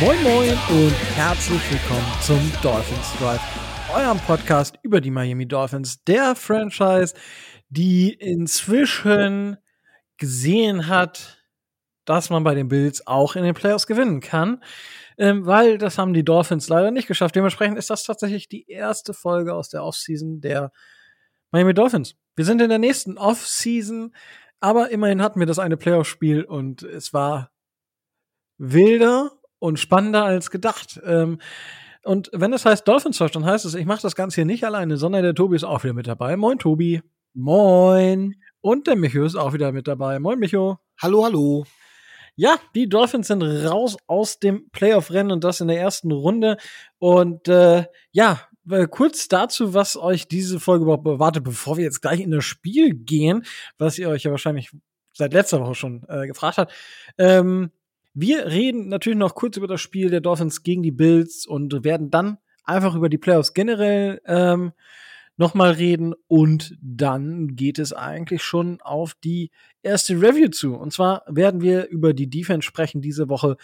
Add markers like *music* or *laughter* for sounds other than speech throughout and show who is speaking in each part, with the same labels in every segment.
Speaker 1: Moin Moin und herzlich willkommen zum Dolphins Drive, eurem Podcast über die Miami Dolphins, der Franchise, die inzwischen gesehen hat, dass man bei den Bills auch in den Playoffs gewinnen kann, ähm, weil das haben die Dolphins leider nicht geschafft. Dementsprechend ist das tatsächlich die erste Folge aus der Offseason der Miami Dolphins. Wir sind in der nächsten Offseason, aber immerhin hatten wir das eine Playoff-Spiel und es war wilder und spannender als gedacht. Ähm, und wenn es heißt Dolphins Talk, dann heißt es, ich mache das Ganze hier nicht alleine, sondern der Tobi ist auch wieder mit dabei. Moin, Tobi.
Speaker 2: Moin.
Speaker 1: Und der Micho ist auch wieder mit dabei. Moin, Micho.
Speaker 2: Hallo, hallo.
Speaker 1: Ja, die Dolphins sind raus aus dem Playoff-Rennen und das in der ersten Runde. Und äh, ja, äh, kurz dazu, was euch diese Folge überhaupt erwartet, bevor wir jetzt gleich in das Spiel gehen, was ihr euch ja wahrscheinlich seit letzter Woche schon äh, gefragt habt. Ähm, wir reden natürlich noch kurz über das Spiel der Dolphins gegen die Bills und werden dann einfach über die Playoffs generell ähm, nochmal reden und dann geht es eigentlich schon auf die erste Review zu. Und zwar werden wir über die Defense sprechen diese Woche.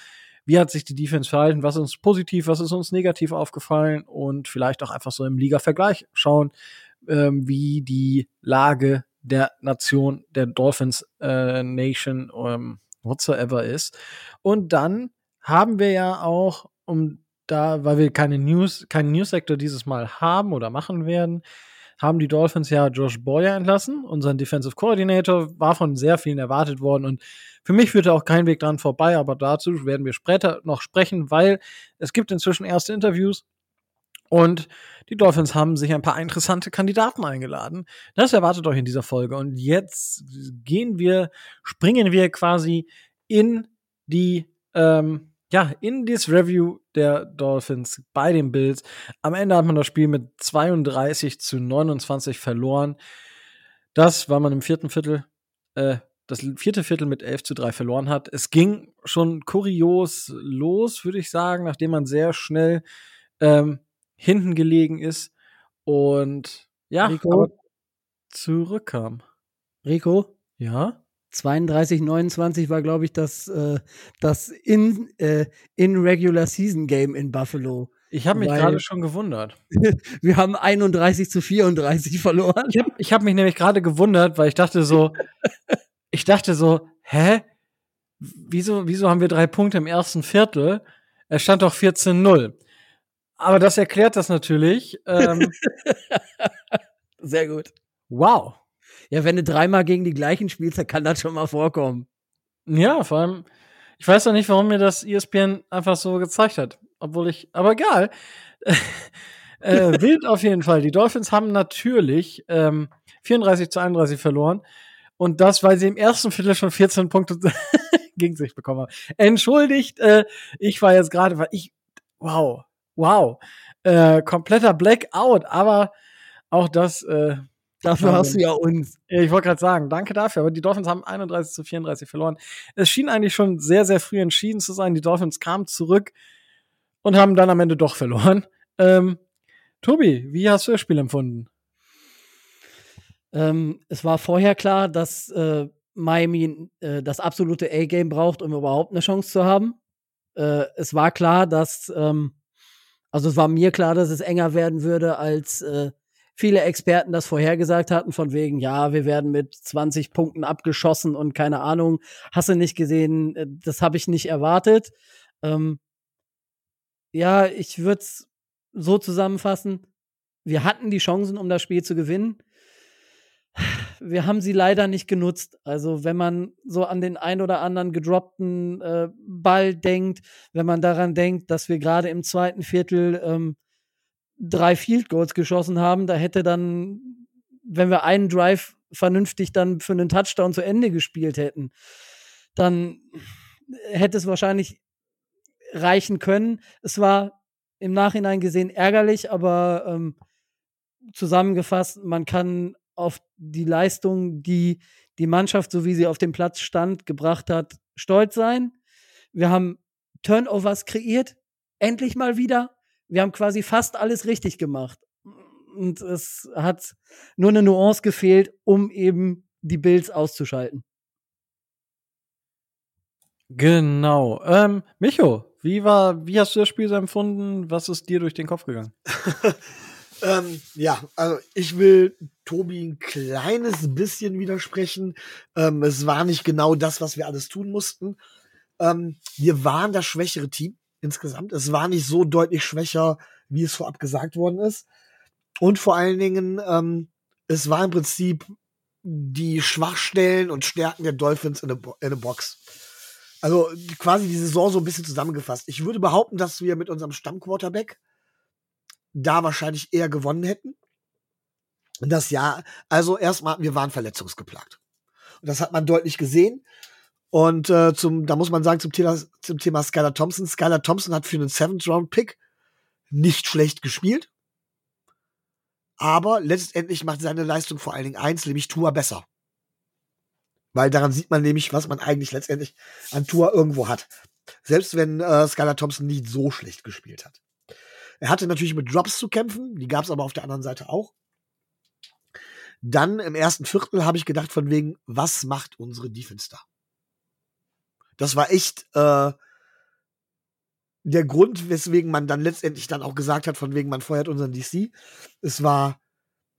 Speaker 1: Wie hat sich die Defense verhalten? Was ist uns positiv? Was ist uns negativ aufgefallen? Und vielleicht auch einfach so im Liga-Vergleich schauen, ähm, wie die Lage der Nation, der Dolphins äh, Nation, ähm, whatsoever ist. Und dann haben wir ja auch, um da, weil wir keine News, keinen News-Sektor dieses Mal haben oder machen werden, haben die Dolphins ja Josh Boyer entlassen, unseren Defensive Coordinator, war von sehr vielen erwartet worden und für mich führte auch kein Weg dran vorbei, aber dazu werden wir später noch sprechen, weil es gibt inzwischen erste Interviews und die Dolphins haben sich ein paar interessante Kandidaten eingeladen. Das erwartet euch in dieser Folge. Und jetzt gehen wir, springen wir quasi in die, ähm, ja, in das Review der Dolphins bei den Bills. Am Ende hat man das Spiel mit 32 zu 29 verloren. Das, weil man im vierten Viertel, äh, das vierte Viertel mit 11 zu 3 verloren hat. Es ging schon kurios los, würde ich sagen, nachdem man sehr schnell ähm, hinten gelegen ist und ja,
Speaker 2: Rico?
Speaker 1: zurückkam.
Speaker 2: Rico?
Speaker 1: Ja?
Speaker 2: 32, 29 war, glaube ich, das, äh, das in, äh, in Regular Season Game in Buffalo.
Speaker 1: Ich habe mich gerade schon gewundert. *laughs*
Speaker 2: Wir haben 31 zu 34 verloren.
Speaker 1: Ich habe hab mich nämlich gerade gewundert, weil ich dachte so, *laughs* ich dachte so, hä? Wieso, wieso haben wir drei Punkte im ersten Viertel? Es stand doch 14-0. Aber das erklärt das natürlich. Ähm, *laughs*
Speaker 2: Sehr gut.
Speaker 1: wow.
Speaker 2: Ja, wenn du dreimal gegen die gleichen spielst, dann kann das schon mal vorkommen.
Speaker 1: Ja, vor allem, ich weiß noch nicht, warum mir das ESPN einfach so gezeigt hat. Obwohl ich, aber egal. *laughs* äh, wild auf jeden Fall. Die Dolphins haben natürlich ähm, 34 zu 31 verloren. Und das, weil sie im ersten Viertel schon 14 Punkte *laughs* gegen sich bekommen haben. Entschuldigt, äh, ich war jetzt gerade, weil ich, wow, wow, äh, kompletter Blackout, aber auch das, äh,
Speaker 2: Dafür hast du ja uns.
Speaker 1: ich wollte gerade sagen, danke dafür. Aber die Dolphins haben 31 zu 34 verloren. Es schien eigentlich schon sehr, sehr früh entschieden zu sein. Die Dolphins kamen zurück und haben dann am Ende doch verloren. *laughs* Ähm, Tobi, wie hast du das Spiel empfunden?
Speaker 2: Ähm, es war vorher klar, dass äh, Miami äh, das absolute A-Game braucht, um überhaupt eine Chance zu haben. Äh, es war klar, dass, ähm, also es war mir klar, dass es enger werden würde, als äh, viele Experten das vorhergesagt hatten, von wegen, ja, wir werden mit 20 Punkten abgeschossen und keine Ahnung, hast du nicht gesehen, äh, das habe ich nicht erwartet. Ähm, ja, ich würde es so zusammenfassen, wir hatten die Chancen, um das Spiel zu gewinnen wir haben sie leider nicht genutzt. Also wenn man so an den ein oder anderen gedroppten äh, Ball denkt, wenn man daran denkt, dass wir gerade im zweiten Viertel ähm, drei Field Goals geschossen haben, da hätte dann, wenn wir einen Drive vernünftig dann für einen Touchdown zu Ende gespielt hätten, dann hätte es wahrscheinlich reichen können. Es war im Nachhinein gesehen ärgerlich, aber ähm, zusammengefasst, man kann auf die Leistung, die die Mannschaft, so wie sie auf dem Platz stand, gebracht hat, stolz sein. Wir haben Turnovers kreiert, endlich mal wieder. Wir haben quasi fast alles richtig gemacht. Und es hat nur eine Nuance gefehlt, um eben die Bills auszuschalten.
Speaker 1: Genau. Ähm, Micho, wie war, wie hast du das Spiel so empfunden? Was ist dir durch den Kopf gegangen? *laughs*
Speaker 3: ähm, ja, also ich will Tobi ein kleines bisschen widersprechen. Ähm, es war nicht genau das, was wir alles tun mussten. Ähm, wir waren das schwächere Team insgesamt. Es war nicht so deutlich schwächer, wie es vorab gesagt worden ist. Und vor allen Dingen, ähm, es war im Prinzip die Schwachstellen und Stärken der Dolphins in der Box. Also quasi die Saison so ein bisschen zusammengefasst. Ich würde behaupten, dass wir mit unserem Stammquarterback da wahrscheinlich eher gewonnen hätten. Das Jahr, also erstmal, wir waren verletzungsgeplagt. Und das hat man deutlich gesehen. Und äh, zum, da muss man sagen, zum Thema, zum Thema Skylar Thompson. Skylar Thompson hat für einen Seventh-Round-Pick nicht schlecht gespielt. Aber letztendlich macht seine Leistung vor allen Dingen eins, nämlich Tua besser. Weil daran sieht man nämlich, was man eigentlich letztendlich an Tua irgendwo hat. Selbst wenn äh, Skylar Thompson nicht so schlecht gespielt hat. Er hatte natürlich mit Drops zu kämpfen, die gab es aber auf der anderen Seite auch. Dann im ersten Viertel habe ich gedacht, von wegen, was macht unsere Defense da? Das war echt äh, der Grund, weswegen man dann letztendlich dann auch gesagt hat, von wegen, man feuert unseren DC. Es war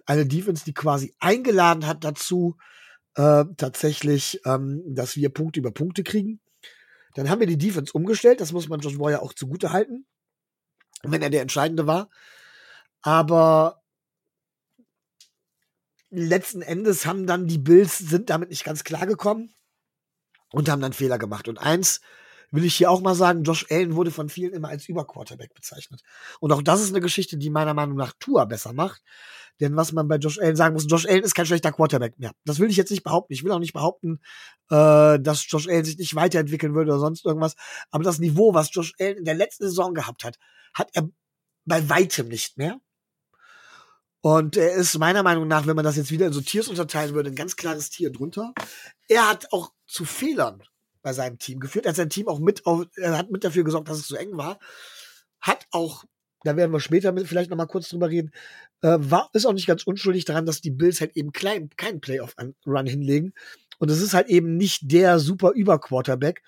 Speaker 3: eine Defense, die quasi eingeladen hat dazu, äh, tatsächlich, ähm, dass wir Punkte über Punkte kriegen. Dann haben wir die Defense umgestellt, das muss man Josh Boyer auch zugute halten, wenn er der Entscheidende war. Aber letzten Endes haben dann die Bills, sind damit nicht ganz klar gekommen und haben dann Fehler gemacht. Und eins will ich hier auch mal sagen, Josh Allen wurde von vielen immer als Überquarterback bezeichnet. Und auch das ist eine Geschichte, die meiner Meinung nach Tua besser macht. Denn was man bei Josh Allen sagen muss, Josh Allen ist kein schlechter Quarterback mehr. Das will ich jetzt nicht behaupten. Ich will auch nicht behaupten, äh, dass Josh Allen sich nicht weiterentwickeln würde oder sonst irgendwas. Aber das Niveau, was Josh Allen in der letzten Saison gehabt hat, hat er bei weitem nicht mehr. Und er ist meiner Meinung nach, wenn man das jetzt wieder in so Tiers unterteilen würde, ein ganz klares Tier drunter. Er hat auch zu Fehlern bei seinem Team geführt. Er hat sein Team auch mit, auf, er hat mit dafür gesorgt, dass es so eng war. Hat auch, da werden wir später mit, vielleicht noch mal kurz drüber reden, äh, war, ist auch nicht ganz unschuldig daran, dass die Bills halt eben klein, keinen Playoff-Run hinlegen. Und es ist halt eben nicht der super Über-Quarterback.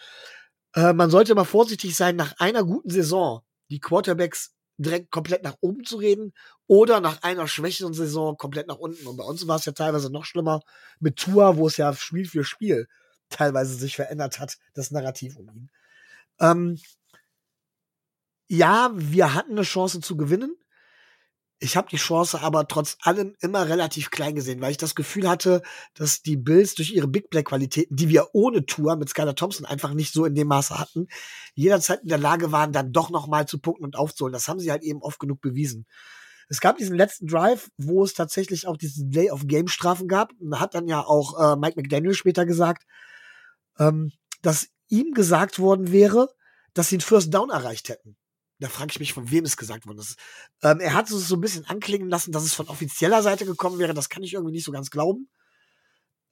Speaker 3: Äh, man sollte mal vorsichtig sein, nach einer guten Saison die Quarterbacks direkt komplett nach oben zu reden oder nach einer schwächeren Saison komplett nach unten. Und bei uns war es ja teilweise noch schlimmer mit Tour, wo es ja Spiel für Spiel teilweise sich verändert hat, das Narrativ um ihn. Ähm, ja, wir hatten eine Chance zu gewinnen. Ich habe die Chance aber trotz allem immer relativ klein gesehen, weil ich das Gefühl hatte, dass die Bills durch ihre Big Play Qualitäten, die wir ohne Tour mit Skylar Thompson einfach nicht so in dem Maße hatten, jederzeit in der Lage waren, dann doch noch mal zu punkten und aufzuholen. Das haben sie halt eben oft genug bewiesen. Es gab diesen letzten Drive, wo es tatsächlich auch diesen Delay of Game Strafen gab. Und hat dann ja auch äh, Mike McDaniel später gesagt, ähm, dass ihm gesagt worden wäre, dass sie einen First Down erreicht hätten. Da frage ich mich, von wem es gesagt worden ist. Ähm, er hat es so ein bisschen anklingen lassen, dass es von offizieller Seite gekommen wäre. Das kann ich irgendwie nicht so ganz glauben.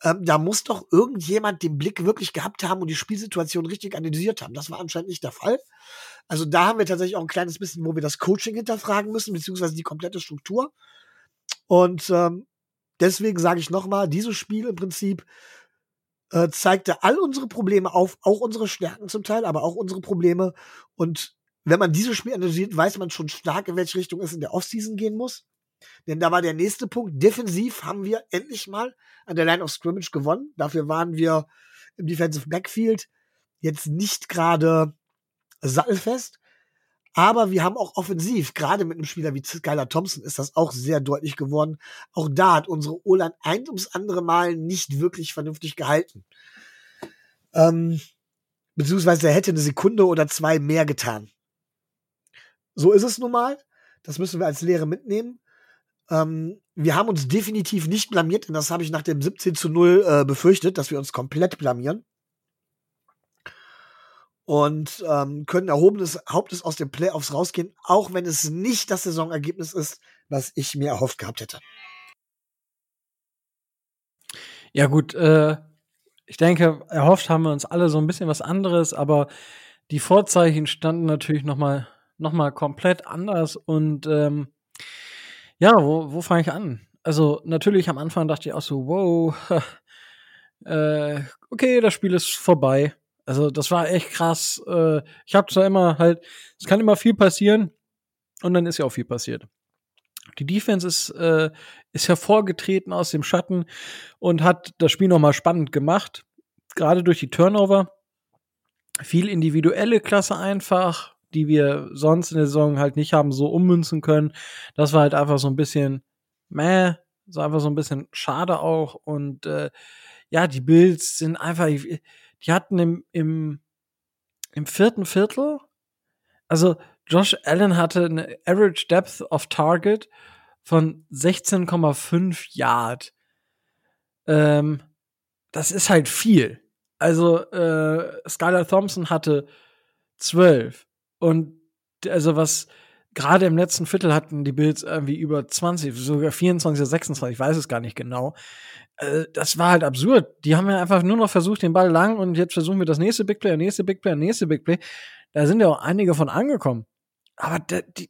Speaker 3: Ähm, da muss doch irgendjemand den Blick wirklich gehabt haben und die Spielsituation richtig analysiert haben. Das war anscheinend nicht der Fall. Also da haben wir tatsächlich auch ein kleines bisschen, wo wir das Coaching hinterfragen müssen, beziehungsweise die komplette Struktur. Und ähm, deswegen sage ich nochmal, dieses Spiel im Prinzip äh, zeigte all unsere Probleme auf, auch unsere Stärken zum Teil, aber auch unsere Probleme. Und wenn man dieses Spiel analysiert, weiß man schon stark, in welche Richtung es in der Offseason gehen muss. Denn da war der nächste Punkt. Defensiv haben wir endlich mal an der Line of Scrimmage gewonnen. Dafür waren wir im Defensive Backfield jetzt nicht gerade sattelfest. Aber wir haben auch offensiv, gerade mit einem Spieler wie Skylar Thompson, ist das auch sehr deutlich geworden. Auch da hat unsere O-Line ein ums andere Mal nicht wirklich vernünftig gehalten. Ähm, beziehungsweise er hätte eine Sekunde oder zwei mehr getan. So ist es nun mal. Das müssen wir als Lehre mitnehmen. Ähm, wir haben uns definitiv nicht blamiert, denn das habe ich nach dem 17 zu 0 äh, befürchtet, dass wir uns komplett blamieren und ähm, können erhobenes Hauptes aus den Playoffs rausgehen, auch wenn es nicht das Saisonergebnis ist, was ich mir erhofft gehabt hätte.
Speaker 1: Ja gut, äh, ich denke, erhofft haben wir uns alle so ein bisschen was anderes, aber die Vorzeichen standen natürlich noch mal nochmal komplett anders und ähm, ja, wo, wo fange ich an? Also natürlich am Anfang dachte ich auch so, wow, *laughs* äh, okay, das Spiel ist vorbei. Also das war echt krass. Äh, ich habe zwar immer halt, es kann immer viel passieren und dann ist ja auch viel passiert. Die Defense ist, äh, ist hervorgetreten aus dem Schatten und hat das Spiel nochmal spannend gemacht. Gerade durch die Turnover. Viel individuelle Klasse einfach, die wir sonst in der Saison halt nicht haben so ummünzen können. Das war halt einfach so ein bisschen meh, so einfach so ein bisschen schade auch. Und äh, ja, die Bills sind einfach, die hatten im, im, im vierten Viertel, also Josh Allen hatte eine Average Depth of Target von 16,5 Yard. Ähm, das ist halt viel. Also äh, Skylar Thompson hatte 12 und also was gerade im letzten Viertel hatten die Bills irgendwie über 20, sogar 24 oder 26, ich weiß es gar nicht genau. Äh, das war halt absurd. Die haben ja einfach nur noch versucht, den Ball lang und jetzt versuchen wir das nächste Big Play, nächste Big Play, nächste Big Play. Da sind ja auch einige von angekommen aber die,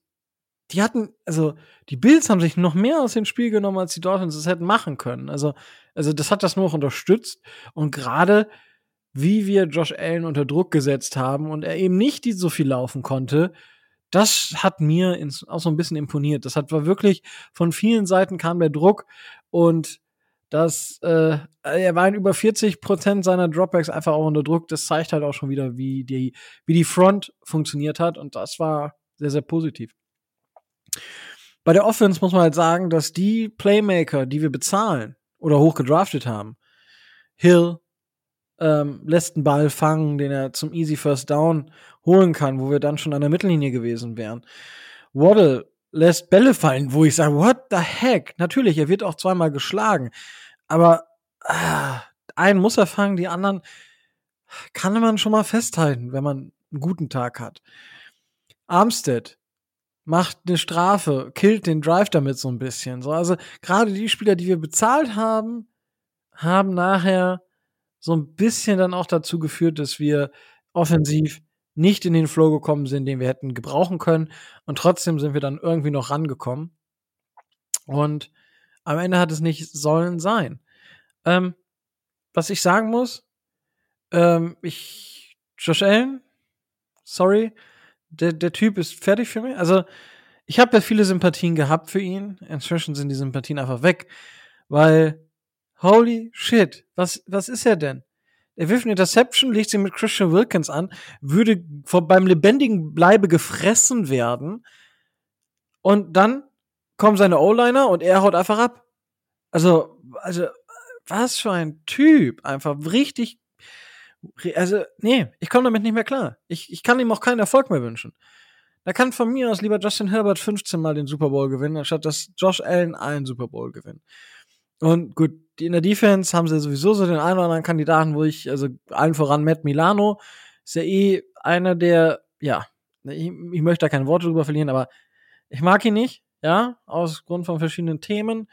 Speaker 1: die hatten, also die Bills haben sich noch mehr aus dem Spiel genommen, als die Dolphins es hätten machen können. Also, also das hat das nur noch unterstützt. Und gerade wie wir Josh Allen unter Druck gesetzt haben und er eben nicht so viel laufen konnte, das hat mir ins, auch so ein bisschen imponiert. Das hat war wirklich von vielen Seiten kam der Druck und das, äh, er war in über 40 Prozent seiner Dropbacks einfach auch unter Druck. Das zeigt halt auch schon wieder, wie die, wie die Front funktioniert hat. Und das war sehr, sehr positiv. Bei der Offense muss man halt sagen, dass die Playmaker, die wir bezahlen oder hoch gedraftet haben, Hill ähm, lässt einen Ball fangen, den er zum Easy First Down holen kann, wo wir dann schon an der Mittellinie gewesen wären. Waddle lässt Bälle fallen, wo ich sage, what the heck? Natürlich, er wird auch zweimal geschlagen, aber ah, einen muss er fangen, die anderen kann man schon mal festhalten, wenn man einen guten Tag hat. Armstead macht eine Strafe, killt den Drive damit so ein bisschen. So, also gerade die Spieler, die wir bezahlt haben, haben nachher so ein bisschen dann auch dazu geführt, dass wir offensiv nicht in den Flow gekommen sind, den wir hätten gebrauchen können. Und trotzdem sind wir dann irgendwie noch rangekommen. Und am Ende hat es nicht sollen sein. Ähm, was ich sagen muss, ähm, ich, Josh Allen, sorry, der, der Typ ist fertig für mich. Also, ich habe ja viele Sympathien gehabt für ihn. Inzwischen sind die Sympathien einfach weg, weil, holy shit, was, was ist er denn? Er wirft eine Interception, legt sie mit Christian Wilkins an, würde vor, beim lebendigen Bleibe gefressen werden. Und dann kommen seine O-Liner und er haut einfach ab. Also, also, was für ein Typ. Einfach richtig also, nee, ich komme damit nicht mehr klar. Ich, ich kann ihm auch keinen Erfolg mehr wünschen. Da kann von mir aus lieber Justin Herbert 15 Mal den Super Bowl gewinnen, anstatt dass Josh Allen einen Super Bowl gewinnt. Und gut, in der Defense haben sie sowieso so den einen oder anderen Kandidaten, wo ich, also allen voran Matt Milano, ist ja eh einer der, ja, ich, ich möchte da keine Worte drüber verlieren, aber ich mag ihn nicht, ja, aus Grund von verschiedenen Themen.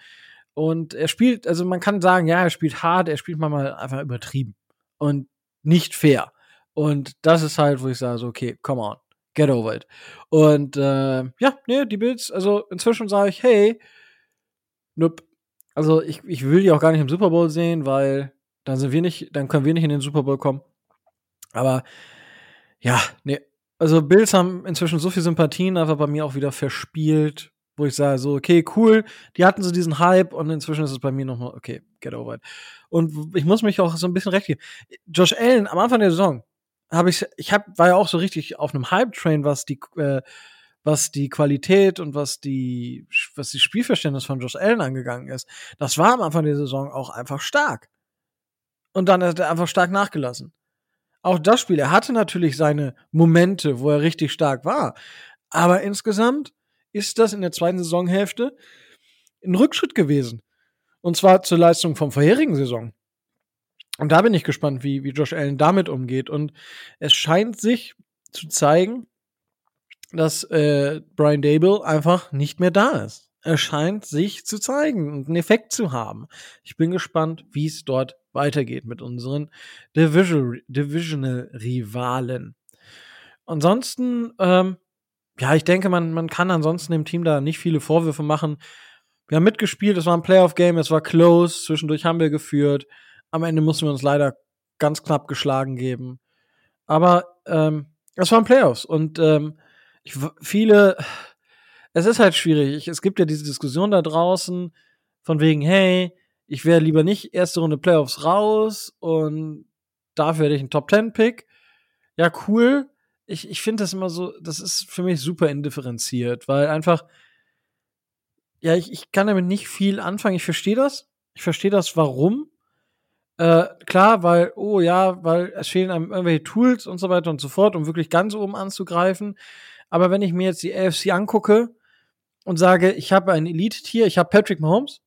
Speaker 1: Und er spielt, also man kann sagen, ja, er spielt hart, er spielt manchmal einfach übertrieben. Und nicht fair. Und das ist halt, wo ich sage, so, okay, come on, get over it. Und äh, ja, nee, die Bills, also inzwischen sage ich, hey, nope. Also ich, ich will die auch gar nicht im Super Bowl sehen, weil dann sind wir nicht, dann können wir nicht in den Super Bowl kommen. Aber ja, nee. Also Bills haben inzwischen so viel Sympathien einfach bei mir auch wieder verspielt, wo ich sage, so, okay, cool, die hatten so diesen Hype und inzwischen ist es bei mir nochmal, okay, get over it. Und ich muss mich auch so ein bisschen recht geben. Josh Allen am Anfang der Saison habe ich, ich hab, war ja auch so richtig auf einem Hype-Train, was die, äh, was die Qualität und was die, was die Spielverständnis von Josh Allen angegangen ist. Das war am Anfang der Saison auch einfach stark. Und dann hat er einfach stark nachgelassen. Auch das Spiel, er hatte natürlich seine Momente, wo er richtig stark war. Aber insgesamt ist das in der zweiten Saisonhälfte ein Rückschritt gewesen. Und zwar zur Leistung vom vorherigen Saison. Und da bin ich gespannt, wie, wie Josh Allen damit umgeht. Und es scheint sich zu zeigen, dass äh, Brian Dable einfach nicht mehr da ist. Er scheint sich zu zeigen und einen Effekt zu haben. Ich bin gespannt, wie es dort weitergeht mit unseren Divisional, Divisional Rivalen. Ansonsten ähm, ja, ich denke, man, man kann ansonsten dem Team da nicht viele Vorwürfe machen. Wir haben mitgespielt, es war ein Playoff-Game, es war close, zwischendurch haben wir geführt. Am Ende mussten wir uns leider ganz knapp geschlagen geben. Aber ähm, es waren Playoffs und ähm, ich, viele, es ist halt schwierig. Es gibt ja diese Diskussion da draußen von wegen, hey, ich wäre lieber nicht erste Runde Playoffs raus und dafür hätte ich einen Top Ten Pick. Ja, cool. Ich, ich finde das immer so, das ist für mich super indifferenziert, weil einfach, ja, ich, ich kann damit nicht viel anfangen. Ich verstehe das. Ich verstehe das, warum. Äh, klar, weil, oh ja, weil es fehlen einem irgendwelche Tools und so weiter und so fort, um wirklich ganz oben anzugreifen. Aber wenn ich mir jetzt die AFC angucke und sage, ich habe ein Elite-Tier, ich habe Patrick Mahomes,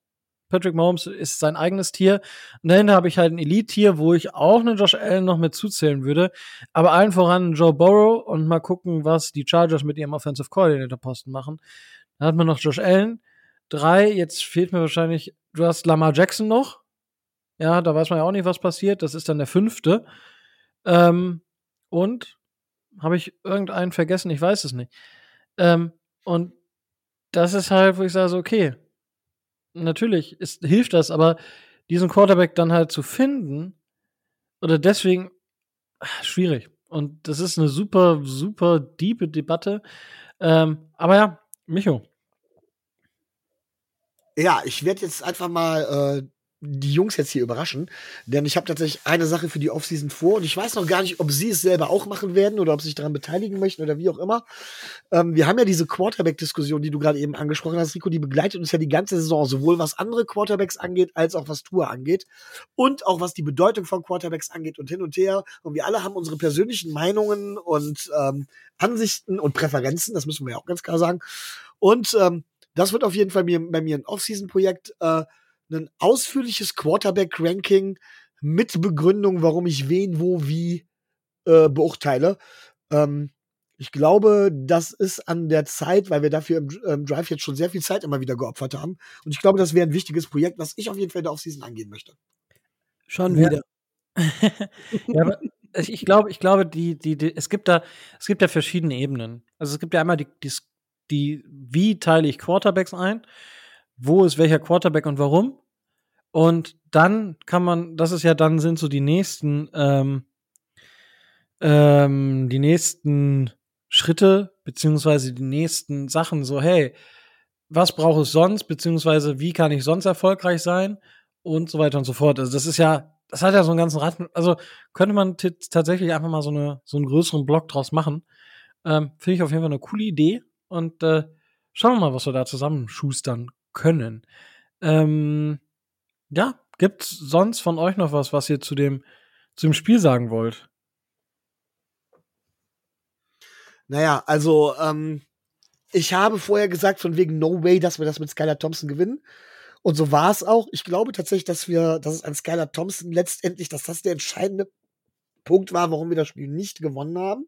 Speaker 1: Patrick Mahomes ist sein eigenes Tier. Und dahinter habe ich halt ein Elite-Tier, wo ich auch einen Josh Allen noch mit zuzählen würde. Aber allen voran Joe Burrow und mal gucken, was die Chargers mit ihrem Offensive Coordinator-Posten machen. Dann hat man noch Josh Allen. Drei, jetzt fehlt mir wahrscheinlich, du hast Lamar Jackson noch. Ja, da weiß man ja auch nicht, was passiert. Das ist dann der fünfte. Ähm, und habe ich irgendeinen vergessen? Ich weiß es nicht. Ähm, und das ist halt, wo ich sage, so, okay, natürlich ist, hilft das, aber diesen Quarterback dann halt zu finden oder deswegen ach, schwierig. Und das ist eine super, super diepe Debatte. Ähm, aber ja, Micho.
Speaker 3: Ja, ich werde jetzt einfach mal äh, die Jungs jetzt hier überraschen, denn ich habe tatsächlich eine Sache für die Offseason vor und ich weiß noch gar nicht, ob sie es selber auch machen werden oder ob sie sich daran beteiligen möchten oder wie auch immer. Ähm, wir haben ja diese Quarterback-Diskussion, die du gerade eben angesprochen hast, Rico, die begleitet uns ja die ganze Saison, sowohl was andere Quarterbacks angeht, als auch was Tour angeht und auch was die Bedeutung von Quarterbacks angeht und hin und her. Und wir alle haben unsere persönlichen Meinungen und ähm, Ansichten und Präferenzen, das müssen wir ja auch ganz klar sagen. Und ähm, das wird auf jeden Fall mir, bei mir ein Offseason-Projekt. Äh, ein ausführliches Quarterback-Ranking mit Begründung, warum ich wen, wo, wie äh, beurteile. Ähm, ich glaube, das ist an der Zeit, weil wir dafür im, im, Drive jetzt schon sehr viel Zeit immer wieder geopfert haben. Und ich glaube, das wäre ein wichtiges Projekt, was ich auf jeden Fall in der Offseason angehen möchte.
Speaker 2: Schon wieder. *laughs*
Speaker 1: ja, aber ich glaube, ich glaube, die, die, die, es gibt da, es gibt ja verschiedene Ebenen. Also es gibt ja einmal die, die, die wie teile ich Quarterbacks ein? Wo ist welcher Quarterback und warum. Und dann kann man, das ist ja dann sind so die nächsten, ähm, ähm, die nächsten Schritte, beziehungsweise die nächsten Sachen, so, hey, was brauche ich sonst, beziehungsweise wie kann ich sonst erfolgreich sein und so weiter und so fort. Also das ist ja, das hat ja so einen ganzen Rat, also könnte man tatsächlich einfach mal so, eine, so einen größeren Block draus machen. Ähm, Finde ich auf jeden Fall eine coole Idee und äh, schauen wir mal, was wir da zusammenschustern können. Ähm, ja, gibt's sonst von euch noch was, was ihr zu dem, zu dem Spiel sagen wollt?
Speaker 3: Naja, also, ähm, ich habe vorher gesagt, von wegen No Way, dass wir das mit Skylar Thompson gewinnen. Und so war es auch. Ich glaube tatsächlich, dass wir, dass es an Skylar Thompson letztendlich, dass das der entscheidende Punkt war, warum wir das Spiel nicht gewonnen haben.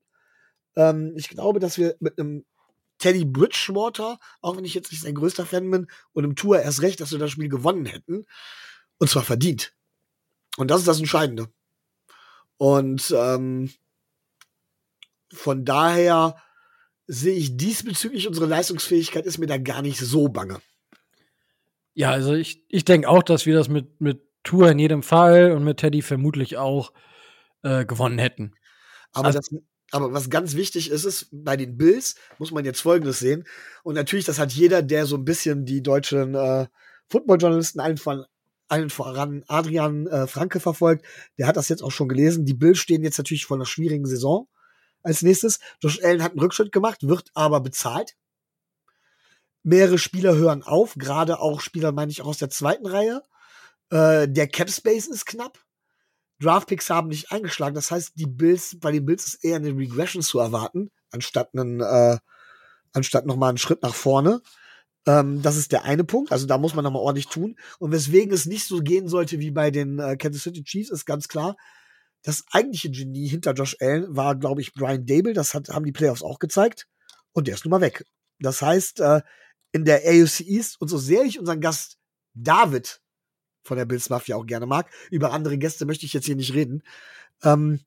Speaker 3: Ähm, ich glaube, dass wir mit einem Teddy Bridgewater, auch wenn ich jetzt nicht sein größter Fan bin, und im Tour erst recht, dass wir das Spiel gewonnen hätten. Und zwar verdient. Und das ist das Entscheidende. Und ähm, von daher sehe ich diesbezüglich unsere Leistungsfähigkeit ist mir da gar nicht so bange.
Speaker 1: Ja, also ich, ich denke auch, dass wir das mit, mit Tour in jedem Fall und mit Teddy vermutlich auch äh, gewonnen hätten.
Speaker 3: Aber also, das, aber was ganz wichtig ist, ist, bei den Bills muss man jetzt Folgendes sehen. Und natürlich, das hat jeder, der so ein bisschen die deutschen äh, Football-Journalisten, allen, von, allen voran Adrian äh, Franke verfolgt, der hat das jetzt auch schon gelesen. Die Bills stehen jetzt natürlich vor einer schwierigen Saison. Als nächstes, Josh Allen hat einen Rückschritt gemacht, wird aber bezahlt. Mehrere Spieler hören auf, gerade auch Spieler, meine ich, auch aus der zweiten Reihe. Äh, der Cap Space ist knapp. Draftpicks haben nicht eingeschlagen. Das heißt, die Bills, bei den Bills ist eher eine Regression zu erwarten, anstatt einen, äh, anstatt nochmal einen Schritt nach vorne. Ähm, das ist der eine Punkt. Also da muss man nochmal ordentlich tun. Und weswegen es nicht so gehen sollte wie bei den äh, Kansas City Chiefs, ist ganz klar. Das eigentliche Genie hinter Josh Allen war, glaube ich, Brian Dable. Das hat, haben die Playoffs auch gezeigt. Und der ist nun mal weg. Das heißt, äh, in der AFC East, und so sehr ich unseren Gast David von der Bills Mafia auch gerne mag. Über andere Gäste möchte ich jetzt hier nicht reden. Ähm,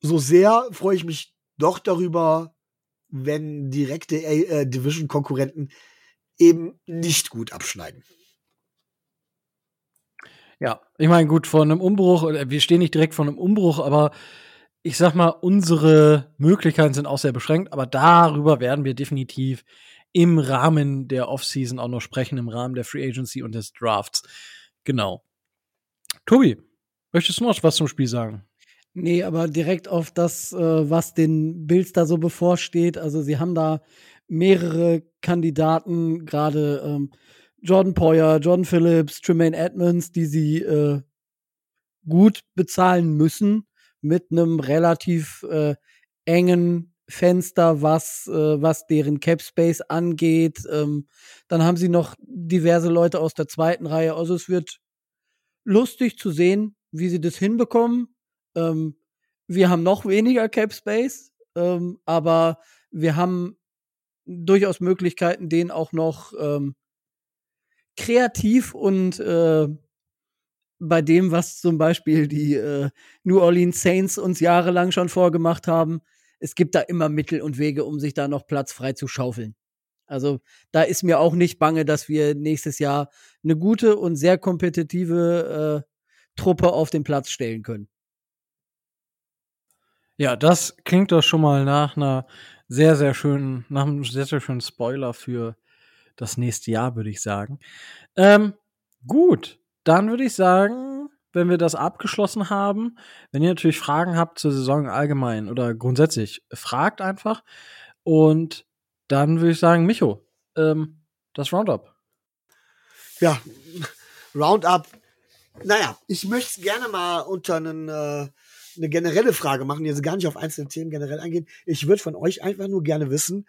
Speaker 3: so sehr freue ich mich doch darüber, wenn direkte äh, Division-Konkurrenten eben nicht gut abschneiden.
Speaker 1: Ja, ich meine, gut, vor einem Umbruch, wir stehen nicht direkt vor einem Umbruch, aber ich sag mal, unsere Möglichkeiten sind auch sehr beschränkt, aber darüber werden wir definitiv im Rahmen der Offseason auch noch sprechen, im Rahmen der Free Agency und des Drafts. Genau. Tobi, möchtest du noch was zum Spiel sagen?
Speaker 2: Nee, aber direkt auf das, äh, was den Bills da so bevorsteht. Also sie haben da mehrere Kandidaten, gerade ähm, Jordan Poyer, Jordan Phillips, Tremaine Edmonds, die sie äh, gut bezahlen müssen mit einem relativ äh, engen Fenster, was, äh, was deren Cap Space angeht. Ähm, dann haben sie noch diverse Leute aus der zweiten Reihe. Also es wird lustig zu sehen, wie sie das hinbekommen. Ähm, wir haben noch weniger Cap Space, ähm, aber wir haben durchaus Möglichkeiten, den auch noch ähm, kreativ und äh, bei dem, was zum Beispiel die äh, New Orleans Saints uns jahrelang schon vorgemacht haben, es gibt da immer Mittel und Wege, um sich da noch Platz frei zu schaufeln. Also da ist mir auch nicht bange, dass wir nächstes Jahr eine gute und sehr kompetitive äh, Truppe auf den Platz stellen können.
Speaker 1: Ja, das klingt doch schon mal nach einer sehr, sehr schönen, nach einem sehr, sehr schönen Spoiler für das nächste Jahr, würde ich sagen. Ähm, gut, dann würde ich sagen, wenn wir das abgeschlossen haben, wenn ihr natürlich Fragen habt zur Saison allgemein oder grundsätzlich, fragt einfach. Und dann würde ich sagen, Micho, ähm, das Roundup.
Speaker 3: Ja, *laughs* Roundup. Naja, ich möchte es gerne mal unter einen, äh, eine generelle Frage machen, jetzt gar nicht auf einzelne Themen generell eingehen. Ich würde von euch einfach nur gerne wissen,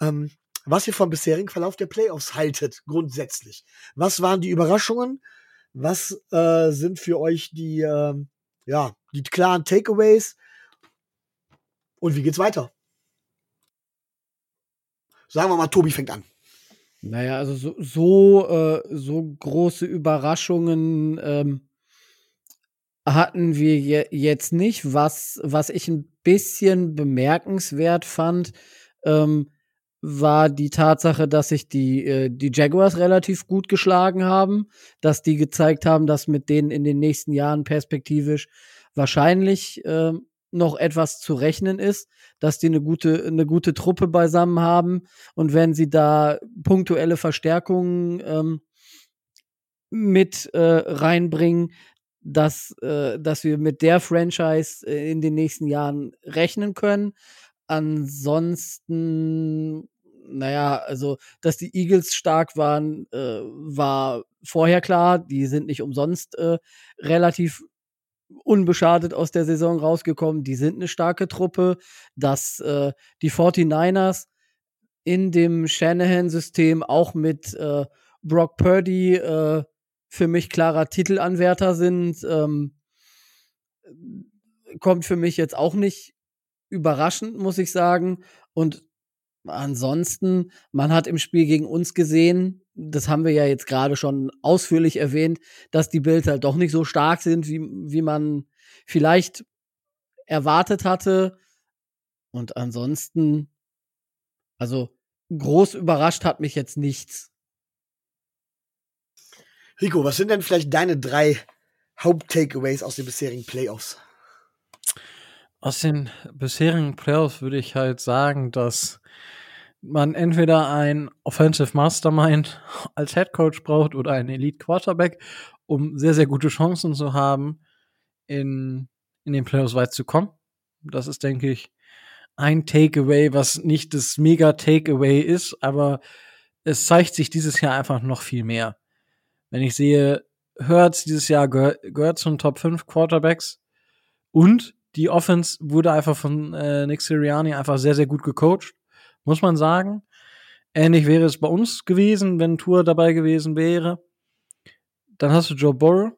Speaker 3: ähm, was ihr vom bisherigen Verlauf der Playoffs haltet, grundsätzlich. Was waren die Überraschungen? Was äh, sind für euch die, äh, ja, die klaren Takeaways? Und wie geht's weiter? Sagen wir mal, Tobi fängt an.
Speaker 2: Naja, also so, so, äh, so große Überraschungen ähm, hatten wir je jetzt nicht. Was, was ich ein bisschen bemerkenswert fand, ähm, war die Tatsache, dass sich die, äh, die Jaguars relativ gut geschlagen haben, dass die gezeigt haben, dass mit denen in den nächsten Jahren perspektivisch wahrscheinlich äh, noch etwas zu rechnen ist, dass die eine gute, eine gute Truppe beisammen haben und wenn sie da punktuelle Verstärkungen ähm, mit äh, reinbringen, dass, äh, dass wir mit der Franchise äh, in den nächsten Jahren rechnen können. Ansonsten, naja, also, dass die Eagles stark waren, äh, war vorher klar. Die sind nicht umsonst äh, relativ unbeschadet aus der Saison rausgekommen. Die sind eine starke Truppe. Dass äh, die 49ers in dem Shanahan-System auch mit äh, Brock Purdy äh, für mich klarer Titelanwärter sind, ähm, kommt für mich jetzt auch nicht überraschend, muss ich sagen. Und ansonsten, man hat im Spiel gegen uns gesehen, das haben wir ja jetzt gerade schon ausführlich erwähnt, dass die Bills halt doch nicht so stark sind, wie, wie man vielleicht erwartet hatte. Und ansonsten, also groß überrascht hat mich jetzt nichts.
Speaker 3: Rico, was sind denn vielleicht deine drei Haupt-Takeaways aus den bisherigen Playoffs?
Speaker 1: Aus den bisherigen Playoffs würde ich halt sagen, dass man entweder ein Offensive Mastermind *laughs* als Head Coach braucht oder einen Elite Quarterback, um sehr, sehr gute Chancen zu haben, in, in den Playoffs weit zu kommen. Das ist, denke ich, ein Takeaway, was nicht das mega Takeaway ist, aber es zeigt sich dieses Jahr einfach noch viel mehr. Wenn ich sehe, Hurts dieses Jahr gehört, gehört zu den Top 5 Quarterbacks und die Offense wurde einfach von äh, Nick Sirianni einfach sehr, sehr gut gecoacht, muss man sagen. Ähnlich wäre es bei uns gewesen, wenn Tour dabei gewesen wäre. Dann hast du Joe Burrow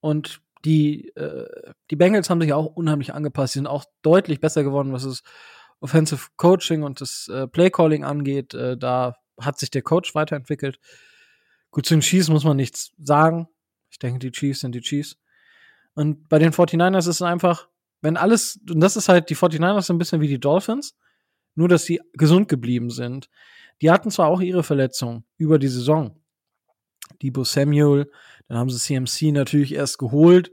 Speaker 1: und die, äh, die Bengals haben sich auch unheimlich angepasst. Sie sind auch deutlich besser geworden, was das Offensive Coaching und das äh, Play Calling angeht. Äh, da hat sich der Coach weiterentwickelt. Gut, zu den Chiefs muss man nichts sagen. Ich denke, die Chiefs sind die Chiefs. Und bei den 49ers ist es einfach, wenn alles, und das ist halt, die 49ers sind ein bisschen wie die Dolphins. Nur, dass sie gesund geblieben sind. Die hatten zwar auch ihre Verletzungen über die Saison. Debo Samuel, dann haben sie CMC natürlich erst geholt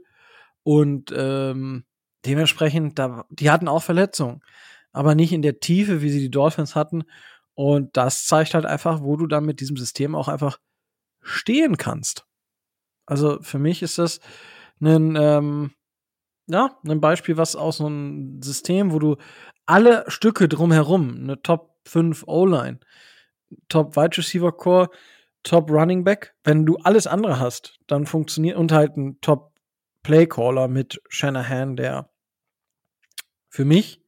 Speaker 1: und ähm, dementsprechend, da, die hatten auch Verletzungen, aber nicht in der Tiefe, wie sie die Dolphins hatten. Und das zeigt halt einfach, wo du dann mit diesem System auch einfach stehen kannst. Also für mich ist das ein, ähm, ja, ein Beispiel, was aus so einem System, wo du alle Stücke drumherum, eine Top 5 O-Line, Top Wide Receiver Core, Top Running Back, wenn du alles andere hast, dann funktioniert und halt ein Top Playcaller mit Shanahan, der für mich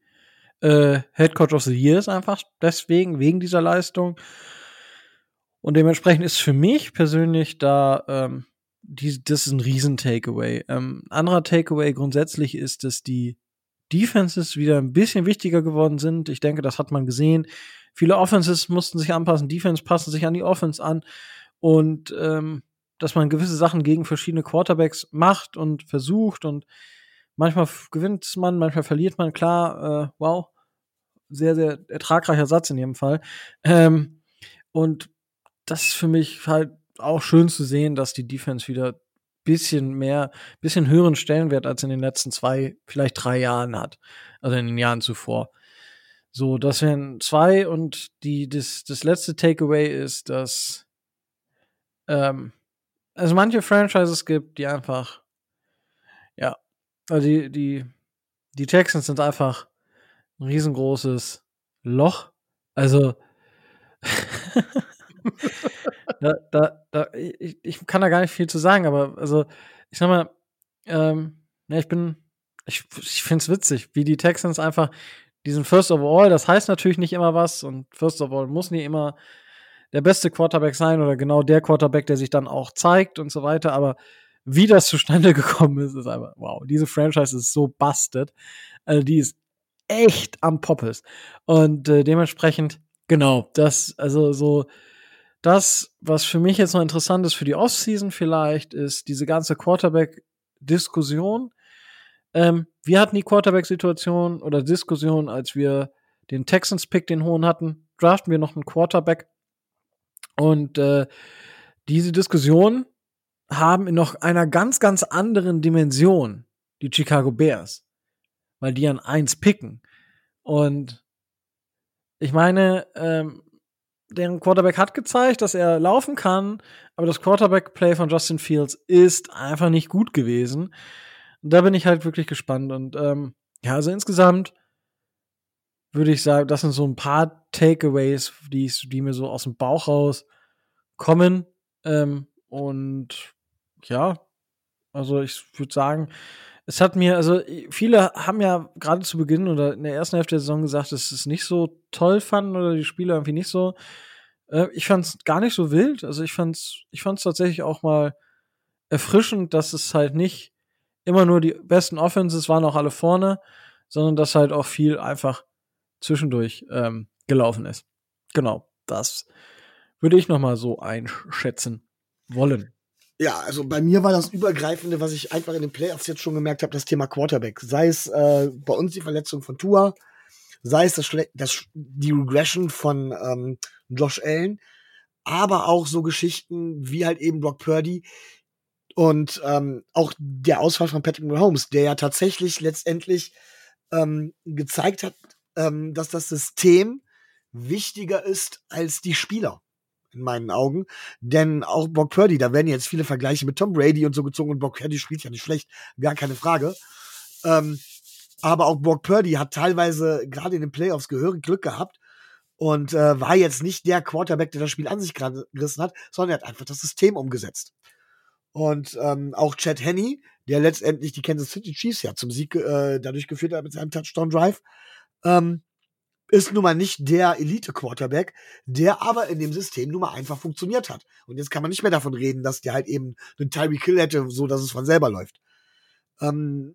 Speaker 1: äh, Head Coach of the Year ist einfach deswegen, wegen dieser Leistung. Und dementsprechend ist für mich persönlich da, ähm, die, das ist ein Riesen-Takeaway. Ähm, anderer Takeaway grundsätzlich ist, dass die Defenses wieder ein bisschen wichtiger geworden sind. Ich denke, das hat man gesehen. Viele Offenses mussten sich anpassen, Defense passen sich an die Offense an. Und ähm, dass man gewisse Sachen gegen verschiedene Quarterbacks macht und versucht und manchmal gewinnt man, manchmal verliert man, klar, äh, wow, sehr, sehr ertragreicher Satz in jedem Fall. Ähm, und das ist für mich halt auch schön zu sehen, dass die Defense wieder bisschen mehr, bisschen höheren Stellenwert als in den letzten zwei, vielleicht drei Jahren hat. Also in den Jahren zuvor. So, das wären zwei und die, das, das letzte Takeaway ist, dass ähm, es manche Franchises gibt, die einfach, ja, also die, die, die Texans sind einfach ein riesengroßes Loch. Also, *laughs* da, da, da, ich, ich kann da gar nicht viel zu sagen, aber also, ich sag mal, ähm, ja, ich bin, ich, ich finde es witzig, wie die Texans einfach diesen First of All, das heißt natürlich nicht immer was und First of All muss nie immer der beste Quarterback sein oder genau der Quarterback, der sich dann auch zeigt und so weiter, aber wie das zustande *laughs* gekommen ist, ist einfach, wow, diese Franchise ist so busted. Also die ist echt am Poppes. Und äh, dementsprechend, genau, das, also so, das, was für mich jetzt noch interessant ist für die Offseason vielleicht, ist diese ganze Quarterback-Diskussion. Ähm, wir hatten die Quarterback-Situation oder Diskussion, als wir den Texans-Pick, den hohen hatten, draften wir noch einen Quarterback. Und äh, diese Diskussion haben in noch einer ganz, ganz anderen Dimension die Chicago Bears, weil die an eins picken. Und ich meine, ähm, deren Quarterback hat gezeigt, dass er laufen kann, aber das Quarterback-Play von Justin Fields ist einfach nicht gut gewesen. Da bin ich halt wirklich gespannt. Und ähm, ja, also insgesamt würde ich sagen, das sind so ein paar Takeaways, die, die mir so aus dem Bauch raus kommen. Ähm, und ja, also ich würde sagen, es hat mir, also viele haben ja gerade zu Beginn oder in der ersten Hälfte der Saison gesagt, dass es nicht so toll fanden oder die Spiele irgendwie nicht so. Äh, ich fand es gar nicht so wild. Also ich fand's, ich fand's tatsächlich auch mal erfrischend, dass es halt nicht immer nur die besten Offenses waren auch alle vorne, sondern dass halt auch viel einfach zwischendurch ähm, gelaufen ist. Genau, das würde ich noch mal so einschätzen wollen.
Speaker 3: Ja, also bei mir war das Übergreifende, was ich einfach in den Playoffs jetzt schon gemerkt habe, das Thema Quarterback. Sei es äh, bei uns die Verletzung von Tua, sei es das, das die Regression von ähm, Josh Allen, aber auch so Geschichten wie halt eben Brock Purdy und ähm, auch der Ausfall von Patrick Mahomes, der ja tatsächlich letztendlich ähm, gezeigt hat, ähm, dass das System wichtiger ist als die Spieler in meinen Augen. Denn auch Brock Purdy, da werden jetzt viele Vergleiche mit Tom Brady und so gezogen und Brock Purdy spielt ja nicht schlecht, gar keine Frage. Ähm, aber auch Brock Purdy hat teilweise gerade in den Playoffs gehörig Glück gehabt und äh, war jetzt nicht der Quarterback, der das Spiel an sich gerissen hat, sondern er hat einfach das System umgesetzt. Und ähm, auch Chad Henney, der letztendlich die Kansas City Chiefs ja zum Sieg äh, dadurch geführt hat mit seinem Touchdown Drive, ähm, ist nun mal nicht der Elite-Quarterback, der aber in dem System nun mal einfach funktioniert hat. Und jetzt kann man nicht mehr davon reden, dass der halt eben einen Tyree Kill hätte, so dass es von selber läuft. Ähm,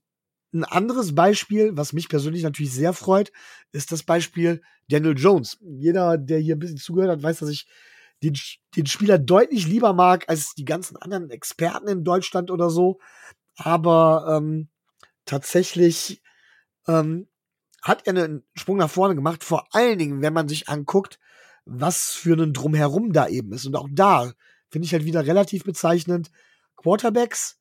Speaker 3: ein anderes Beispiel, was mich persönlich natürlich sehr freut, ist das Beispiel Daniel Jones. Jeder, der hier ein bisschen zugehört hat, weiß, dass ich den, den Spieler deutlich lieber mag als die ganzen anderen Experten in Deutschland oder so. Aber ähm, tatsächlich ähm, hat er einen Sprung nach vorne gemacht, vor allen Dingen, wenn man sich anguckt, was für einen Drumherum da eben ist. Und auch da finde ich halt wieder relativ bezeichnend. Quarterbacks,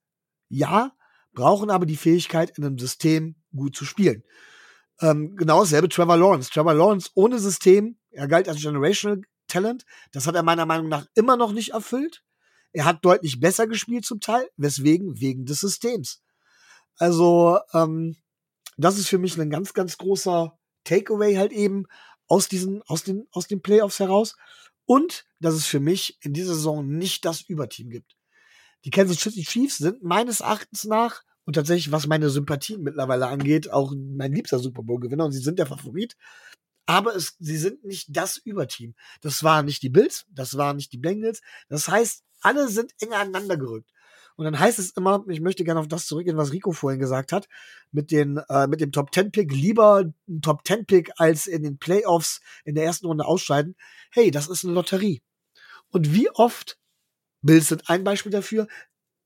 Speaker 3: ja, brauchen aber die Fähigkeit, in einem System gut zu spielen. Ähm, genau dasselbe Trevor Lawrence. Trevor Lawrence ohne System, er galt als Generational Talent. Das hat er meiner Meinung nach immer noch nicht erfüllt. Er hat deutlich besser gespielt zum Teil. Weswegen? Wegen des Systems. Also, ähm, das ist für mich ein ganz, ganz großer Takeaway halt eben aus diesen, aus den, aus den Playoffs heraus. Und, dass es für mich in dieser Saison nicht das Überteam gibt. Die Kansas City Chiefs sind meines Erachtens nach und tatsächlich, was meine Sympathien mittlerweile angeht, auch mein liebster Super Bowl-Gewinner und sie sind der Favorit. Aber es, sie sind nicht das Überteam. Das waren nicht die Bills, das waren nicht die Bengals. Das heißt, alle sind enger aneinander gerückt. Und dann heißt es immer, ich möchte gerne auf das zurückgehen, was Rico vorhin gesagt hat, mit, den, äh, mit dem Top 10 Pick, lieber ein Top 10 Pick als in den Playoffs in der ersten Runde ausscheiden. Hey, das ist eine Lotterie. Und wie oft, Bills sind ein Beispiel dafür,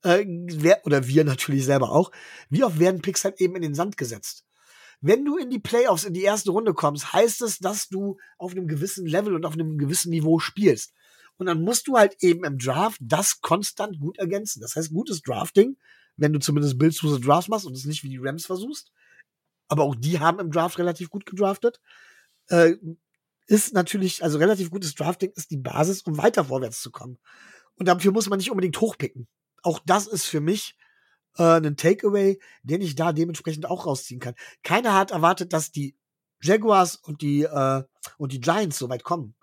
Speaker 3: äh, wer, oder wir natürlich selber auch, wie oft werden Picks halt eben in den Sand gesetzt? Wenn du in die Playoffs, in die erste Runde kommst, heißt es, dass du auf einem gewissen Level und auf einem gewissen Niveau spielst. Und dann musst du halt eben im Draft das konstant gut ergänzen. Das heißt, gutes Drafting, wenn du zumindest versus Drafts machst und es nicht wie die Rams versuchst. Aber auch die haben im Draft relativ gut gedraftet. Äh, ist natürlich, also relativ gutes Drafting ist die Basis, um weiter vorwärts zu kommen. Und dafür muss man nicht unbedingt hochpicken. Auch das ist für mich äh, ein Takeaway, den ich da dementsprechend auch rausziehen kann. Keiner hat erwartet, dass die Jaguars und die, äh, und die Giants so weit kommen.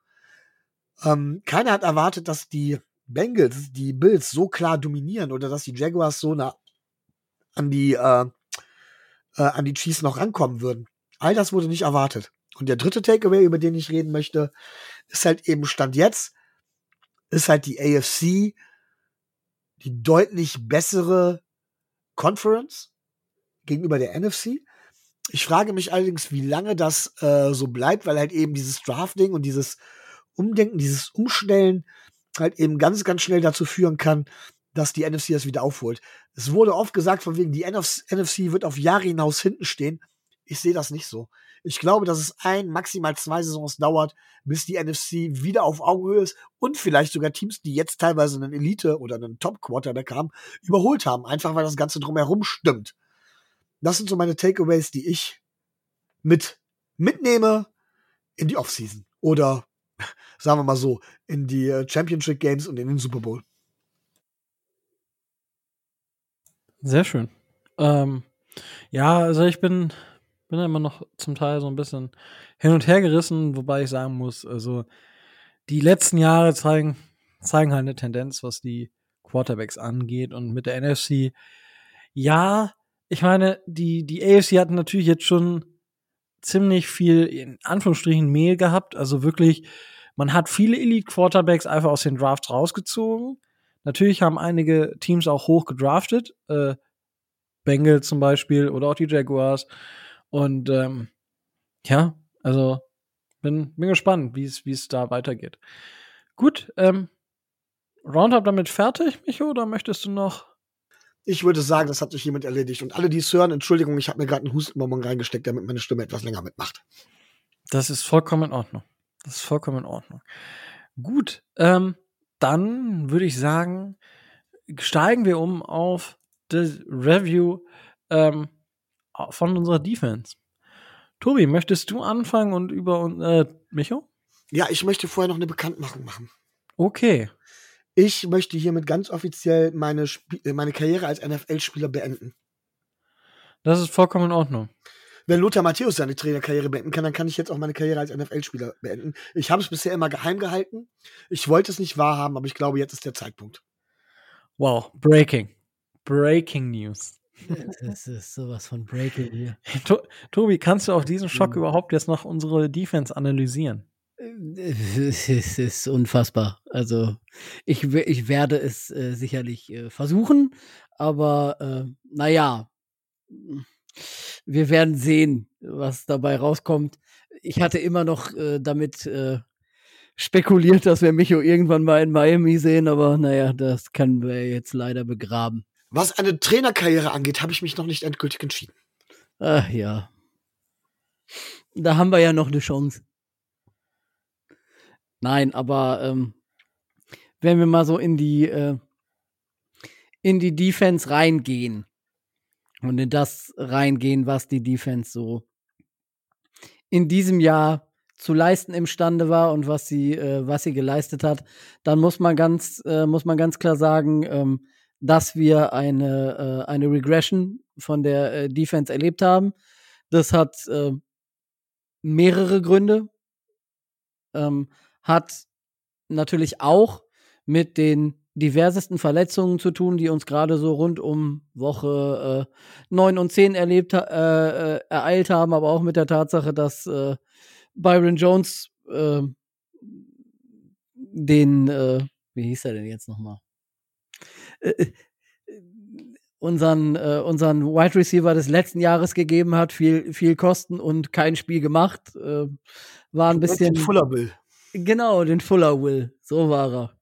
Speaker 3: Ähm, keiner hat erwartet, dass die Bengals die Bills so klar dominieren oder dass die Jaguars so nah an die, äh, äh, an die Chiefs noch rankommen würden. All das wurde nicht erwartet. Und der dritte Takeaway, über den ich reden möchte, ist halt eben Stand jetzt, ist halt die AFC die deutlich bessere Conference gegenüber der NFC. Ich frage mich allerdings, wie lange das äh, so bleibt, weil halt eben dieses Drafting und dieses Umdenken, dieses Umstellen halt eben ganz, ganz schnell dazu führen kann, dass die NFC das wieder aufholt. Es wurde oft gesagt, von wegen, die NFC wird auf Jahre hinaus hinten stehen. Ich sehe das nicht so. Ich glaube, dass es ein, maximal zwei Saisons dauert, bis die NFC wieder auf Augenhöhe ist und vielleicht sogar Teams, die jetzt teilweise einen Elite- oder einen Top-Quarterback haben, überholt haben. Einfach weil das Ganze drumherum stimmt. Das sind so meine Takeaways, die ich mit mitnehme in die Offseason. Oder sagen wir mal so, in die äh, Championship Games und in den Super Bowl.
Speaker 1: Sehr schön. Ähm, ja, also ich bin, bin immer noch zum Teil so ein bisschen hin und her gerissen, wobei ich sagen muss, also die letzten Jahre zeigen, zeigen halt eine Tendenz, was die Quarterbacks angeht und mit der NFC. Ja, ich meine, die, die AFC hat natürlich jetzt schon ziemlich viel in Anführungsstrichen Mehl gehabt, also wirklich man hat viele Elite-Quarterbacks einfach aus den Drafts rausgezogen. Natürlich haben einige Teams auch hoch gedraftet. Äh, Bengals zum Beispiel oder auch die Jaguars. Und ähm, ja, also bin, bin gespannt, wie es da weitergeht. Gut, ähm, Roundup damit fertig, Micho, oder möchtest du noch?
Speaker 3: Ich würde sagen, das hat sich jemand erledigt. Und alle, die es hören, Entschuldigung, ich habe mir gerade einen Hustenbonbon reingesteckt, damit meine Stimme etwas länger mitmacht.
Speaker 1: Das ist vollkommen in Ordnung. Das ist vollkommen in Ordnung. Gut, ähm, dann würde ich sagen, steigen wir um auf das Review ähm, von unserer Defense. Tobi, möchtest du anfangen und über äh, Micho?
Speaker 3: Ja, ich möchte vorher noch eine Bekanntmachung machen.
Speaker 1: Okay.
Speaker 3: Ich möchte hiermit ganz offiziell meine, Sp äh, meine Karriere als NFL-Spieler beenden.
Speaker 1: Das ist vollkommen in Ordnung
Speaker 3: wenn Lothar Matthäus seine Trainerkarriere beenden kann, dann kann ich jetzt auch meine Karriere als NFL-Spieler beenden. Ich habe es bisher immer geheim gehalten. Ich wollte es nicht wahrhaben, aber ich glaube, jetzt ist der Zeitpunkt.
Speaker 1: Wow, Breaking. Breaking News.
Speaker 2: Das ist sowas von Breaking hier. *laughs*
Speaker 1: To Tobi, kannst du auf diesen Schock mhm. überhaupt jetzt noch unsere Defense analysieren?
Speaker 2: Es ist unfassbar. Also ich, ich werde es äh, sicherlich äh, versuchen, aber äh, naja, wir werden sehen, was dabei rauskommt. Ich hatte immer noch äh, damit äh, spekuliert, dass wir Micho irgendwann mal in Miami sehen, aber naja, das können wir jetzt leider begraben.
Speaker 3: Was eine Trainerkarriere angeht, habe ich mich noch nicht endgültig entschieden.
Speaker 2: Ach ja. Da haben wir ja noch eine Chance. Nein, aber ähm, wenn wir mal so in die äh, in die Defense reingehen und in das reingehen, was die Defense so in diesem Jahr zu leisten imstande war und was sie äh, was sie geleistet hat, dann muss man ganz äh, muss man ganz klar sagen, ähm, dass wir eine äh, eine Regression von der äh, Defense erlebt haben. Das hat äh, mehrere Gründe. Ähm, hat natürlich auch mit den diversesten Verletzungen zu tun, die uns gerade so rund um Woche äh, 9 und 10 erlebt, äh, äh, ereilt haben, aber auch mit der Tatsache, dass äh, Byron Jones äh, den, äh, wie hieß er denn jetzt nochmal? Äh, unseren, unseren Wide Receiver des letzten Jahres gegeben hat, viel, viel Kosten und kein Spiel gemacht. War ein bisschen.
Speaker 3: Fuller Will.
Speaker 2: Genau, den Fuller Will. So war er.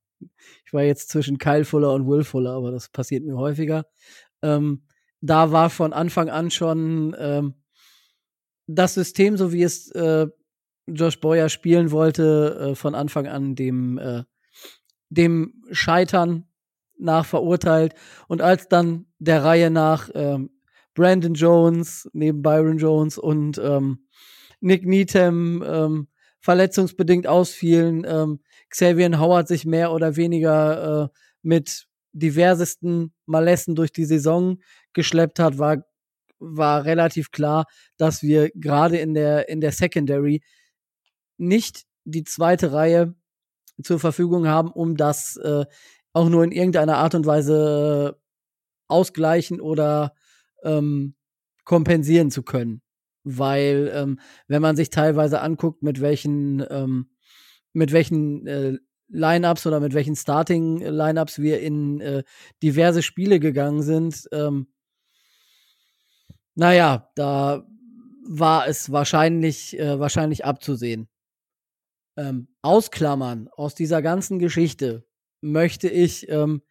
Speaker 2: Ich war jetzt zwischen Kyle Fuller und Will Fuller, aber das passiert mir häufiger. Ähm, da war von Anfang an schon ähm, das System, so wie es äh, Josh Boyer spielen wollte, äh, von Anfang an dem, äh, dem Scheitern nach verurteilt. Und als dann der Reihe nach ähm, Brandon Jones neben Byron Jones und ähm, Nick Needham ähm, verletzungsbedingt ausfielen, ähm, Xavier Howard sich mehr oder weniger äh, mit diversesten Malessen durch die Saison geschleppt hat, war, war relativ klar, dass wir gerade in der, in der Secondary nicht die zweite Reihe zur Verfügung haben, um das äh, auch nur in irgendeiner Art und Weise ausgleichen oder ähm, kompensieren zu können. Weil, ähm, wenn man sich teilweise anguckt, mit welchen ähm, mit welchen äh, Lineups oder mit welchen Starting Lineups wir in äh, diverse Spiele gegangen sind. Ähm, naja, da war es wahrscheinlich, äh, wahrscheinlich abzusehen. Ähm, ausklammern aus dieser ganzen Geschichte möchte ich ähm,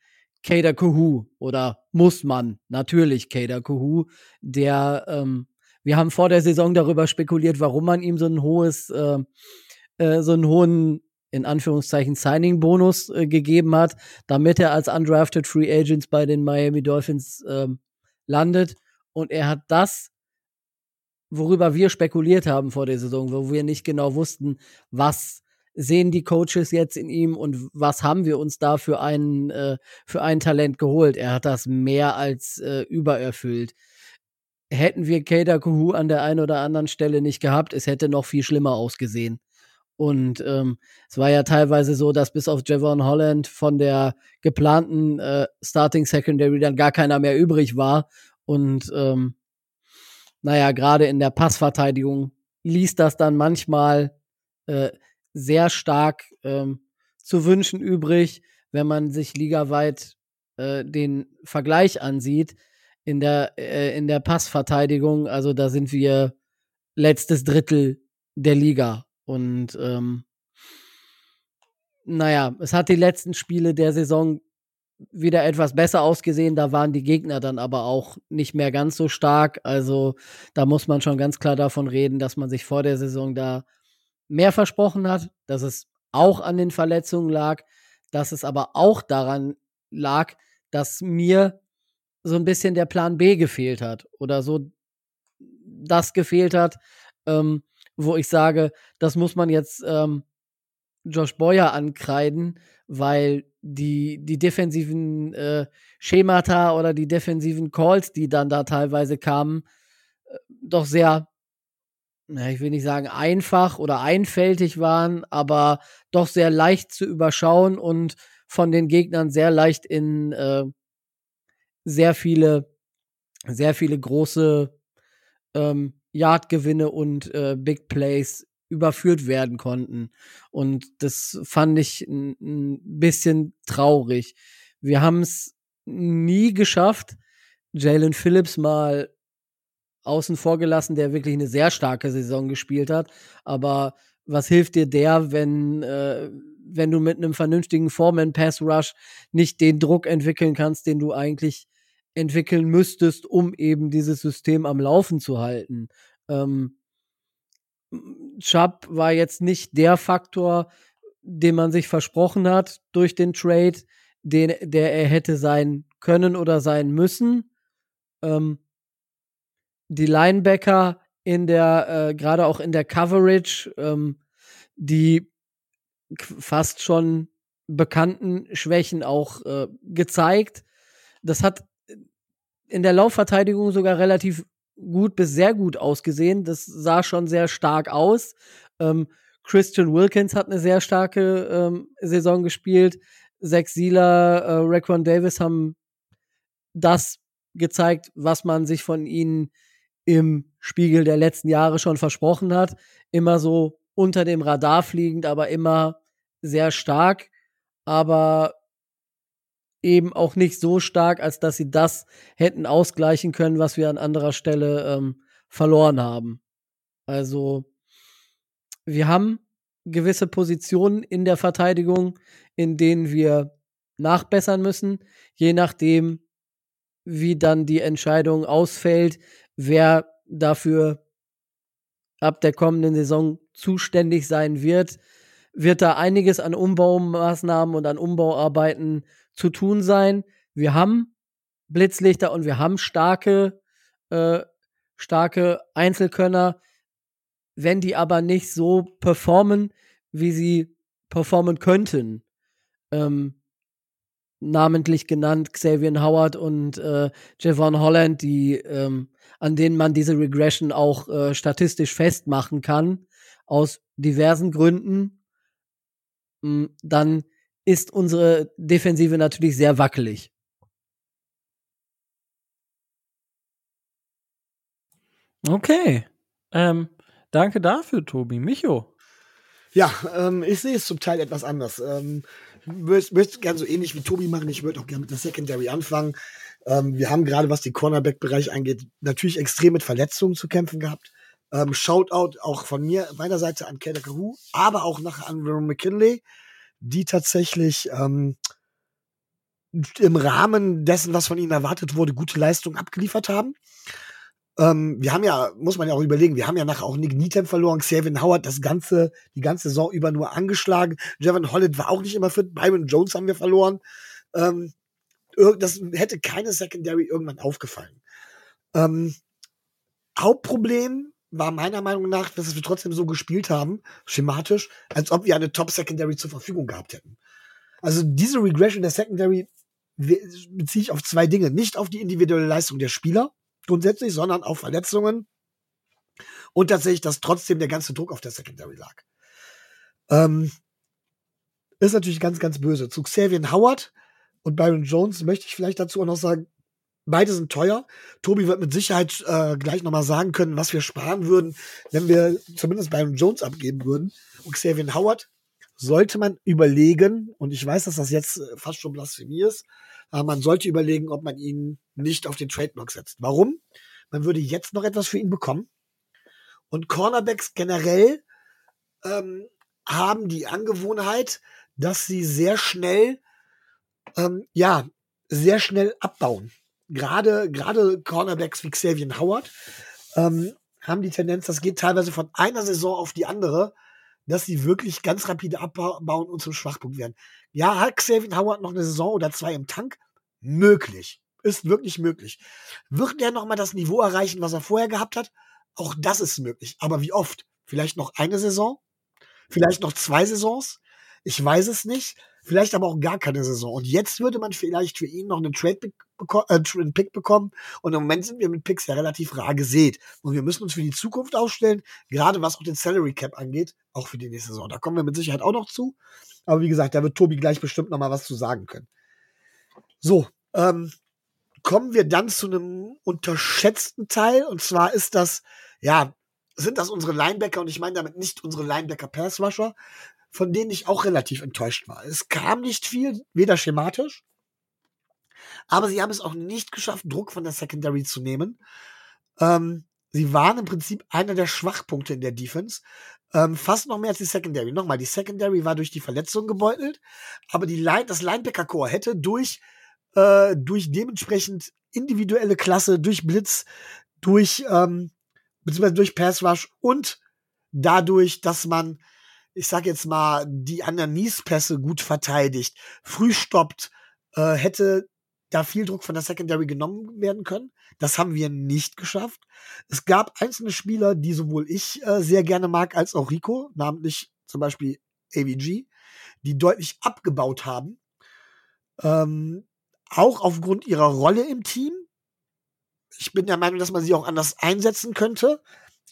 Speaker 2: Kader Kuhu oder muss man natürlich Kader Kuhu, der ähm, wir haben vor der Saison darüber spekuliert, warum man ihm so ein hohes äh, äh, so einen hohen, in Anführungszeichen, Signing-Bonus äh, gegeben hat, damit er als undrafted Free Agents bei den Miami Dolphins ähm, landet. Und er hat das, worüber wir spekuliert haben vor der Saison, wo wir nicht genau wussten, was sehen die Coaches jetzt in ihm und was haben wir uns da für ein, äh, für ein Talent geholt. Er hat das mehr als äh, übererfüllt. Hätten wir Kader Kuhu an der einen oder anderen Stelle nicht gehabt, es hätte noch viel schlimmer ausgesehen. Und ähm, es war ja teilweise so, dass bis auf Javon Holland von der geplanten äh, Starting Secondary dann gar keiner mehr übrig war. Und ähm, naja, gerade in der Passverteidigung ließ das dann manchmal äh, sehr stark ähm, zu wünschen übrig, wenn man sich ligaweit äh, den Vergleich ansieht in der, äh, in der Passverteidigung. Also da sind wir letztes Drittel der Liga und ähm, naja, es hat die letzten Spiele der Saison wieder etwas besser ausgesehen. Da waren die Gegner dann aber auch nicht mehr ganz so stark. Also da muss man schon ganz klar davon reden, dass man sich vor der Saison da mehr versprochen hat, dass es auch an den Verletzungen lag, dass es aber auch daran lag, dass mir so ein bisschen der Plan B gefehlt hat oder so das gefehlt hat, ähm, wo ich sage, das muss man jetzt ähm, Josh Boyer ankreiden, weil die, die defensiven äh, Schemata oder die defensiven Calls, die dann da teilweise kamen, äh, doch sehr, na, ich will nicht sagen einfach oder einfältig waren, aber doch sehr leicht zu überschauen und von den Gegnern sehr leicht in äh, sehr viele, sehr viele große ähm, Yardgewinne und äh, Big Plays überführt werden konnten. Und das fand ich ein, bisschen traurig. Wir haben es nie geschafft, Jalen Phillips mal außen vor gelassen, der wirklich eine sehr starke Saison gespielt hat. Aber was hilft dir der, wenn, äh, wenn du mit einem vernünftigen Foreman-Pass-Rush nicht den Druck entwickeln kannst, den du eigentlich entwickeln müsstest, um eben dieses System am Laufen zu halten. Ähm, Chubb war jetzt nicht der Faktor, den man sich versprochen hat durch den Trade, den, der er hätte sein können oder sein müssen. Ähm, die Linebacker in der, äh, gerade auch in der Coverage, ähm, die fast schon bekannten Schwächen auch äh, gezeigt. Das hat in der Laufverteidigung sogar relativ gut bis sehr gut ausgesehen. Das sah schon sehr stark aus. Ähm, Christian Wilkins hat eine sehr starke ähm, Saison gespielt. Zach Sieler, äh, Raquan Davis haben das gezeigt, was man sich von ihnen im Spiegel der letzten Jahre schon versprochen hat. Immer so unter dem Radar fliegend, aber immer sehr stark. Aber eben auch nicht so stark, als dass sie das hätten ausgleichen können, was wir an anderer Stelle ähm, verloren haben. Also wir haben gewisse Positionen in der Verteidigung, in denen wir nachbessern müssen, je nachdem, wie dann die Entscheidung ausfällt, wer dafür ab der kommenden Saison zuständig sein wird, wird da einiges an Umbaumaßnahmen und an Umbauarbeiten zu tun sein. Wir haben Blitzlichter und wir haben starke, äh, starke Einzelkönner. Wenn die aber nicht so performen, wie sie performen könnten, ähm, namentlich genannt Xavier Howard und äh, Javon Holland, die ähm, an denen man diese Regression auch äh, statistisch festmachen kann, aus diversen Gründen, mh, dann ist unsere Defensive natürlich sehr wackelig.
Speaker 1: Okay. Ähm, danke dafür, Tobi. Micho.
Speaker 3: Ja, ähm, ich sehe es zum Teil etwas anders. Ähm, ich möchte gerne so ähnlich wie Tobi machen. Ich würde auch gerne mit der Secondary anfangen. Ähm, wir haben gerade, was den Cornerback-Bereich angeht, natürlich extrem mit Verletzungen zu kämpfen gehabt. Ähm, Shoutout auch von mir, meiner Seite an Kader Kahu, aber auch nachher an Ron McKinley, die tatsächlich ähm, im Rahmen dessen, was von ihnen erwartet wurde, gute Leistung abgeliefert haben. Ähm, wir haben ja, muss man ja auch überlegen, wir haben ja nachher auch Nick Needham verloren, Xavier Howard das ganze, die ganze Saison über nur angeschlagen. Javon Holland war auch nicht immer fit. Byron Jones haben wir verloren. Ähm, das hätte keine Secondary irgendwann aufgefallen. Ähm, Hauptproblem war meiner Meinung nach, dass wir trotzdem so gespielt haben, schematisch, als ob wir eine Top-Secondary zur Verfügung gehabt hätten. Also diese Regression der Secondary beziehe ich auf zwei Dinge. Nicht auf die individuelle Leistung der Spieler grundsätzlich, sondern auf Verletzungen und tatsächlich, dass trotzdem der ganze Druck auf der Secondary lag. Ähm, ist natürlich ganz, ganz böse. Zu Xavier Howard und Byron Jones möchte ich vielleicht dazu auch noch sagen, Beide sind teuer. Tobi wird mit Sicherheit äh, gleich nochmal sagen können, was wir sparen würden, wenn wir zumindest beim Jones abgeben würden. Und Xavier Howard sollte man überlegen, und ich weiß, dass das jetzt äh, fast schon Blasphemie ist, aber man sollte überlegen, ob man ihn nicht auf den Trademark setzt. Warum? Man würde jetzt noch etwas für ihn bekommen. Und Cornerbacks generell ähm, haben die Angewohnheit, dass sie sehr schnell, ähm, ja, sehr schnell abbauen gerade, gerade Cornerbacks wie Xavier Howard ähm, haben die Tendenz, das geht teilweise von einer Saison auf die andere, dass sie wirklich ganz rapide abbauen und zum Schwachpunkt werden. Ja, hat Xavier Howard noch eine Saison oder zwei im Tank? Möglich. Ist wirklich möglich. Wird er noch mal das Niveau erreichen, was er vorher gehabt hat? Auch das ist möglich. Aber wie oft? Vielleicht noch eine Saison? Vielleicht noch zwei Saisons? Ich weiß es nicht. Vielleicht aber auch gar keine Saison. Und jetzt würde man vielleicht für ihn noch einen Trade-Pick äh, Pick bekommen. Und im Moment sind wir mit Picks ja relativ rar gesät. Und wir müssen uns für die Zukunft aufstellen, gerade was auch den Salary Cap angeht, auch für die nächste Saison. Da kommen wir mit Sicherheit auch noch zu. Aber wie gesagt, da wird Tobi gleich bestimmt noch mal was zu sagen können. So, ähm, kommen wir dann zu einem unterschätzten Teil. Und zwar ist das, ja, sind das unsere Linebacker und ich meine damit nicht unsere Linebacker Pass Rusher, von denen ich auch relativ enttäuscht war. Es kam nicht viel, weder schematisch aber sie haben es auch nicht geschafft, Druck von der Secondary zu nehmen. Ähm, sie waren im Prinzip einer der Schwachpunkte in der Defense. Ähm, fast noch mehr als die Secondary. Nochmal, die Secondary war durch die Verletzung gebeutelt, aber die Line, das Linebacker-Core hätte durch, äh, durch dementsprechend individuelle Klasse, durch Blitz, durch, ähm, beziehungsweise durch Pass Rush und dadurch, dass man, ich sag jetzt mal, die Underneath-Pässe gut verteidigt, früh stoppt, äh, hätte da viel Druck von der Secondary genommen werden können. Das haben wir nicht geschafft. Es gab einzelne Spieler, die sowohl ich äh, sehr gerne mag, als auch Rico, namentlich zum Beispiel AVG, die deutlich abgebaut haben. Ähm, auch aufgrund ihrer Rolle im Team. Ich bin der Meinung, dass man sie auch anders einsetzen könnte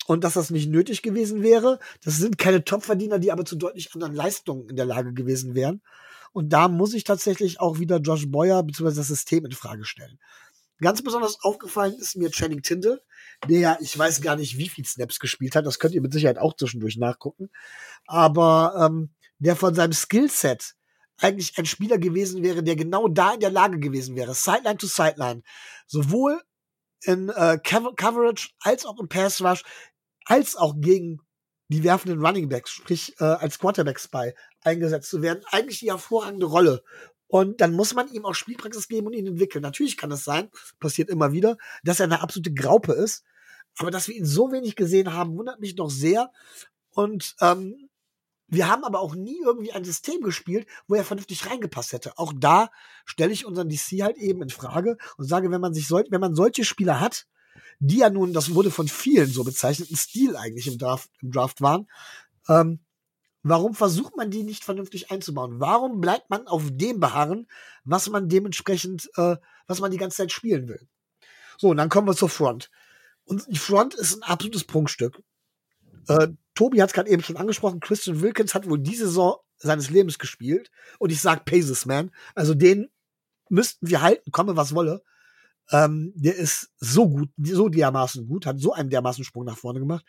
Speaker 3: und dass das nicht nötig gewesen wäre. Das sind keine Topverdiener, die aber zu deutlich anderen Leistungen in der Lage gewesen wären. Und da muss ich tatsächlich auch wieder Josh Boyer bzw. das System in Frage stellen. Ganz besonders aufgefallen ist mir Channing Tindall, der ja, ich weiß gar nicht, wie viel Snaps gespielt hat. Das könnt ihr mit Sicherheit auch zwischendurch nachgucken. Aber ähm, der von seinem Skillset eigentlich ein Spieler gewesen wäre, der genau da in der Lage gewesen wäre, Sideline to Sideline, sowohl in äh, Coverage als auch im Pass Rush, als auch gegen die werfenden Running Backs, sprich äh, als Quarterback Spy eingesetzt zu werden, eigentlich die hervorragende Rolle. Und dann muss man ihm auch Spielpraxis geben und ihn entwickeln. Natürlich kann es sein, passiert immer wieder, dass er eine absolute Graupe ist. Aber dass wir ihn so wenig gesehen haben, wundert mich noch sehr. Und ähm, wir haben aber auch nie irgendwie ein System gespielt, wo er vernünftig reingepasst hätte. Auch da stelle ich unseren DC halt eben in Frage und sage, wenn man sich soll, wenn man solche Spieler hat, die ja nun, das wurde von vielen so bezeichnet, ein Stil eigentlich im Draft, im Draft waren, ähm, warum versucht man die nicht vernünftig einzubauen? Warum bleibt man auf dem beharren, was man dementsprechend, äh, was man die ganze Zeit spielen will? So, und dann kommen wir zur Front. Und die Front ist ein absolutes Prunkstück. Äh, Tobi hat es gerade eben schon angesprochen, Christian Wilkins hat wohl diese Saison seines Lebens gespielt. Und ich sag Paces, man. Also den müssten wir halten, komme was wolle. Ähm, der ist so gut, so dermaßen gut, hat so einen dermaßen Sprung nach vorne gemacht.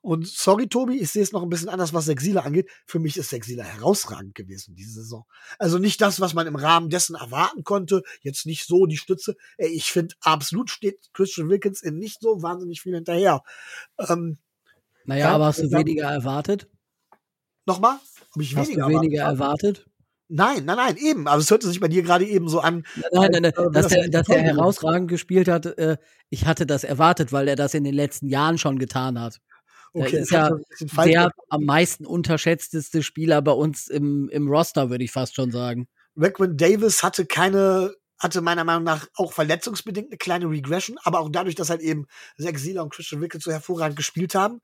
Speaker 3: Und sorry, Tobi, ich sehe es noch ein bisschen anders, was Sexila angeht. Für mich ist Sexila herausragend gewesen diese Saison. Also nicht das, was man im Rahmen dessen erwarten konnte. Jetzt nicht so die Stütze. Ich finde, absolut steht Christian Wilkins in nicht so wahnsinnig viel hinterher. Ähm,
Speaker 2: naja, aber hast du weniger erwartet?
Speaker 3: Nochmal? Hab ich
Speaker 2: hast
Speaker 3: weniger
Speaker 2: du weniger erwartet? erwartet?
Speaker 3: Nein, nein, nein, eben. Aber es hörte sich bei dir gerade eben so an.
Speaker 2: Nein, nein, nein, äh, dass, er, dass er herausragend gespielt hat. Äh, ich hatte das erwartet, weil er das in den letzten Jahren schon getan hat. Okay, er ist ja der am meisten unterschätzteste Spieler bei uns im, im Roster, würde ich fast schon sagen.
Speaker 3: Raquin Davis hatte keine, hatte meiner Meinung nach auch verletzungsbedingt eine kleine Regression, aber auch dadurch, dass halt eben Zach Zieler und Christian Wickett so hervorragend gespielt haben.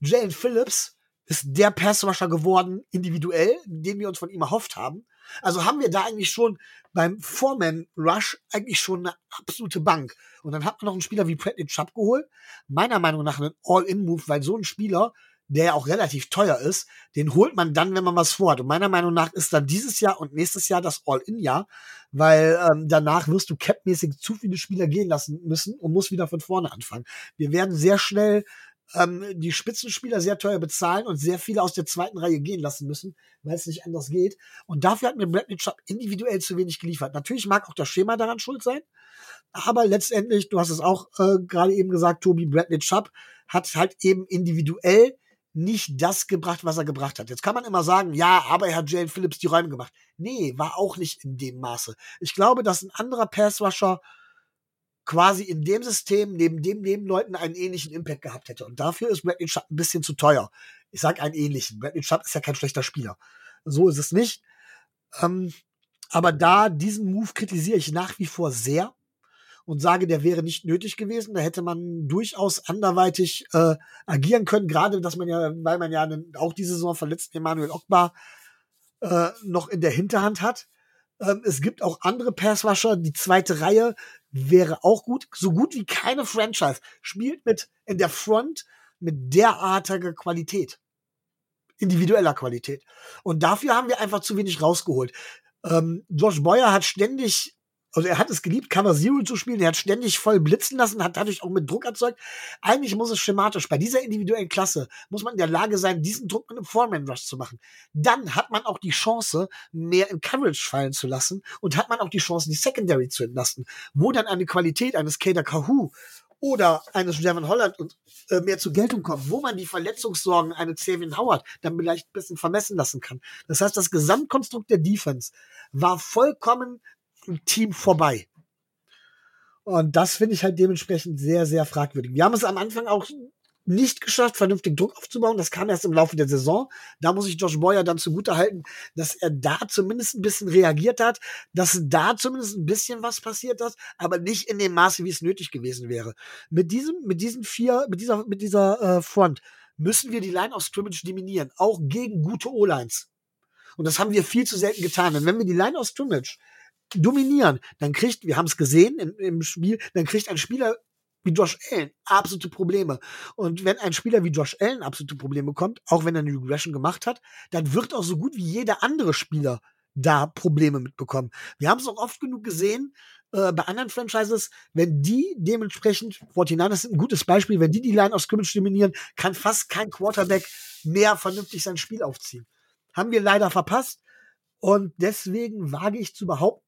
Speaker 3: Jalen Phillips ist der Passrusher geworden, individuell, den wir uns von ihm erhofft haben. Also haben wir da eigentlich schon beim Foreman Rush eigentlich schon eine absolute Bank. Und dann hat man noch einen Spieler wie Bradley Chubb geholt. Meiner Meinung nach einen All-In-Move, weil so ein Spieler, der ja auch relativ teuer ist, den holt man dann, wenn man was vorhat. Und meiner Meinung nach ist dann dieses Jahr und nächstes Jahr das All-In-Jahr, weil ähm, danach wirst du capmäßig zu viele Spieler gehen lassen müssen und musst wieder von vorne anfangen. Wir werden sehr schnell ähm, die Spitzenspieler sehr teuer bezahlen und sehr viele aus der zweiten Reihe gehen lassen müssen, weil es nicht anders geht. Und dafür hat mir Bradley Chubb individuell zu wenig geliefert. Natürlich mag auch das Schema daran schuld sein, aber letztendlich, du hast es auch äh, gerade eben gesagt, Tobi, Bradley Chubb hat halt eben individuell nicht das gebracht, was er gebracht hat. Jetzt kann man immer sagen, ja, aber er hat Jalen Phillips die Räume gemacht. Nee, war auch nicht in dem Maße. Ich glaube, dass ein anderer Passrusher quasi in dem System neben dem Nebenleuten einen ähnlichen Impact gehabt hätte. Und dafür ist Bradley Chubb ein bisschen zu teuer. Ich sage einen ähnlichen. Bradley Chubb ist ja kein schlechter Spieler. So ist es nicht. Ähm, aber da diesen Move kritisiere ich nach wie vor sehr und sage, der wäre nicht nötig gewesen. Da hätte man durchaus anderweitig äh, agieren können, gerade dass man ja, weil man ja auch diese Saison verletzten Emmanuel Ogbar äh, noch in der Hinterhand hat. Ähm, es gibt auch andere Passwasher. Die zweite Reihe wäre auch gut. So gut wie keine Franchise spielt mit in der Front mit derartiger Qualität. Individueller Qualität. Und dafür haben wir einfach zu wenig rausgeholt. Ähm, Josh Boyer hat ständig also er hat es geliebt, Cover Zero zu spielen. Er hat ständig voll blitzen lassen, hat dadurch auch mit Druck erzeugt. Eigentlich muss es schematisch, bei dieser individuellen Klasse, muss man in der Lage sein, diesen Druck mit einem Foreman Rush zu machen. Dann hat man auch die Chance, mehr in Coverage fallen zu lassen und hat man auch die Chance, die Secondary zu entlasten, wo dann eine Qualität eines Kader Kahu oder eines Devin Holland und äh, mehr zur Geltung kommt, wo man die Verletzungssorgen eines Xavier Howard dann vielleicht ein bisschen vermessen lassen kann. Das heißt, das Gesamtkonstrukt der Defense war vollkommen Team vorbei. Und das finde ich halt dementsprechend sehr, sehr fragwürdig. Wir haben es am Anfang auch nicht geschafft, vernünftig Druck aufzubauen. Das kam erst im Laufe der Saison. Da muss ich Josh Boyer dann zugute halten, dass er da zumindest ein bisschen reagiert hat, dass da zumindest ein bisschen was passiert ist, aber nicht in dem Maße, wie es nötig gewesen wäre. Mit diesem, mit diesen vier, mit dieser, mit dieser äh, Front müssen wir die Line of Scrimmage dominieren, auch gegen gute O-Lines. Und das haben wir viel zu selten getan. Denn wenn wir die Line of Scrimmage dominieren, dann kriegt, wir haben es gesehen im, im Spiel, dann kriegt ein Spieler wie Josh Allen absolute Probleme. Und wenn ein Spieler wie Josh Allen absolute Probleme bekommt, auch wenn er eine Regression gemacht hat, dann wird auch so gut wie jeder andere Spieler da Probleme mitbekommen. Wir haben es auch oft genug gesehen, äh, bei anderen Franchises, wenn die dementsprechend, 49ers sind ein gutes Beispiel, wenn die die Line of Scrimmage dominieren, kann fast kein Quarterback mehr vernünftig sein Spiel aufziehen. Haben wir leider verpasst. Und deswegen wage ich zu behaupten,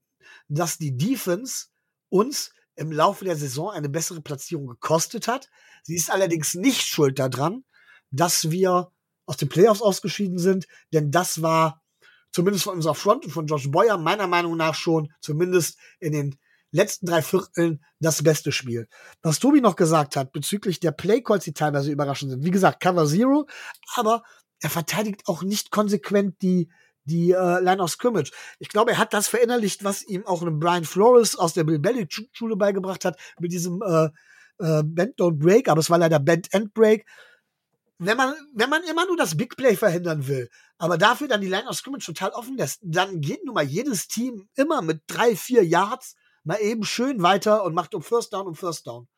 Speaker 3: dass die Defense uns im Laufe der Saison eine bessere Platzierung gekostet hat. Sie ist allerdings nicht schuld daran, dass wir aus den Playoffs ausgeschieden sind, denn das war zumindest von unserer Front und von Josh Boyer meiner Meinung nach schon zumindest in den letzten drei Vierteln das beste Spiel. Was Tobi noch gesagt hat bezüglich der Playcalls, die teilweise überraschend sind. Wie gesagt, Cover Zero, aber er verteidigt auch nicht konsequent die die äh, Line of Scrimmage. Ich glaube, er hat das verinnerlicht, was ihm auch ein Brian Flores aus der Bill Belichick Schule beigebracht hat, mit diesem äh, äh, Bend Don't Break, aber es war leider Bend End Break. Wenn man, wenn man immer nur das Big Play verhindern will, aber dafür dann die Line of Scrimmage total offen lässt, dann geht nun mal jedes Team immer mit drei, vier Yards mal eben schön weiter und macht um First Down um First Down.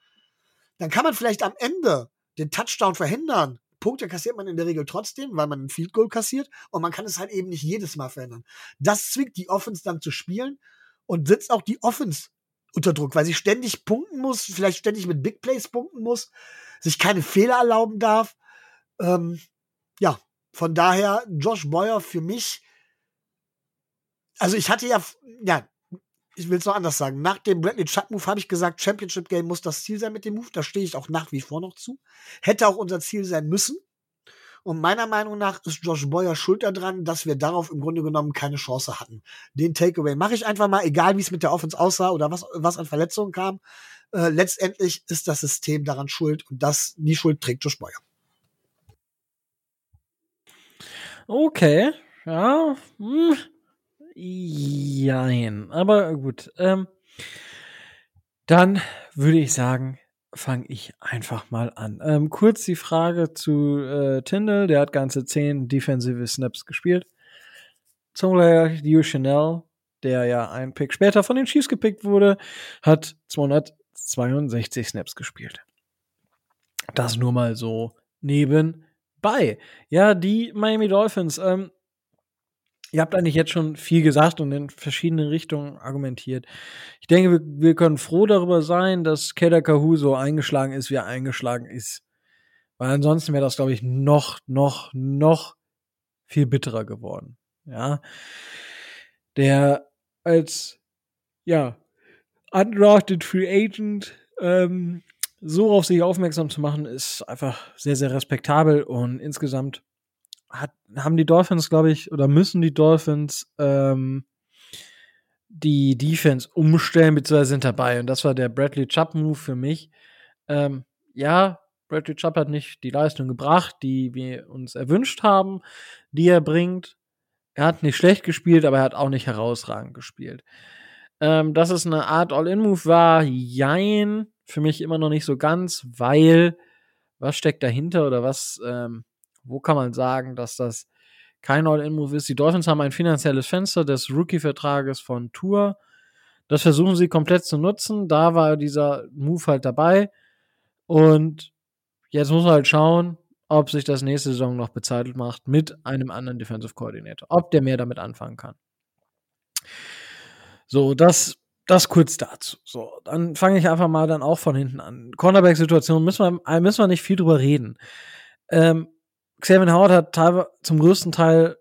Speaker 3: Dann kann man vielleicht am Ende den Touchdown verhindern, Punkte kassiert man in der Regel trotzdem, weil man ein Field Goal kassiert und man kann es halt eben nicht jedes Mal verändern. Das zwingt die Offense dann zu spielen und setzt auch die Offense unter Druck, weil sie ständig punkten muss, vielleicht ständig mit Big Plays punkten muss, sich keine Fehler erlauben darf. Ähm, ja, von daher Josh Boyer für mich. Also ich hatte ja, ja, ich will es noch anders sagen. Nach dem Bradley Chuck Move habe ich gesagt, Championship Game muss das Ziel sein mit dem Move. Da stehe ich auch nach wie vor noch zu. Hätte auch unser Ziel sein müssen. Und meiner Meinung nach ist Josh Boyer schuld daran, dass wir darauf im Grunde genommen keine Chance hatten. Den Takeaway mache ich einfach mal, egal wie es mit der Offense aussah oder was, was an Verletzungen kam. Äh, letztendlich ist das System daran schuld und das, die Schuld trägt Josh Boyer.
Speaker 1: Okay, ja. Hm. Jein. Aber gut. Ähm, dann würde ich sagen, fange ich einfach mal an. Ähm, kurz die Frage zu äh, Tyndall. Der hat ganze zehn defensive Snaps gespielt. Zum Hugh Chanel, der ja ein Pick später von den Chiefs gepickt wurde, hat 262 Snaps gespielt. Das nur mal so nebenbei. Ja, die Miami Dolphins. Ähm, Ihr habt eigentlich jetzt schon viel gesagt und in verschiedenen Richtungen argumentiert. Ich denke, wir, wir können froh darüber sein, dass Keda Kahu so eingeschlagen ist, wie er eingeschlagen ist. Weil ansonsten wäre das, glaube ich, noch, noch, noch viel bitterer geworden. Ja. Der als, ja, undrafted Free Agent ähm, so auf sich aufmerksam zu machen, ist einfach sehr, sehr respektabel und insgesamt hat, haben die Dolphins, glaube ich, oder müssen die Dolphins ähm, die Defense umstellen, beziehungsweise sind dabei. Und das war der Bradley Chubb-Move für mich. Ähm, ja, Bradley Chubb hat nicht die Leistung gebracht, die wir uns erwünscht haben, die er bringt. Er hat nicht schlecht gespielt, aber er hat auch nicht herausragend gespielt. Ähm, dass es eine Art All-In-Move war, jein, für mich immer noch nicht so ganz, weil was steckt dahinter oder was ähm, wo kann man sagen, dass das kein All-In-Move ist? Die Dolphins haben ein finanzielles Fenster des Rookie-Vertrages von Tour. Das versuchen sie komplett zu nutzen. Da war dieser Move halt dabei. Und jetzt muss man halt schauen, ob sich das nächste Saison noch bezahlt macht mit einem anderen Defensive Coordinator. Ob der mehr damit anfangen kann. So, das, das kurz dazu. So, dann fange ich einfach mal dann auch von hinten an. Cornerback-Situation müssen wir, müssen wir nicht viel drüber reden. Ähm, Xavier Howard hat teilweise zum größten Teil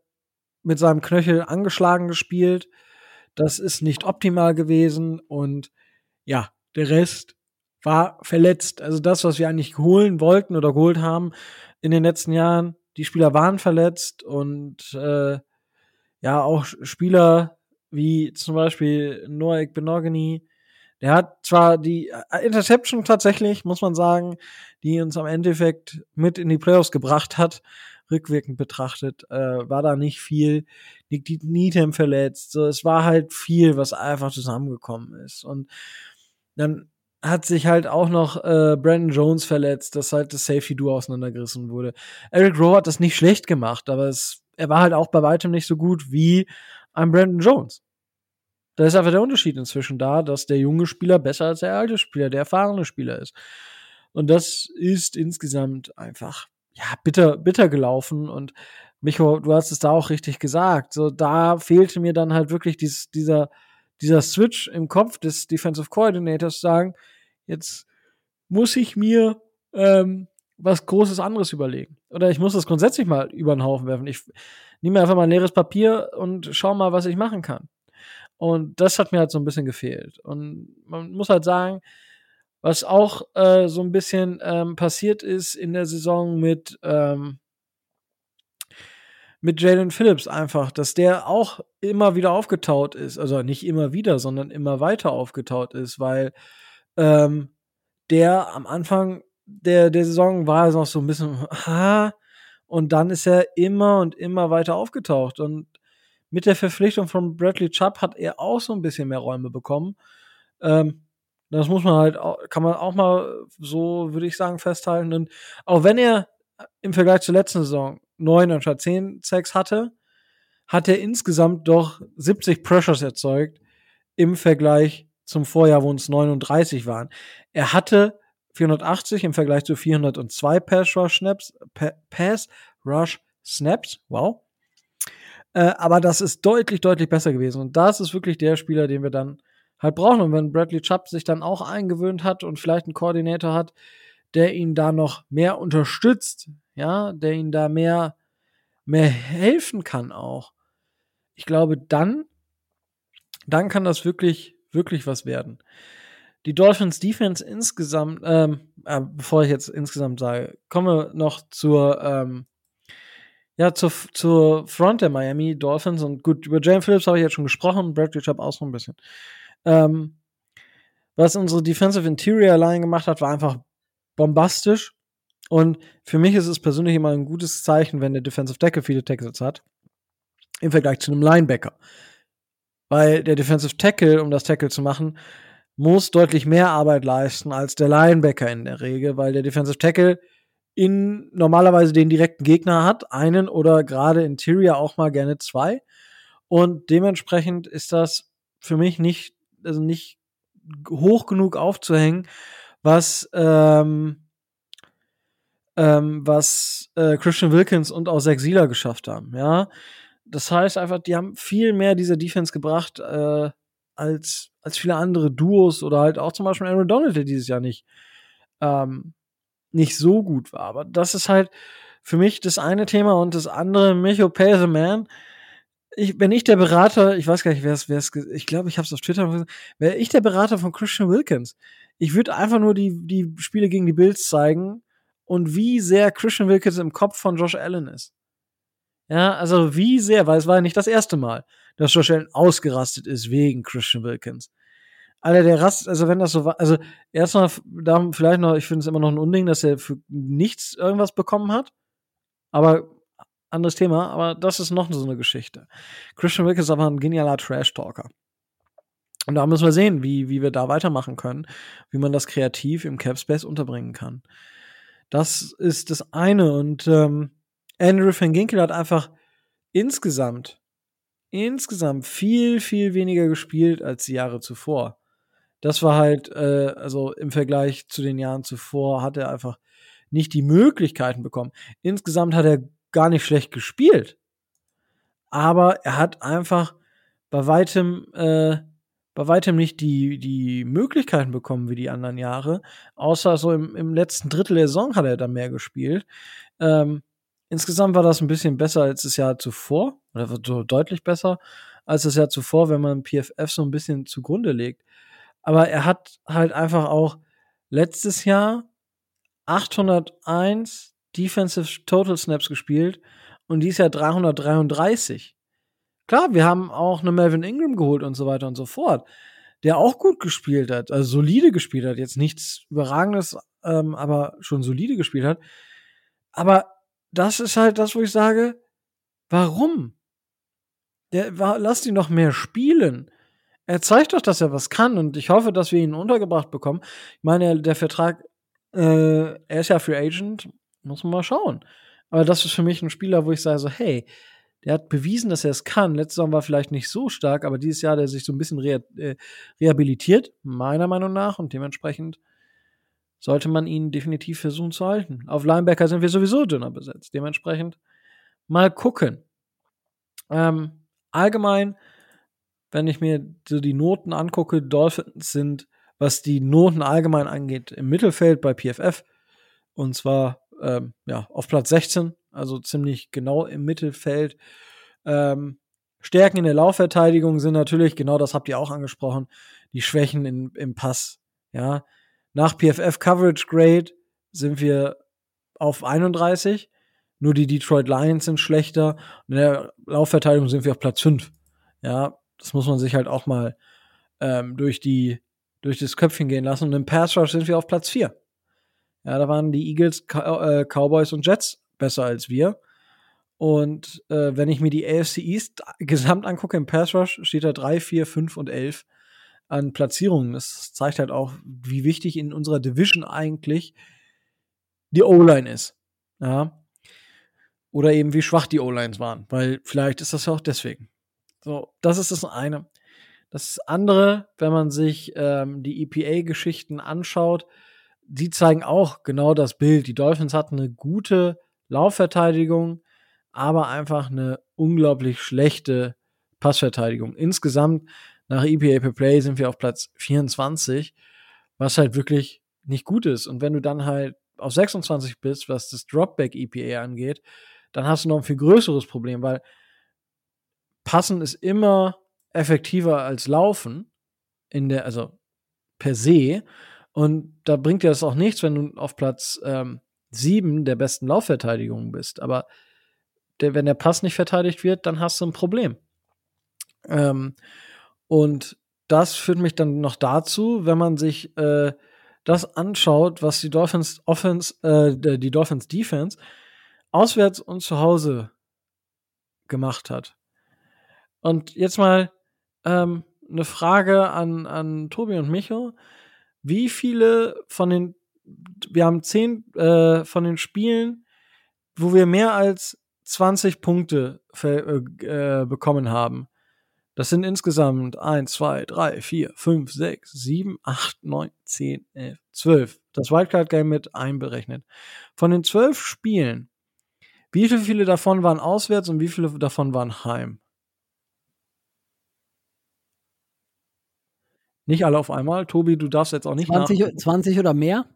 Speaker 1: mit seinem Knöchel angeschlagen gespielt. Das ist nicht optimal gewesen und ja, der Rest war verletzt. Also das, was wir eigentlich holen wollten oder geholt haben in den letzten Jahren, die Spieler waren verletzt und äh, ja, auch Spieler wie zum Beispiel Noah Benogany, Der hat zwar die äh, Interception tatsächlich, muss man sagen, die uns am Endeffekt mit in die Playoffs gebracht hat, rückwirkend betrachtet, äh, war da nicht viel. Nick Needham verletzt. So, es war halt viel, was einfach zusammengekommen ist. Und dann hat sich halt auch noch äh, Brandon Jones verletzt, dass halt das Safety-Duo auseinandergerissen wurde. Eric Rowe hat das nicht schlecht gemacht, aber es, er war halt auch bei weitem nicht so gut wie ein Brandon Jones. Da ist einfach der Unterschied inzwischen da, dass der junge Spieler besser als der alte Spieler, der erfahrene Spieler ist. Und das ist insgesamt einfach, ja, bitter, bitter gelaufen. Und Micho, du hast es da auch richtig gesagt. So, da fehlte mir dann halt wirklich dies, dieser, dieser Switch im Kopf des Defensive Coordinators sagen, jetzt muss ich mir ähm, was Großes anderes überlegen. Oder ich muss das grundsätzlich mal über den Haufen werfen. Ich nehme einfach mal ein leeres Papier und schau mal, was ich machen kann. Und das hat mir halt so ein bisschen gefehlt. Und man muss halt sagen, was auch äh, so ein bisschen ähm, passiert ist in der Saison mit ähm, mit Jalen Phillips einfach, dass der auch immer wieder aufgetaut ist. Also nicht immer wieder, sondern immer weiter aufgetaut ist, weil ähm, der am Anfang der, der Saison war es noch so ein bisschen, ha, *laughs* und dann ist er immer und immer weiter aufgetaucht. Und mit der Verpflichtung von Bradley Chubb hat er auch so ein bisschen mehr Räume bekommen. Ähm, das muss man halt, kann man auch mal so, würde ich sagen, festhalten. Und auch wenn er im Vergleich zur letzten Saison neun anstatt zehn Sacks hatte, hat er insgesamt doch 70 Pressures erzeugt im Vergleich zum Vorjahr, wo es 39 waren. Er hatte 480 im Vergleich zu 402 Pass Rush Snaps, Pass Rush Snaps, wow. Äh, aber das ist deutlich, deutlich besser gewesen. Und das ist wirklich der Spieler, den wir dann halt brauchen. Und wenn Bradley Chubb sich dann auch eingewöhnt hat und vielleicht einen Koordinator hat, der ihn da noch mehr unterstützt, ja, der ihn da mehr, mehr helfen kann auch. Ich glaube, dann, dann kann das wirklich, wirklich was werden. Die Dolphins Defense insgesamt, ähm, äh, bevor ich jetzt insgesamt sage, komme noch zur, ähm, ja, zur, zur Front der Miami Dolphins und gut, über Jane Phillips habe ich jetzt schon gesprochen, Bradley Chubb auch so ein bisschen. Ähm, was unsere Defensive Interior Line gemacht hat, war einfach bombastisch. Und für mich ist es persönlich immer ein gutes Zeichen, wenn der Defensive Tackle viele Tackles hat. Im Vergleich zu einem Linebacker. Weil der Defensive Tackle, um das Tackle zu machen, muss deutlich mehr Arbeit leisten als der Linebacker in der Regel, weil der Defensive Tackle in normalerweise den direkten Gegner hat, einen oder gerade Interior auch mal gerne zwei. Und dementsprechend ist das für mich nicht, also nicht hoch genug aufzuhängen, was ähm, ähm, was äh, Christian Wilkins und auch Zach Sieler geschafft haben. Ja, das heißt einfach, die haben viel mehr dieser Defense gebracht äh, als als viele andere Duos oder halt auch zum Beispiel Aaron Donald, der dieses Jahr nicht ähm, nicht so gut war. Aber das ist halt für mich das eine Thema und das andere, Micho Pay the Man. Ich, wenn ich der Berater, ich weiß gar nicht, wer es, wer es, ich glaube, ich habe es auf Twitter gesagt, wäre ich der Berater von Christian Wilkins. Ich würde einfach nur die, die Spiele gegen die Bills zeigen und wie sehr Christian Wilkins im Kopf von Josh Allen ist. Ja, also wie sehr, weil es war ja nicht das erste Mal, dass Josh Allen ausgerastet ist wegen Christian Wilkins. Alter, der Rast, also wenn das so war, also erstmal, da vielleicht noch, ich finde es immer noch ein Unding, dass er für nichts irgendwas bekommen hat. Aber anderes Thema, aber das ist noch so eine Geschichte. Christian Wilkins ist aber ein genialer Trash-Talker. Und da müssen wir sehen, wie, wie wir da weitermachen können, wie man das kreativ im Capspace unterbringen kann. Das ist das eine. Und ähm, Andrew van Ginkel hat einfach insgesamt, insgesamt viel, viel weniger gespielt als die Jahre zuvor. Das war halt, äh, also im Vergleich zu den Jahren zuvor, hat er einfach nicht die Möglichkeiten bekommen. Insgesamt hat er gar nicht schlecht gespielt. Aber er hat einfach bei weitem, äh, bei weitem nicht die, die Möglichkeiten bekommen wie die anderen Jahre. Außer so im, im letzten Drittel der Saison hat er da mehr gespielt. Ähm, insgesamt war das ein bisschen besser als das Jahr zuvor. Oder so deutlich besser als das Jahr zuvor, wenn man PFF so ein bisschen zugrunde legt. Aber er hat halt einfach auch letztes Jahr 801 Defensive Total Snaps gespielt und dies Jahr 333. Klar, wir haben auch eine Melvin Ingram geholt und so weiter und so fort. der auch gut gespielt hat, also solide gespielt hat, jetzt nichts Überragendes, ähm, aber schon solide gespielt hat. Aber das ist halt das, wo ich sage, warum? Der, war, lasst ihn noch mehr spielen. Er zeigt doch, dass er was kann und ich hoffe, dass wir ihn untergebracht bekommen. Ich meine, der Vertrag, äh, er ist ja Free Agent, muss man mal schauen. Aber das ist für mich ein Spieler, wo ich sage so, hey, der hat bewiesen, dass er es kann. Letztes Jahr war vielleicht nicht so stark, aber dieses Jahr hat er sich so ein bisschen rea äh, rehabilitiert, meiner Meinung nach, und dementsprechend sollte man ihn definitiv versuchen zu halten. Auf Linebacker sind wir sowieso dünner besetzt. Dementsprechend mal gucken. Ähm, allgemein, wenn ich mir so die Noten angucke, Dolphins sind, was die Noten allgemein angeht, im Mittelfeld bei PFF. Und zwar ähm, ja, auf Platz 16 also ziemlich genau im Mittelfeld. Ähm, Stärken in der Laufverteidigung sind natürlich, genau das habt ihr auch angesprochen, die Schwächen in, im Pass. Ja, nach PFF Coverage Grade sind wir auf 31. Nur die Detroit Lions sind schlechter. In der Laufverteidigung sind wir auf Platz 5. Ja, das muss man sich halt auch mal ähm, durch die durch das Köpfchen gehen lassen. Und im Pass Rush sind wir auf Platz 4. Ja, da waren die Eagles, äh, Cowboys und Jets besser als wir. Und äh, wenn ich mir die AFC East gesamt angucke im Pass Rush, steht da 3, 4, 5 und 11 an Platzierungen. Das zeigt halt auch, wie wichtig in unserer Division eigentlich die O-Line ist. Ja. Oder eben wie schwach die O-Lines waren, weil vielleicht ist das ja auch deswegen. So, das ist das eine. Das andere, wenn man sich ähm, die EPA-Geschichten anschaut, die zeigen auch genau das Bild. Die Dolphins hatten eine gute Laufverteidigung, aber einfach eine unglaublich schlechte Passverteidigung. Insgesamt nach EPA per Play sind wir auf Platz 24, was halt wirklich nicht gut ist. Und wenn du dann halt auf 26 bist, was das Dropback EPA angeht, dann hast du noch ein viel größeres Problem, weil Passen ist immer effektiver als Laufen in der, also per se. Und da bringt dir das auch nichts, wenn du auf Platz ähm, sieben der besten Laufverteidigungen bist. Aber der, wenn der Pass nicht verteidigt wird, dann hast du ein Problem. Ähm, und das führt mich dann noch dazu, wenn man sich äh, das anschaut, was die Dolphins Offense, äh, die Dolphins Defense auswärts und zu Hause gemacht hat. Und jetzt mal ähm, eine Frage an, an Tobi und Micho. Wie viele von den wir haben zehn äh, von den Spielen, wo wir mehr als 20 Punkte äh, äh, bekommen haben. Das sind insgesamt 1, 2, 3, 4, 5, 6, 7, 8, 9, 10, 11, 12. Das Wildcard-Game mit einberechnet. Von den zwölf Spielen, wie viele davon waren auswärts und wie viele davon waren heim? Nicht alle auf einmal. Tobi, du darfst jetzt auch nicht
Speaker 2: 20, 20 oder mehr?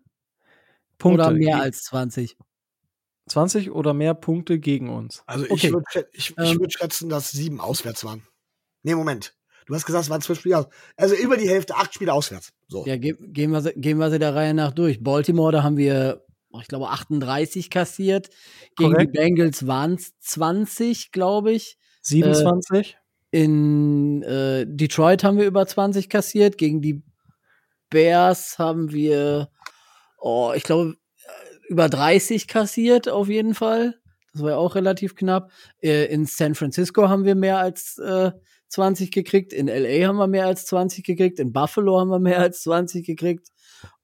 Speaker 2: Punkte. Oder mehr als 20.
Speaker 1: 20 oder mehr Punkte gegen uns.
Speaker 3: Also ich würde ich, ich ähm, würd schätzen, dass sieben auswärts waren. Nee, Moment. Du hast gesagt, es waren zwölf Spiele aus. Also über die Hälfte, acht Spiele auswärts. So.
Speaker 2: Ja, ge gehen, wir, gehen wir sie der Reihe nach durch. Baltimore, da haben wir, ich glaube, 38 kassiert. Gegen Korrekt. die Bengals waren es 20, glaube ich.
Speaker 1: 27.
Speaker 2: Äh, in äh, Detroit haben wir über 20 kassiert. Gegen die Bears haben wir oh, ich glaube, über 30 kassiert auf jeden Fall. Das war ja auch relativ knapp. Äh, in San Francisco haben wir mehr als äh, 20 gekriegt. In LA haben wir mehr als 20 gekriegt. In Buffalo haben wir mehr als 20 gekriegt.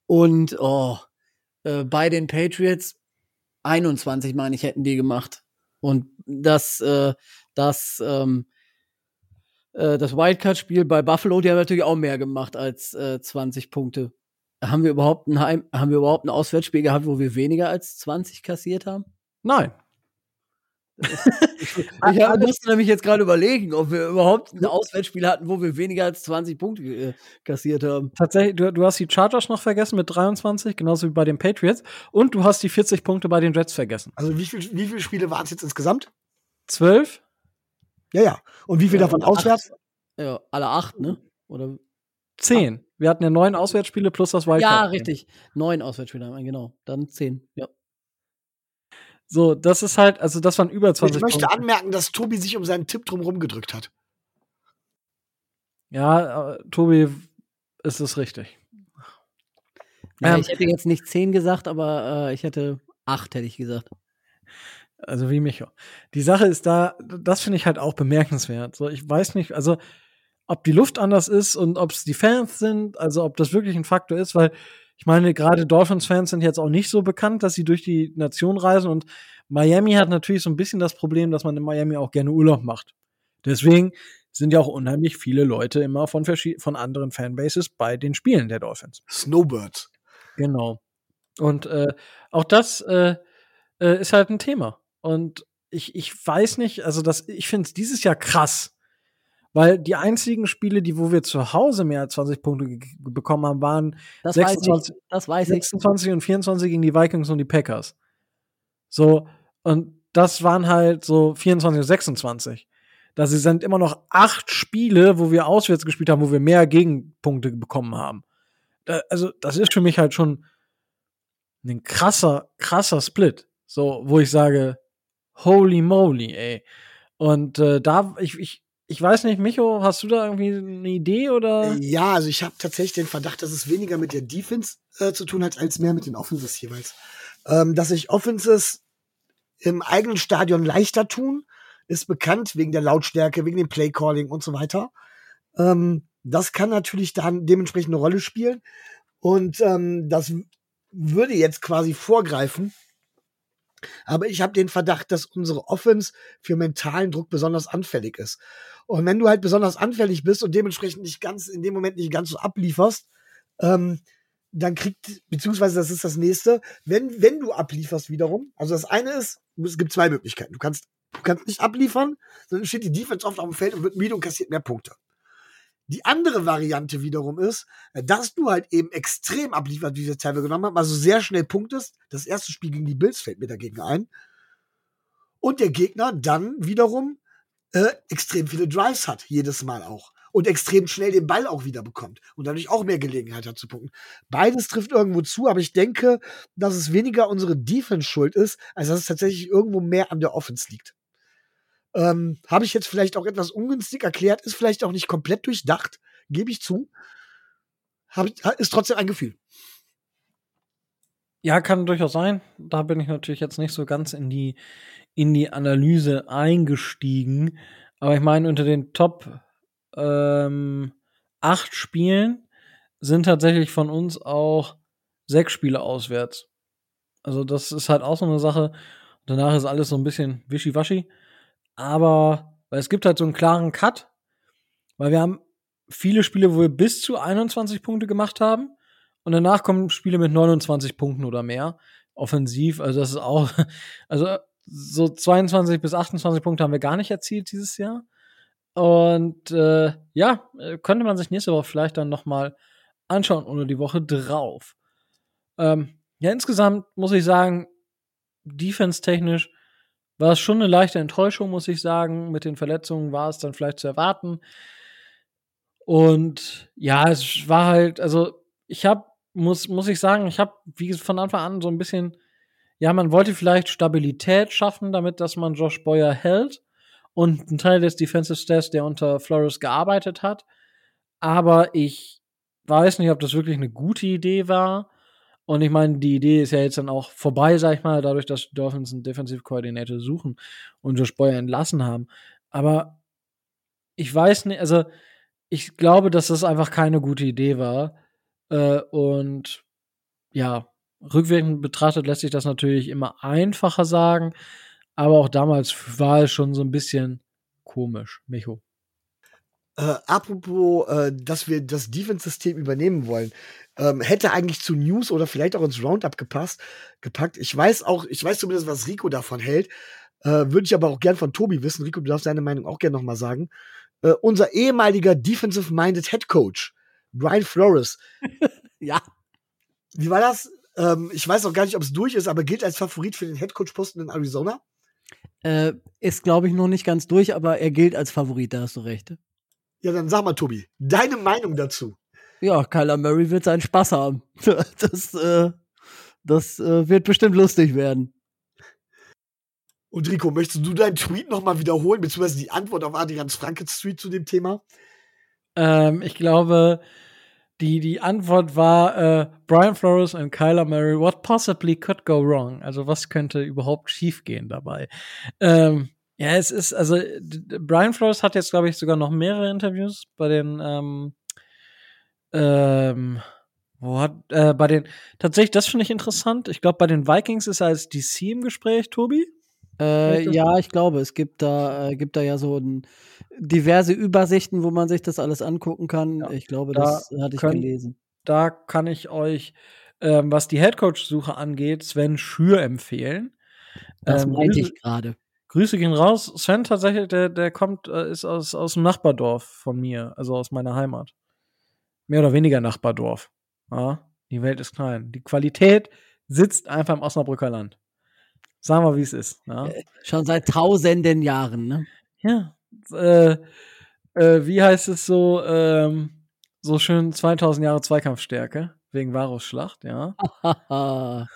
Speaker 2: Und oh, äh, bei den Patriots 21, meine ich, hätten die gemacht. Und das, äh, das, ähm, äh, das Wildcard-Spiel bei Buffalo, die haben natürlich auch mehr gemacht als äh, 20 Punkte. Haben wir überhaupt ein Heim, haben wir überhaupt ein Auswärtsspiel gehabt, wo wir weniger als 20 kassiert haben?
Speaker 1: Nein. *laughs*
Speaker 2: ich hab, musste nämlich jetzt gerade überlegen, ob wir überhaupt ein Auswärtsspiel hatten, wo wir weniger als 20 Punkte äh, kassiert haben.
Speaker 1: Tatsächlich, du, du, hast die Chargers noch vergessen mit 23, genauso wie bei den Patriots. Und du hast die 40 Punkte bei den Jets vergessen.
Speaker 3: Also wie, viel, wie viele Spiele waren es jetzt insgesamt?
Speaker 1: Zwölf.
Speaker 3: Ja, ja. Und wie viel ja, davon auswärts?
Speaker 2: Ja, alle acht, ne? Oder
Speaker 1: Zehn. Wir hatten ja neun Auswärtsspiele plus das Wildcard.
Speaker 2: Ja, richtig. Neun Auswärtsspiele haben wir, genau. Dann zehn, ja.
Speaker 1: So, das ist halt, also das waren über 20
Speaker 3: Ich möchte Punkte. anmerken, dass Tobi sich um seinen Tipp drum rumgedrückt hat.
Speaker 1: Ja, äh, Tobi ist es richtig.
Speaker 2: Ja,
Speaker 1: Ähm,
Speaker 2: ich hätte jetzt nicht zehn gesagt, aber äh, ich hätte acht, hätte ich gesagt.
Speaker 1: Also wie Micho. Die Sache ist da, das finde ich halt auch bemerkenswert. So, ich weiß nicht, also ob die Luft anders ist und ob es die Fans sind, also ob das wirklich ein Faktor ist, weil ich meine, gerade Dolphins-Fans sind jetzt auch nicht so bekannt, dass sie durch die Nation reisen und Miami hat natürlich so ein bisschen das Problem, dass man in Miami auch gerne Urlaub macht. Deswegen sind ja auch unheimlich viele Leute immer von, von anderen Fanbases bei den Spielen der Dolphins.
Speaker 3: Snowbirds.
Speaker 1: Genau. Und äh, auch das äh, äh, ist halt ein Thema. Und ich, ich weiß nicht, also das, ich finde es dieses Jahr krass, weil die einzigen Spiele, die wo wir zu Hause mehr als 20 Punkte bekommen haben, waren
Speaker 2: Das weiß
Speaker 1: 26,
Speaker 2: ich. Das weiß ich.
Speaker 1: 26 und 24 gegen die Vikings und die Packers. So, und das waren halt so 24 und 26. Da sie sind immer noch acht Spiele, wo wir auswärts gespielt haben, wo wir mehr Gegenpunkte bekommen haben. Da, also, das ist für mich halt schon ein krasser, krasser Split. So, wo ich sage, holy moly, ey. Und äh, da, ich, ich, ich weiß nicht, Micho, hast du da irgendwie eine Idee oder?
Speaker 3: Ja, also ich habe tatsächlich den Verdacht, dass es weniger mit der Defense äh, zu tun hat, als mehr mit den Offenses jeweils. Ähm, dass sich Offenses im eigenen Stadion leichter tun, ist bekannt wegen der Lautstärke, wegen dem Playcalling und so weiter. Ähm, das kann natürlich dann dementsprechend eine Rolle spielen. Und ähm, das würde jetzt quasi vorgreifen. Aber ich habe den Verdacht, dass unsere Offense für mentalen Druck besonders anfällig ist. Und wenn du halt besonders anfällig bist und dementsprechend nicht ganz in dem Moment nicht ganz so ablieferst, ähm, dann kriegt, beziehungsweise das ist das nächste, wenn, wenn du ablieferst wiederum, also das eine ist, es gibt zwei Möglichkeiten. Du kannst, du kannst nicht abliefern, dann steht die Defense oft auf dem Feld und wird müde und kassiert mehr Punkte. Die andere Variante wiederum ist, äh, dass du halt eben extrem abliefert, wie wir es teilweise genommen haben, also sehr schnell punktest. Das erste Spiel gegen die Bills fällt mir dagegen ein. Und der Gegner dann wiederum äh, extrem viele Drives hat, jedes Mal auch. Und extrem schnell den Ball auch wieder bekommt und dadurch auch mehr Gelegenheit hat zu punkten. Beides trifft irgendwo zu, aber ich denke, dass es weniger unsere Defense schuld ist, als dass es tatsächlich irgendwo mehr an der Offense liegt. Ähm, Habe ich jetzt vielleicht auch etwas ungünstig erklärt, ist vielleicht auch nicht komplett durchdacht, gebe ich zu. Hab ist trotzdem ein Gefühl.
Speaker 1: Ja, kann durchaus sein. Da bin ich natürlich jetzt nicht so ganz in die, in die Analyse eingestiegen. Aber ich meine, unter den Top ähm, Spielen sind tatsächlich von uns auch sechs Spiele auswärts. Also, das ist halt auch so eine Sache. Danach ist alles so ein bisschen wischiwaschi. Aber, weil es gibt halt so einen klaren Cut, weil wir haben viele Spiele, wo wir bis zu 21 Punkte gemacht haben. Und danach kommen Spiele mit 29 Punkten oder mehr. Offensiv, also das ist auch, *laughs* also so 22 bis 28 Punkte haben wir gar nicht erzielt dieses Jahr. Und äh, ja, könnte man sich nächste Woche vielleicht dann noch mal anschauen oder die Woche drauf. Ähm, ja, insgesamt muss ich sagen, defense-technisch war es schon eine leichte Enttäuschung, muss ich sagen. Mit den Verletzungen war es dann vielleicht zu erwarten. Und ja, es war halt, also ich habe, muss, muss ich sagen, ich habe, wie von Anfang an so ein bisschen, ja, man wollte vielleicht Stabilität schaffen, damit, dass man Josh Boyer hält und ein Teil des Defensive Staffs, der unter Flores gearbeitet hat. Aber ich weiß nicht, ob das wirklich eine gute Idee war. Und ich meine, die Idee ist ja jetzt dann auch vorbei, sag ich mal, dadurch, dass Dolphins einen Defensive Coordinator suchen und Josh Boyer entlassen haben. Aber ich weiß nicht, also ich glaube, dass das einfach keine gute Idee war. Äh, und ja, rückwirkend betrachtet lässt sich das natürlich immer einfacher sagen. Aber auch damals war es schon so ein bisschen komisch, Micho.
Speaker 3: Äh, apropos, äh, dass wir das Defense-System übernehmen wollen, ähm, hätte eigentlich zu News oder vielleicht auch ins Roundup gepasst, gepackt. Ich weiß auch, ich weiß zumindest, was Rico davon hält. Äh, Würde ich aber auch gern von Tobi wissen. Rico, du darfst deine Meinung auch gern nochmal sagen. Äh, unser ehemaliger Defensive-Minded Head Coach, Brian Flores. *laughs*
Speaker 2: Ja.
Speaker 3: Wie war das? Ähm, ich weiß auch gar nicht, ob es durch ist, aber gilt als Favorit für den Head Coach-Posten in Arizona.
Speaker 2: Äh, ist, glaube ich, noch nicht ganz durch, aber er gilt als Favorit, da hast du recht.
Speaker 3: Ja, dann sag mal, Tobi, deine Meinung dazu.
Speaker 2: Ja, Kyler Murray wird seinen Spaß haben. *laughs* Das, äh, das äh, wird bestimmt lustig werden.
Speaker 3: Und Rico, möchtest du deinen Tweet nochmal wiederholen, beziehungsweise die Antwort auf Adrians Frankens Tweet zu dem Thema?
Speaker 1: Ähm, ich glaube, die, die Antwort war äh, Brian Flores und Kyler Murray, what possibly could go wrong? Also was könnte überhaupt schiefgehen dabei? Ähm, ja, es ist, also Brian Flores hat jetzt, glaube ich, sogar noch mehrere Interviews bei den, ähm, ähm, wo hat, äh, bei den, tatsächlich, das finde ich interessant. Ich glaube, bei den Vikings ist er als DC im Gespräch, Tobi.
Speaker 2: Äh, ja, ich glaube, es gibt da, äh, gibt da ja so ein, diverse Übersichten, wo man sich das alles angucken kann. Ja, ich glaube, da das hatte ich können, gelesen.
Speaker 1: Da kann ich euch, ähm, was die Headcoach-Suche angeht, Sven Schür empfehlen.
Speaker 2: Das ähm, meinte ich gerade.
Speaker 1: Grüße gehen raus. Sven tatsächlich, der, der kommt, äh, ist aus, aus dem Nachbardorf von mir, also aus meiner Heimat. Mehr oder weniger Nachbardorf. Ja, die Welt ist klein. Die Qualität sitzt einfach im Osnabrücker Land. Sagen wir, wie es ist. Ja? Äh,
Speaker 2: schon seit tausenden Jahren, ne?
Speaker 1: Ja. Äh, äh, wie heißt es so, ähm, so schön 2000 Jahre Zweikampfstärke wegen Varus-Schlacht, ja. *laughs*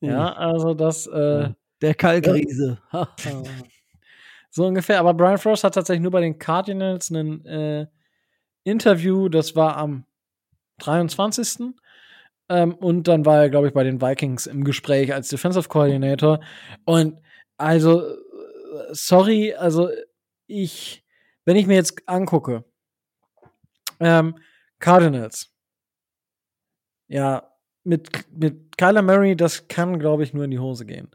Speaker 1: ja, also das. Äh,
Speaker 2: Der Kalkriese. *laughs*
Speaker 1: so ungefähr. Aber Brian Frost hat tatsächlich nur bei den Cardinals ein äh, Interview, das war am 23. Ähm, und dann war er, glaube ich, bei den Vikings im Gespräch als Defensive Coordinator. Und also, sorry, also ich, wenn ich mir jetzt angucke, ähm, Cardinals, ja, mit, mit Kyler Murray, das kann, glaube ich, nur in die Hose gehen.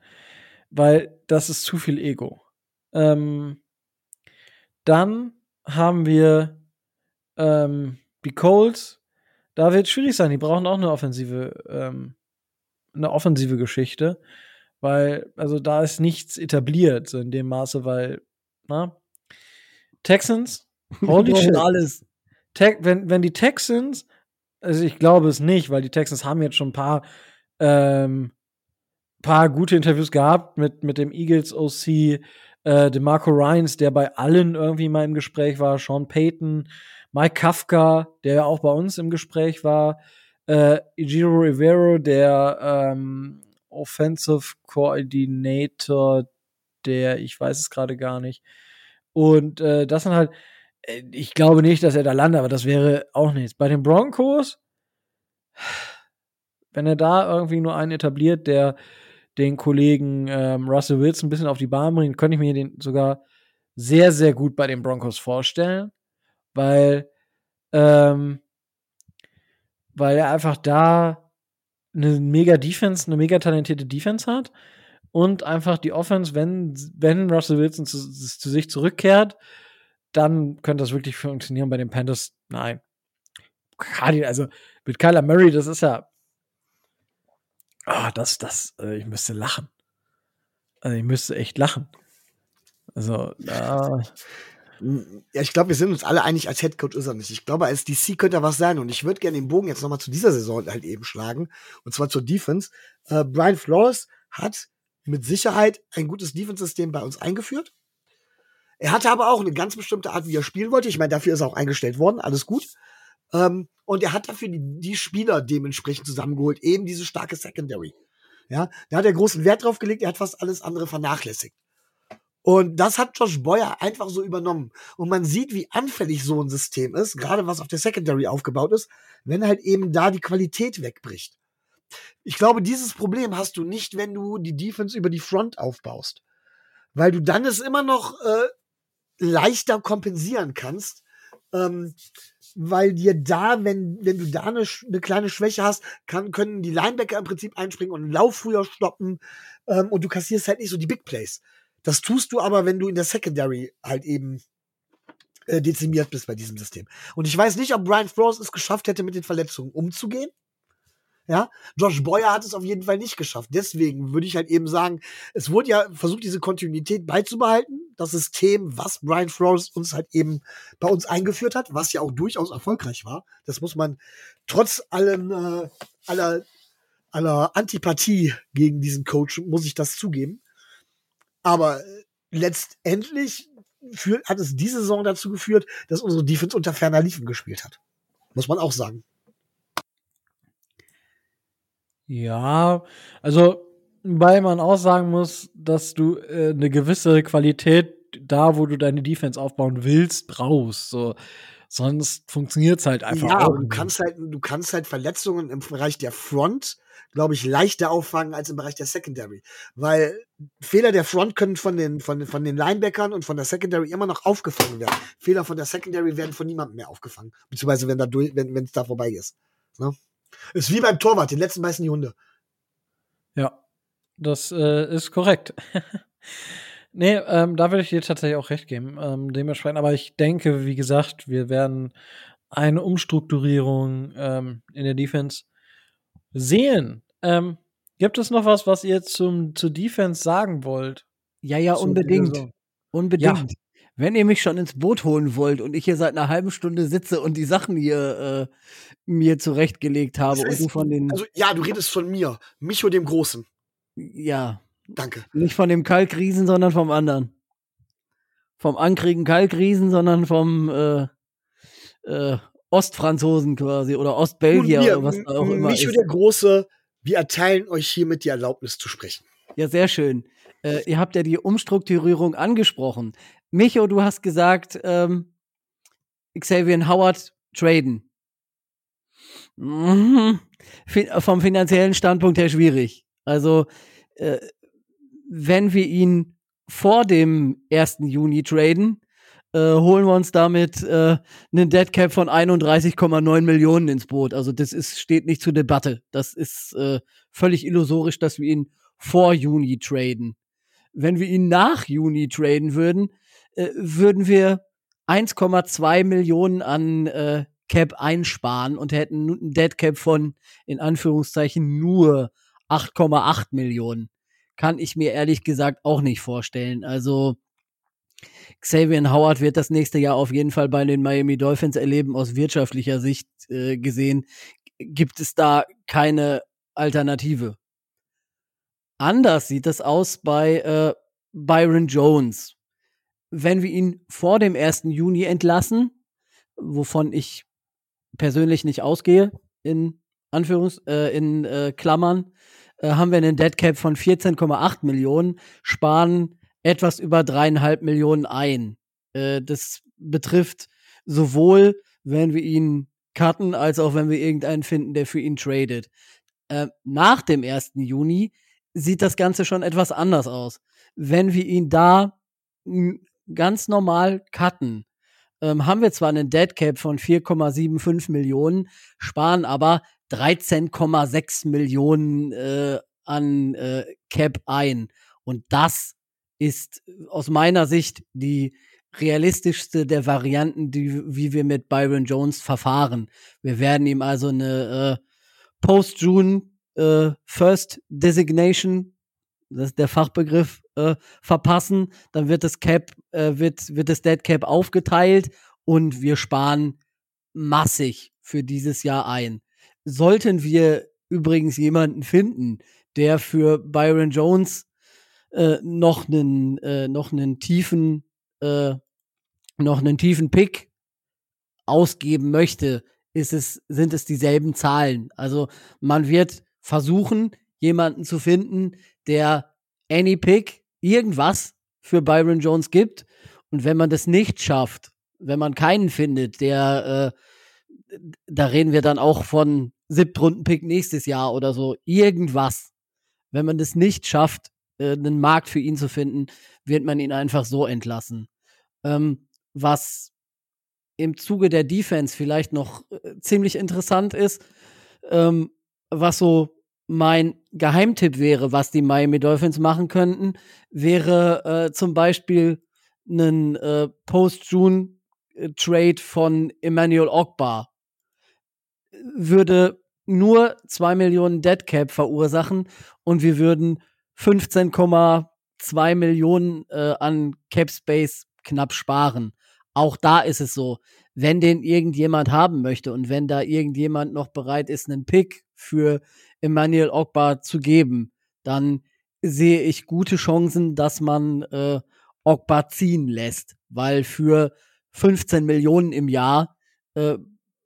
Speaker 1: Weil das ist zu viel Ego. Ähm, dann haben wir ähm, die Colts, da wird es schwierig sein. Die brauchen auch eine offensive, ähm, eine offensive Geschichte, weil, also da ist nichts etabliert, so in dem Maße, weil, na, Texans, *laughs*
Speaker 2: holy shit. alles.
Speaker 1: Te wenn, wenn die Texans, also ich glaube es nicht, weil die Texans haben jetzt schon ein paar, ähm, paar gute Interviews gehabt mit, mit dem Eagles OC, äh, DeMarco Ryans, der bei allen irgendwie mal im Gespräch war, Sean Payton, Mike Kafka, der ja auch bei uns im Gespräch war, äh, Ijiro Rivero, der ähm, Offensive Coordinator, der, ich weiß es gerade gar nicht. Und äh, das sind halt, äh, ich glaube nicht, dass er da landet, aber das wäre auch nichts. Bei den Broncos, wenn er da irgendwie nur einen etabliert, der den Kollegen ähm, Russell Wilson ein bisschen auf die Bahn bringt, könnte ich mir den sogar sehr, sehr gut bei den Broncos vorstellen weil, ähm, weil er einfach da eine mega Defense, eine mega talentierte Defense hat und einfach die Offense, wenn, wenn Russell Wilson zu, zu sich zurückkehrt, dann könnte das wirklich funktionieren bei den Panthers. Nein. Also mit Kyler Murray, das ist ja. Ah, oh, das, das, äh, ich müsste lachen. Also ich müsste echt lachen. Also, da.
Speaker 3: Ja, ich glaube, wir sind uns alle einig, als Headcoach ist er nicht. Ich glaube, als DC könnte er was sein. Und ich würde gerne den Bogen jetzt nochmal zu dieser Saison halt eben schlagen. Und zwar zur Defense. Äh, Brian Flores hat mit Sicherheit ein gutes Defense-System bei uns eingeführt. Er hatte aber auch eine ganz bestimmte Art, wie er spielen wollte. Ich meine, dafür ist er auch eingestellt worden. Alles gut. Ähm, und er hat dafür die, die Spieler dementsprechend zusammengeholt. Eben diese starke Secondary. Ja, da hat er großen Wert drauf gelegt. Er hat fast alles andere vernachlässigt. Und das hat Josh Boyer einfach so übernommen. Und man sieht, wie anfällig so ein System ist, gerade was auf der Secondary aufgebaut ist, wenn halt eben da die Qualität wegbricht. Ich glaube, dieses Problem hast du nicht, wenn du die Defense über die Front aufbaust. Weil du dann es immer noch äh, leichter kompensieren kannst. Ähm, weil dir da, wenn, wenn du da eine, eine kleine Schwäche hast, kann, können die Linebacker im Prinzip einspringen und einen Lauf früher stoppen ähm, und du kassierst halt nicht so die Big Plays. Das tust du aber, wenn du in der Secondary halt eben äh, dezimiert bist bei diesem System. Und ich weiß nicht, ob Brian Flores es geschafft hätte, mit den Verletzungen umzugehen. Ja, Josh Boyer hat es auf jeden Fall nicht geschafft. Deswegen würde ich halt eben sagen, es wurde ja versucht, diese Kontinuität beizubehalten. Das System, was Brian Flores uns halt eben bei uns eingeführt hat, was ja auch durchaus erfolgreich war. Das muss man trotz allem, äh, aller, aller Antipathie gegen diesen Coach, muss ich das zugeben. Aber äh, letztendlich für, hat es diese Saison dazu geführt, dass unsere Defense unter ferner Liefen gespielt hat. Muss man auch sagen.
Speaker 1: Ja, also, weil man auch sagen muss, dass du äh, eine gewisse Qualität da, wo du deine Defense aufbauen willst, brauchst. So. Sonst funktioniert's halt einfach
Speaker 3: ja, du
Speaker 1: nicht.
Speaker 3: kannst halt, du kannst halt Verletzungen im Bereich der Front, glaube ich, leichter auffangen als im Bereich der Secondary. Weil Fehler der Front können von den, von, von den Linebackern und von der Secondary immer noch aufgefangen werden. Fehler von der Secondary werden von niemandem mehr aufgefangen. Beziehungsweise wenn da durch, wenn es da vorbei ist. Ne? Ist wie beim Torwart, den letzten beißen die Hunde.
Speaker 1: Ja, das äh, ist korrekt. *laughs* nee, ähm, da würde ich dir tatsächlich auch recht geben. Ähm, dementsprechend, aber ich denke, wie gesagt, wir werden eine Umstrukturierung ähm, in der Defense sehen. Ähm, gibt es noch was, was ihr zum, zur Defense sagen wollt?
Speaker 2: Ja, ja,
Speaker 1: die
Speaker 2: unbedingt.
Speaker 1: Saison.
Speaker 2: Wenn ihr mich schon ins Boot holen wollt und ich hier seit einer halben Stunde sitze und die Sachen hier äh, mir zurechtgelegt habe
Speaker 3: Das
Speaker 2: und
Speaker 3: heißt,
Speaker 2: du von den,
Speaker 3: Also, ja, du redest von mir. Micho dem Großen.
Speaker 2: ja,
Speaker 3: Danke.
Speaker 2: nicht von dem Kalkriesen, sondern vom anderen. Vom ankriegen Kalkriesen, sondern vom äh, äh, Ostfranzosen quasi oder Ostbelgier
Speaker 3: Und wir,
Speaker 2: oder was da auch immer
Speaker 3: Micho
Speaker 2: ist.
Speaker 3: der Große, wir erteilen euch hiermit die Erlaubnis zu sprechen.
Speaker 2: Ja, sehr schön. Äh, ihr habt ja die Umstrukturierung angesprochen. Micho, du hast gesagt, ähm, Xavier Howard traden. Mhm. Fin vom finanziellen Standpunkt her schwierig. Also, äh, wenn wir ihn vor dem 1. Juni traden, äh, holen wir uns damit äh, einen Dead Cap von 31,9 Millionen ins Boot. Also das ist, steht nicht zur Debatte. Das ist äh, völlig illusorisch, dass wir ihn vor Juni traden. Wenn wir ihn nach Juni traden würden, äh, würden wir 1,2 Millionen an äh, Cap einsparen und hätten ein Dead Cap von in Anführungszeichen nur 8,8 Millionen. Kann ich mir ehrlich gesagt auch nicht vorstellen. Also Xavier Howard wird das nächste Jahr auf jeden Fall bei den Miami Dolphins erleben. Aus wirtschaftlicher Sicht äh, gesehen gibt es da keine Alternative. Anders sieht es aus bei äh, Byron Jones. Wenn wir ihn vor dem 1. Juni entlassen, wovon ich persönlich nicht ausgehe, in Anführungs, äh, in äh, Klammern, äh, haben wir einen Dead Cap von 14,8 Millionen, sparen etwas über dreieinhalb Millionen ein. Äh, das betrifft sowohl, wenn wir ihn cutten, als auch wenn wir irgendeinen finden, der für ihn tradet. Äh, nach dem 1. Juni sieht das Ganze schon etwas anders aus. Wenn wir ihn da ganz normal cutten, ähm, haben wir zwar einen Dead Cap von 4,75 Millionen, sparen aber 13,6 Millionen äh, an äh, Cap ein. Und das ist aus meiner Sicht die realistischste der Varianten, die, wie wir mit Byron Jones verfahren. Wir werden ihm also eine äh, Post-June äh, First Designation, das ist der Fachbegriff, äh, verpassen. Dann wird das Cap, äh, wird, wird das Dead Cap aufgeteilt und wir sparen massig für dieses Jahr ein. Sollten wir übrigens jemanden finden, der für Byron Jones äh, noch einen äh, noch einen tiefen äh, noch einen tiefen Pick ausgeben möchte, ist es sind es dieselben Zahlen. Also man wird versuchen jemanden zu finden, der any Pick irgendwas für Byron Jones gibt und wenn man das nicht schafft, wenn man keinen findet, der äh, da reden wir dann auch von Siebtrunden-Pick nächstes Jahr oder so, irgendwas. Wenn man das nicht schafft, äh, einen Markt für ihn zu finden, wird man ihn einfach so entlassen. Ähm, was im Zuge der Defense vielleicht noch äh, ziemlich interessant ist, ähm, was so mein Geheimtipp wäre, was die Miami Dolphins machen könnten, wäre äh, zum Beispiel einen äh, Post-June-Trade von Emmanuel Ogbar. Würde nur 2 Millionen Dead Cap verursachen und wir würden 15,2 Millionen äh, an Cap Space knapp sparen. Auch da ist es so, wenn den irgendjemand haben möchte und wenn da irgendjemand noch bereit ist, einen Pick für Emmanuel Ogbar zu geben, dann sehe ich gute Chancen, dass man äh, Ogbar ziehen lässt, weil für 15 Millionen im Jahr äh,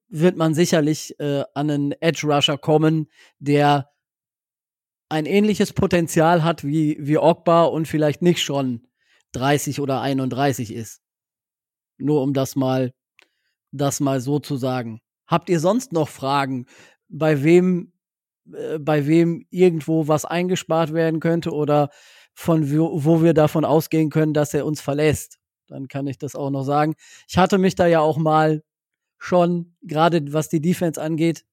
Speaker 2: wird man sicherlich äh, an einen Edge Rusher kommen, der ein ähnliches Potenzial hat wie, wie Ogbar und vielleicht nicht schon 30 oder 31 ist. Nur um das mal das mal so zu sagen. Habt ihr sonst noch Fragen, bei wem, äh, bei wem irgendwo was eingespart werden könnte oder von wo, wo wir davon ausgehen können, dass er uns verlässt? Dann kann ich das auch noch sagen. Ich hatte mich da ja auch mal schon, gerade was die Defense angeht,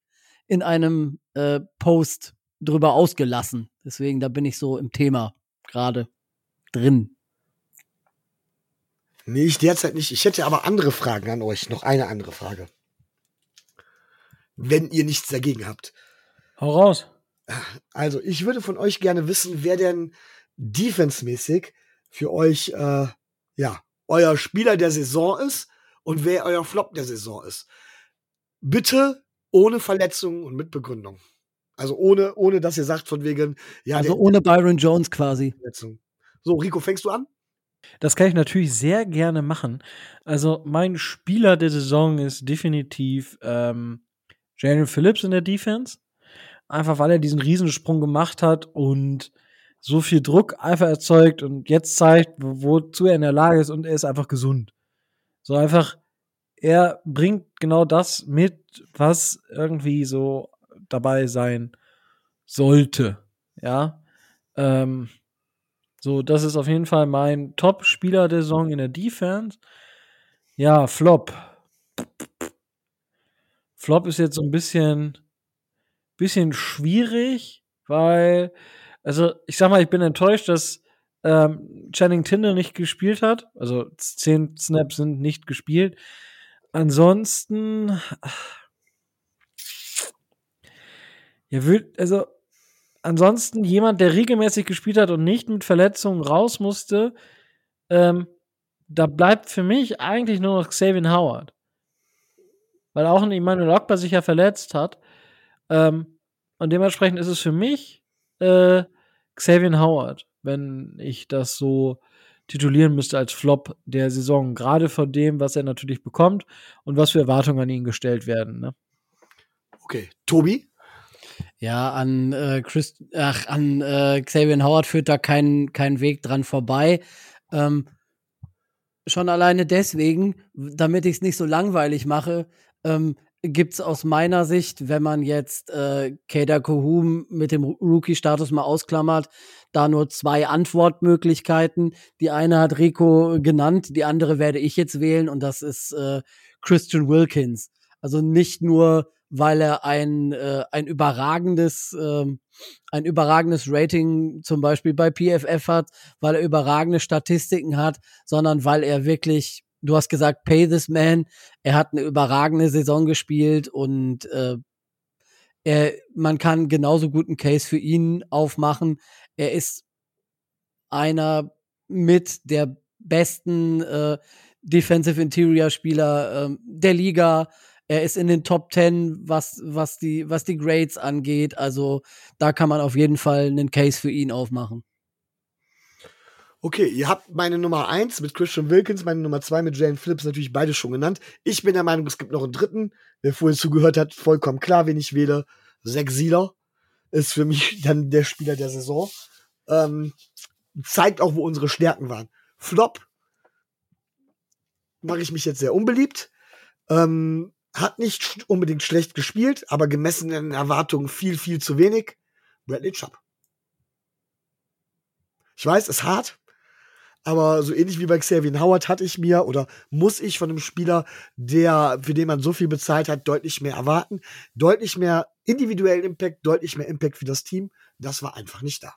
Speaker 2: in einem äh, Post drüber ausgelassen. Deswegen, da bin ich so im Thema gerade drin.
Speaker 3: Nee, ich derzeit nicht. Ich hätte aber andere Fragen an euch. Noch eine andere Frage. Wenn ihr nichts dagegen habt.
Speaker 1: Hau raus.
Speaker 3: Also, ich würde von euch gerne wissen, wer denn defensemäßig für euch, äh, ja, euer Spieler der Saison ist und wer euer Flop der Saison ist. Bitte ohne Verletzungen und mit Begründung. Also ohne, ohne dass ihr sagt von wegen, ja,
Speaker 2: Also
Speaker 3: der-
Speaker 2: ohne Byron Jones quasi.
Speaker 3: Verletzung. So, Rico, fängst du an?
Speaker 1: Das kann ich natürlich sehr gerne machen. Also, mein Spieler der Saison ist definitiv ähm, Jalen Phillips in der Defense. Einfach weil er diesen Riesensprung gemacht hat und so viel Druck einfach erzeugt und jetzt zeigt, wo- wozu er in der Lage ist und er ist einfach gesund. So einfach, er bringt genau das mit, was irgendwie so dabei sein sollte. Ja. Ähm, so, das ist auf jeden Fall mein Top-Spieler der Saison in der Defense. Ja, Flop. Flop ist jetzt so ein bisschen, bisschen schwierig, weil, also ich sag mal, ich bin enttäuscht, dass ähm, Channing Tinder nicht gespielt hat. Also zehn Snaps sind nicht gespielt. Ansonsten, ja, also ansonsten jemand, der regelmäßig gespielt hat und nicht mit Verletzungen raus musste, ähm, da bleibt für mich eigentlich nur noch Xavier Howard. Weil auch ein Emmanuel Ogba sich ja verletzt hat. Ähm, und dementsprechend ist es für mich äh, Xavier Howard, wenn ich das so titulieren müsste als Flop der Saison. Gerade von dem, was er natürlich bekommt und was für Erwartungen an ihn gestellt werden. Ne?
Speaker 3: Okay. Tobi?
Speaker 2: Ja, an äh, Chris, ach, an äh, Xavier Howard führt da kein, kein Weg dran vorbei. Ähm, schon alleine deswegen, damit ich es nicht so langweilig mache, ähm, gibt es aus meiner Sicht, wenn man jetzt äh, Kader Kohum mit dem Rookie-Status mal ausklammert, da nur zwei Antwortmöglichkeiten. Die eine hat Rico genannt, die andere werde ich jetzt wählen und das ist äh, Christian Wilkins. Also nicht nur, weil er ein, äh, ein überragendes, ähm, ein überragendes Rating zum Beispiel bei PFF hat, weil er überragende Statistiken hat, sondern weil er wirklich, du hast gesagt, pay this man, er hat eine überragende Saison gespielt und äh, er, man kann genauso gut einen Case für ihn aufmachen. Er ist einer mit der besten äh, Defensive Interior Spieler ähm, der Liga. Er ist in den Top 10, was, was, die, was die Grades angeht. Also da kann man auf jeden Fall einen Case für ihn aufmachen.
Speaker 3: Okay, ihr habt meine Nummer eins mit Christian Wilkins, meine Nummer zwei mit Jalen Phillips natürlich beide schon genannt. Ich bin der Meinung, es gibt noch einen dritten. Wer vorhin zugehört hat, vollkommen klar, wen ich wähle. Zack Sieler ist für mich *laughs* dann der Spieler der Saison. Ähm, zeigt auch, wo unsere Stärken waren. Flop mache ich mich jetzt sehr unbeliebt. Ähm, hat nicht unbedingt schlecht gespielt, aber gemessen an Erwartungen viel, viel zu wenig. Bradley Chubb. Ich weiß, ist hart, aber so ähnlich wie bei Xavier Howard hatte ich mir oder muss ich von einem Spieler, der, für den man so viel bezahlt hat, deutlich mehr erwarten. Deutlich mehr individuellen Impact, deutlich mehr Impact für das Team. Das war einfach nicht da.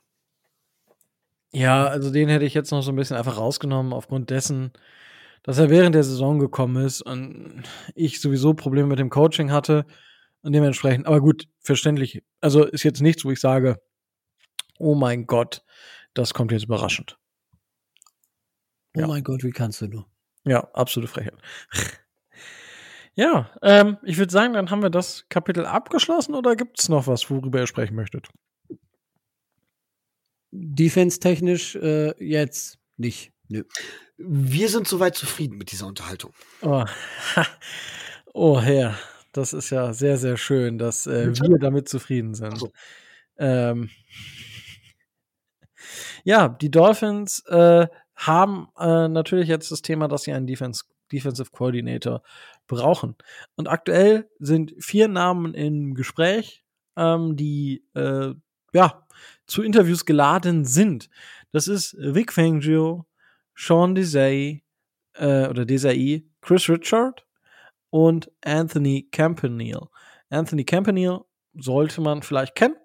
Speaker 1: Ja, also den hätte ich jetzt noch so ein bisschen einfach rausgenommen, aufgrund dessen, dass er während der Saison gekommen ist und ich sowieso Probleme mit dem Coaching hatte und dementsprechend, aber gut, verständlich. Also ist jetzt nichts, wo ich sage, oh mein Gott, das kommt jetzt überraschend.
Speaker 2: Oh
Speaker 1: Ja.
Speaker 2: mein Gott, wie kannst du nur?
Speaker 1: Ja, absolute Frechheit. ja, ähm, ich würde sagen, dann haben wir das Kapitel abgeschlossen oder gibt es noch was, worüber ihr sprechen möchtet?
Speaker 2: Defense-technisch äh, jetzt nicht. Nö.
Speaker 3: Wir sind soweit zufrieden mit dieser Unterhaltung.
Speaker 1: Oh, *laughs* oh Herr, das ist ja sehr, sehr schön, dass äh, wir damit zufrieden sind.
Speaker 3: So.
Speaker 1: Ähm, *laughs* ja, die Dolphins äh, haben äh, natürlich jetzt das Thema, dass sie einen Defense Defensive Coordinator brauchen. Und aktuell sind vier Namen im Gespräch, ähm, die äh, ja zu Interviews geladen sind. Das ist Vic Fangio, Sean Desai äh, oder Desai, Chris Richard und Anthony Campanile. Anthony Campanile sollte man vielleicht kennen,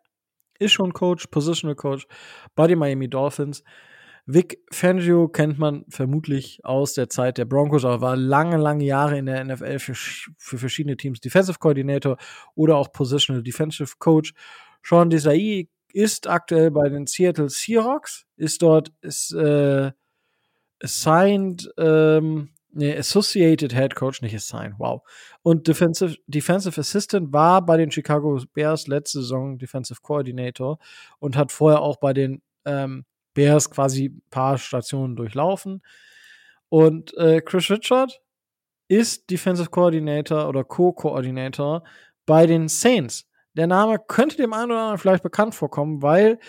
Speaker 1: ist schon Coach, Positional Coach bei den Miami Dolphins. Vic Fangio kennt man vermutlich aus der Zeit der Broncos, aber war lange, lange Jahre in der NFL für, für verschiedene Teams Defensive Coordinator oder auch Positional Defensive Coach. Sean Desai ist aktuell bei den Seattle Seahawks, ist dort ist, äh, assigned, ähm, nee, Associated Head Coach, nicht assigned, wow. Und Defensive, Defensive Assistant war bei den Chicago Bears letzte Saison Defensive Coordinator und hat vorher auch bei den ähm, Bears quasi ein paar Stationen durchlaufen. Und äh, Chris Richard ist Defensive Coordinator oder Co-Coordinator bei den Saints. Der Name könnte dem einen oder anderen vielleicht bekannt vorkommen, weil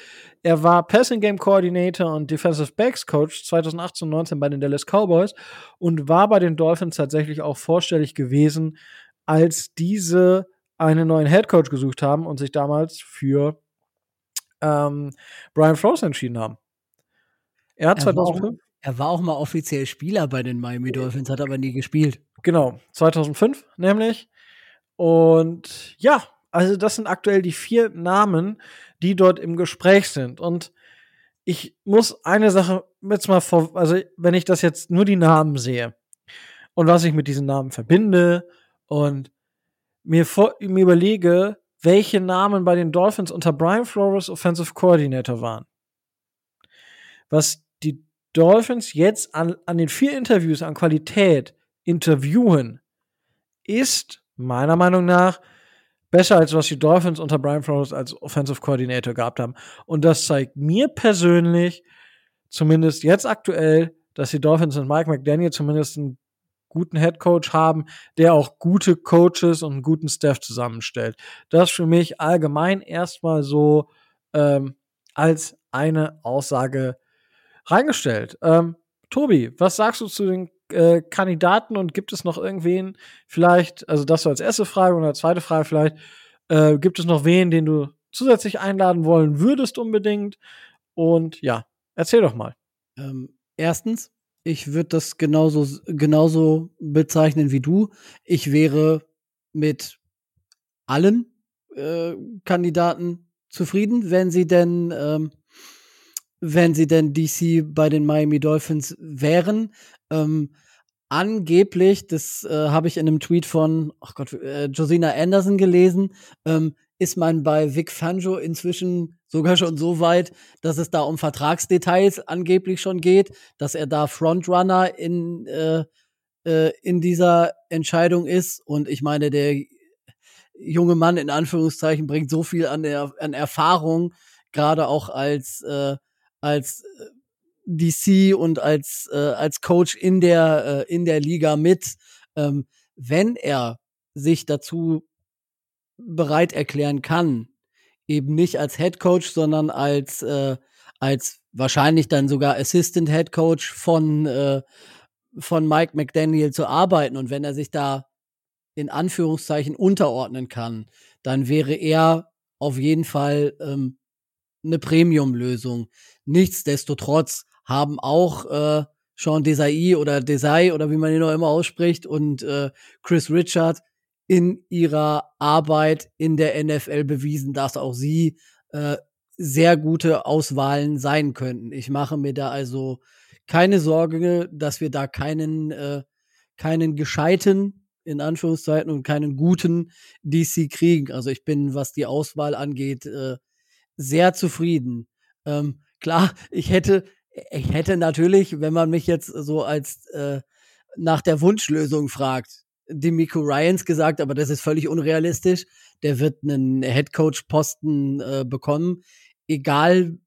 Speaker 1: er war Passing Game Coordinator und Defensive Backs Coach 2018 und 19 bei den Dallas Cowboys und war bei den Dolphins tatsächlich auch vorstellig gewesen, als diese einen neuen Head Coach gesucht haben und sich damals für ähm, Brian Flores entschieden haben. Er hat
Speaker 2: Er war, auch,
Speaker 1: 2005
Speaker 2: er war auch mal offiziell Spieler bei den Miami Dolphins, hat aber nie gespielt.
Speaker 1: Genau, 2005 nämlich. Und ja, also das sind aktuell die vier Namen, die dort im Gespräch sind. Und ich muss eine Sache jetzt mal vor, also wenn ich das jetzt nur die Namen sehe und was ich mit diesen Namen verbinde und mir, vor, mir überlege, welche Namen bei den Dolphins unter Brian Flores Offensive Coordinator waren. Was die Dolphins jetzt an, an den vier Interviews an Qualität interviewen, ist meiner Meinung nach besser als was die Dolphins unter Brian Flores als Offensive Coordinator gehabt haben. Und das zeigt mir persönlich, zumindest jetzt aktuell, dass die Dolphins und Mike McDaniel zumindest einen guten Head Coach haben, der auch gute Coaches und einen guten Staff zusammenstellt. Das für mich allgemein erstmal so ähm, als eine Aussage reingestellt. Ähm, Tobi, was sagst du zu den äh, Kandidaten und gibt es noch irgendwen vielleicht, also das so als erste Frage und als zweite Frage vielleicht, äh, gibt es noch wen, den du zusätzlich einladen wollen würdest unbedingt? Und ja, erzähl doch mal.
Speaker 2: Ähm, erstens, ich würde das genauso, genauso bezeichnen wie du. Ich wäre mit allen äh, Kandidaten zufrieden, wenn sie denn, ähm, wenn sie denn DC bei den Miami Dolphins wären. Ähm, angeblich, das äh, habe ich in einem Tweet von, ach Gott, äh, Josina Anderson gelesen, ähm, ist man bei Vic Fangio inzwischen sogar schon so weit, dass es da um Vertragsdetails angeblich schon geht, dass er da Frontrunner in, äh, äh, in dieser Entscheidung ist. Und ich meine, der junge Mann in Anführungszeichen bringt so viel an, der, an Erfahrung, gerade auch als, äh, als DC und als, äh, als Coach in der, äh, in der Liga mit. Ähm, wenn er sich dazu bereit erklären kann, eben nicht als Head Coach, sondern als, äh, als wahrscheinlich dann sogar Assistant Head Coach von, äh, von Mike McDaniel zu arbeiten. Und wenn er sich da in Anführungszeichen unterordnen kann, dann wäre er auf jeden Fall ähm, eine Premium-Lösung. Nichtsdestotrotz haben auch äh, Sean Desai oder Desai oder wie man ihn auch immer ausspricht und äh, Chris Richard in ihrer Arbeit in der NFL bewiesen, dass auch sie äh, sehr gute Auswahlen sein könnten. Ich mache mir da also keine Sorge, dass wir da keinen, äh, keinen gescheiten, in Anführungszeichen, und keinen guten DC kriegen. Also ich bin, was die Auswahl angeht, äh, sehr zufrieden. Ähm, klar, ich hätte, ich hätte natürlich, wenn man mich jetzt so als äh, nach der Wunschlösung fragt, Demico Ryans gesagt, aber das ist völlig unrealistisch. Der wird einen Headcoach-Posten äh, bekommen, egal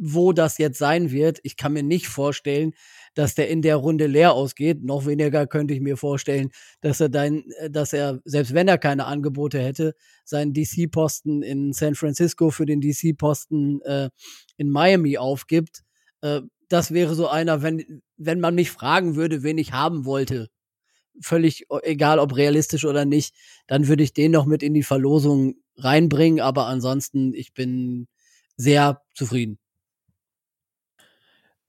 Speaker 2: wo das jetzt sein wird. Ich kann mir nicht vorstellen, dass der in der Runde leer ausgeht. Noch weniger könnte ich mir vorstellen, dass er dann, dass er, selbst wenn er keine Angebote hätte, seinen DC-Posten in San Francisco für den DC-Posten äh, in Miami aufgibt. Äh, das wäre so einer, wenn, wenn man mich fragen würde, wen ich haben wollte, völlig egal, ob realistisch oder nicht, dann würde ich den noch mit in die Verlosung reinbringen. Aber ansonsten, ich bin sehr zufrieden.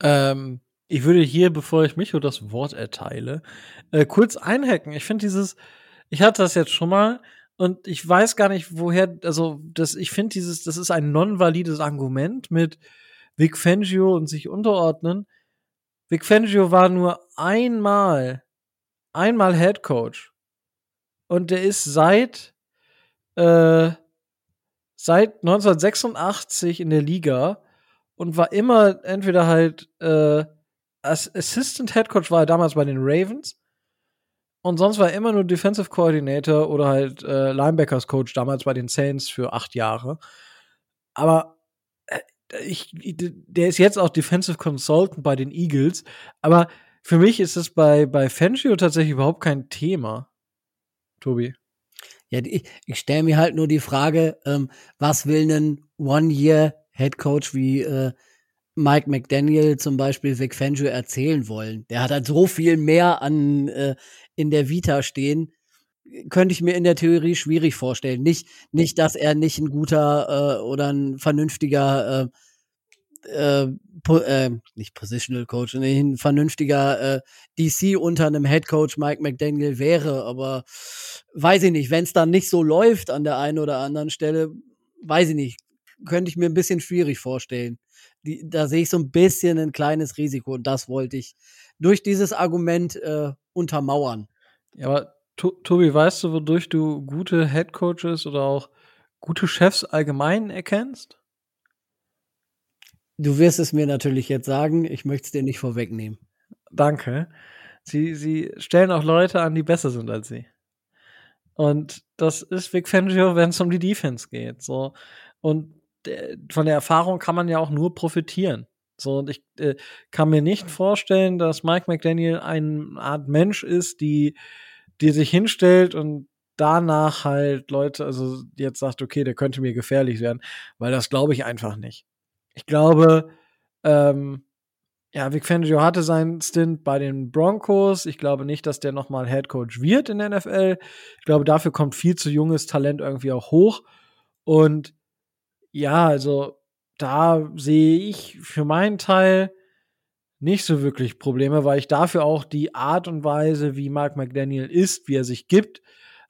Speaker 1: Ähm, ich würde hier, bevor ich Micho das Wort erteile, äh, kurz einhacken. Ich finde dieses, ich hatte das jetzt schon mal und ich weiß gar nicht, woher, also das, ich finde dieses, das ist ein non-valides Argument mit Vic Fangio und sich unterordnen. Vic Fangio war nur einmal, einmal Head Coach. Und der ist seit, äh, seit 1986 in der Liga und war immer entweder halt äh, als Assistant Head Coach war er damals bei den Ravens und sonst war er immer nur Defensive Coordinator oder halt äh, Linebackers Coach damals bei den Saints für acht Jahre. Aber äh, ich, der ist jetzt auch Defensive Consultant bei den Eagles. Aber für mich ist es bei, bei Fangio tatsächlich überhaupt kein Thema. Tobi.
Speaker 2: Ja, ich, ich stelle mir halt nur die Frage, ähm, was will ein One-Year-Head Coach wie äh, Mike McDaniel zum Beispiel Vic Fangio erzählen wollen. Der hat halt so viel mehr an äh, in der Vita stehen. Könnte ich mir in der Theorie schwierig vorstellen. Nicht, nicht, dass er nicht ein guter äh, oder ein vernünftiger äh, äh, äh, nicht Positional Coach, nee, ein vernünftiger äh, DC unter einem Head Coach Mike McDaniel wäre, aber weiß ich nicht, wenn es dann nicht so läuft an der einen oder anderen Stelle, weiß ich nicht, könnte ich mir ein bisschen schwierig vorstellen die, da sehe ich so ein bisschen ein kleines Risiko und das wollte ich durch dieses Argument äh, untermauern.
Speaker 1: Ja, aber Tobi, weißt du, wodurch du gute Head Coaches oder auch gute Chefs allgemein erkennst?
Speaker 2: Du wirst es mir natürlich jetzt sagen, ich möchte es dir nicht vorwegnehmen.
Speaker 1: Danke. Sie, sie stellen auch Leute an, die besser sind als sie. Und das ist Vic Fangio, wenn es um die Defense geht. So. Und von der Erfahrung kann man ja auch nur profitieren. So, und ich äh, kann mir nicht vorstellen, dass Mike McDaniel eine Art Mensch ist, die, die sich hinstellt und danach halt Leute, also jetzt sagt, okay, der könnte mir gefährlich werden, weil das glaube ich einfach nicht. Ich glaube, ähm, ja, Vic Fangio hatte seinen Stint bei den Broncos. Ich glaube nicht, dass der nochmal Head Coach wird in der NFL. Ich glaube, dafür kommt viel zu junges Talent irgendwie auch hoch. Und ja, also da sehe ich für meinen Teil nicht so wirklich Probleme, weil ich dafür auch die Art und Weise, wie Mark McDaniel ist, wie er sich gibt,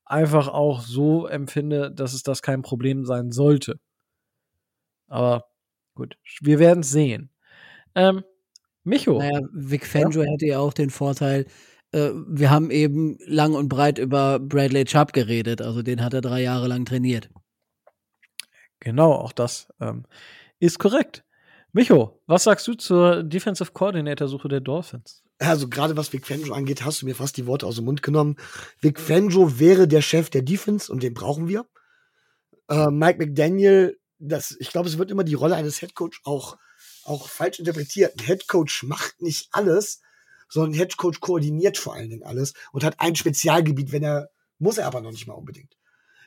Speaker 1: einfach auch so empfinde, dass es das kein Problem sein sollte. Aber gut, wir werden es sehen. Ähm, Micho.
Speaker 2: Naja, Vic Fangio ja? hätte ja auch den Vorteil, äh, wir haben eben lang und breit über Bradley Chubb geredet, also den hat er drei Jahre lang trainiert.
Speaker 1: Genau, auch das ähm, ist korrekt. Micho, was sagst du zur Defensive Coordinator-Suche der Dolphins?
Speaker 3: Also gerade was Vic Fangio angeht, hast du mir fast die Worte aus dem Mund genommen. Vic Fangio wäre der Chef der Defense und den brauchen wir. Äh, Mike McDaniel, das, ich glaube, es wird immer die Rolle eines Headcoach auch, auch falsch interpretiert. Ein Headcoach macht nicht alles, sondern ein Headcoach koordiniert vor allen Dingen alles und hat ein Spezialgebiet, wenn er, muss er aber noch nicht mal unbedingt.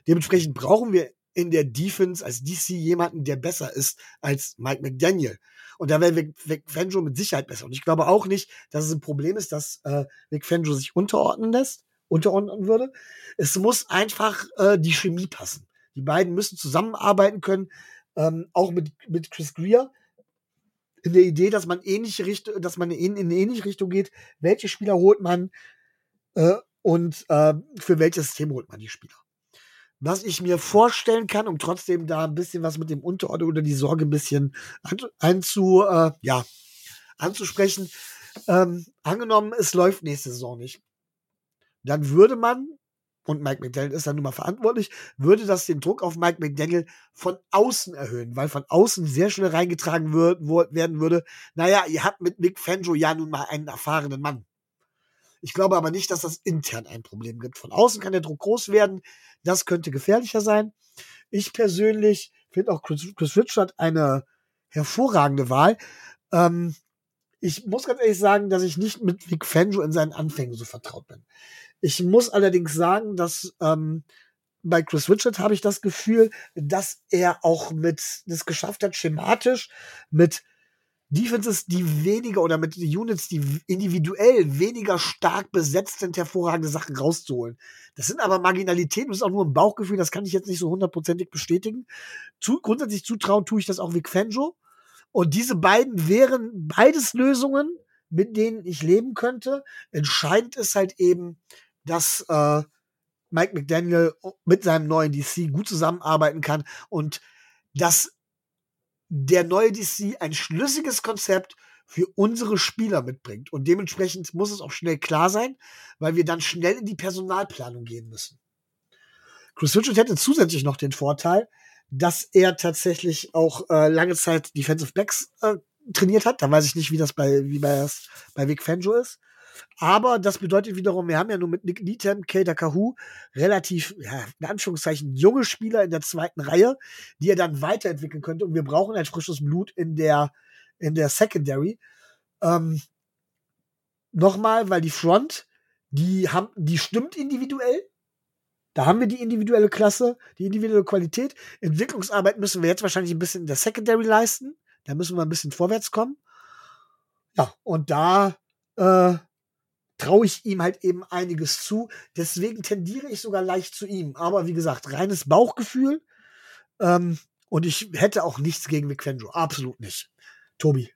Speaker 3: Dementsprechend brauchen wir in der Defense als DC jemanden, der besser ist als Mike McDaniel. Und da wäre Vic Fangio mit Sicherheit besser. Und ich glaube auch nicht, dass es ein Problem ist, dass äh, Vic Fangio sich unterordnen lässt, unterordnen würde. Es muss einfach äh, die Chemie passen. Die beiden müssen zusammenarbeiten können, ähm, auch mit, mit Chris Greer. In der Idee, dass man ähnliche Richtung, dass man in, in eine ähnliche Richtung geht. Welche Spieler holt man äh, und äh, für welches System holt man die Spieler? Was ich mir vorstellen kann, um trotzdem da ein bisschen was mit dem Unterordnung oder die Sorge ein bisschen einzu, äh, ja, anzusprechen. Ähm, angenommen, es läuft nächste Saison nicht. Dann würde man, und Mike McDaniel ist dann nun mal verantwortlich, würde das den Druck auf Mike McDaniel von außen erhöhen, weil von außen sehr schnell reingetragen wird, werden würde, naja, ihr habt mit Nick Fanjo ja nun mal einen erfahrenen Mann. Ich glaube aber nicht, dass das intern ein Problem gibt. Von außen kann der Druck groß werden. Das könnte gefährlicher sein. Ich persönlich finde auch Chris, Chris Richard eine hervorragende Wahl. Ähm, ich muss ganz ehrlich sagen, dass ich nicht mit Vic Fangio in seinen Anfängen so vertraut bin. Ich muss allerdings sagen, dass ähm, bei Chris Richard habe ich das Gefühl, dass er auch mit das geschafft hat, schematisch mit Defenses, die weniger oder mit Units, die individuell weniger stark besetzt sind, hervorragende Sachen rauszuholen. Das sind aber Marginalitäten, das ist auch nur ein Bauchgefühl, das kann ich jetzt nicht so hundertprozentig bestätigen. Zu, grundsätzlich zutrauen tue ich das auch Vic Fangio. Und diese beiden wären beides Lösungen, mit denen ich leben könnte. Entscheidend ist halt eben, dass äh, Mike McDaniel mit seinem neuen DC gut zusammenarbeiten kann und dass der neue DC ein schlüssiges Konzept für unsere Spieler mitbringt. Und dementsprechend muss es auch schnell klar sein, weil wir dann schnell in die Personalplanung gehen müssen. Chris Richard hätte zusätzlich noch den Vorteil, dass er tatsächlich auch äh, lange Zeit Defensive Backs äh, trainiert hat. Da weiß ich nicht, wie das bei, wie bei, bei Vic Fangio ist. Aber das bedeutet wiederum, wir haben ja nur mit Nick Needham, Kader Kahu relativ, ja, in Anführungszeichen, junge Spieler in der zweiten Reihe, die er dann weiterentwickeln könnte. Und wir brauchen ein frisches Blut in der, in der Secondary. Ähm, Nochmal, weil die Front, die haben, die stimmt individuell. Da haben wir die individuelle Klasse, die individuelle Qualität. Entwicklungsarbeit müssen wir jetzt wahrscheinlich ein bisschen in der Secondary leisten. Da müssen wir ein bisschen vorwärts kommen. Ja, und da äh, traue ich ihm halt eben einiges zu. Deswegen tendiere ich sogar leicht zu ihm. Aber wie gesagt, reines Bauchgefühl. Ähm, und ich hätte auch nichts gegen McFendro. Absolut nicht. Tobi.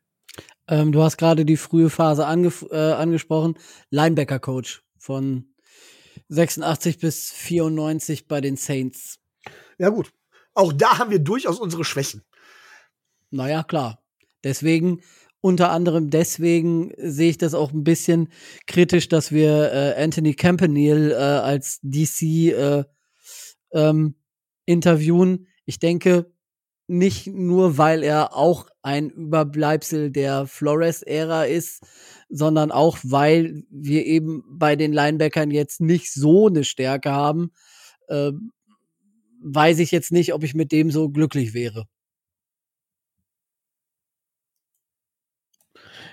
Speaker 2: Ähm, du hast gerade die frühe Phase ange äh, angesprochen. Linebacker-Coach von 86 bis 94 bei den Saints.
Speaker 3: Ja, gut. Auch da haben wir durchaus unsere Schwächen.
Speaker 2: Naja, klar. Deswegen, unter anderem deswegen sehe ich das auch ein bisschen kritisch, dass wir äh, Anthony Campanile äh, als DC äh, ähm, interviewen. Ich denke, nicht nur, weil er auch ein Überbleibsel der Flores-Ära ist, sondern auch, weil wir eben bei den Linebackern jetzt nicht so eine Stärke haben, äh, weiß ich jetzt nicht, ob ich mit dem so glücklich wäre.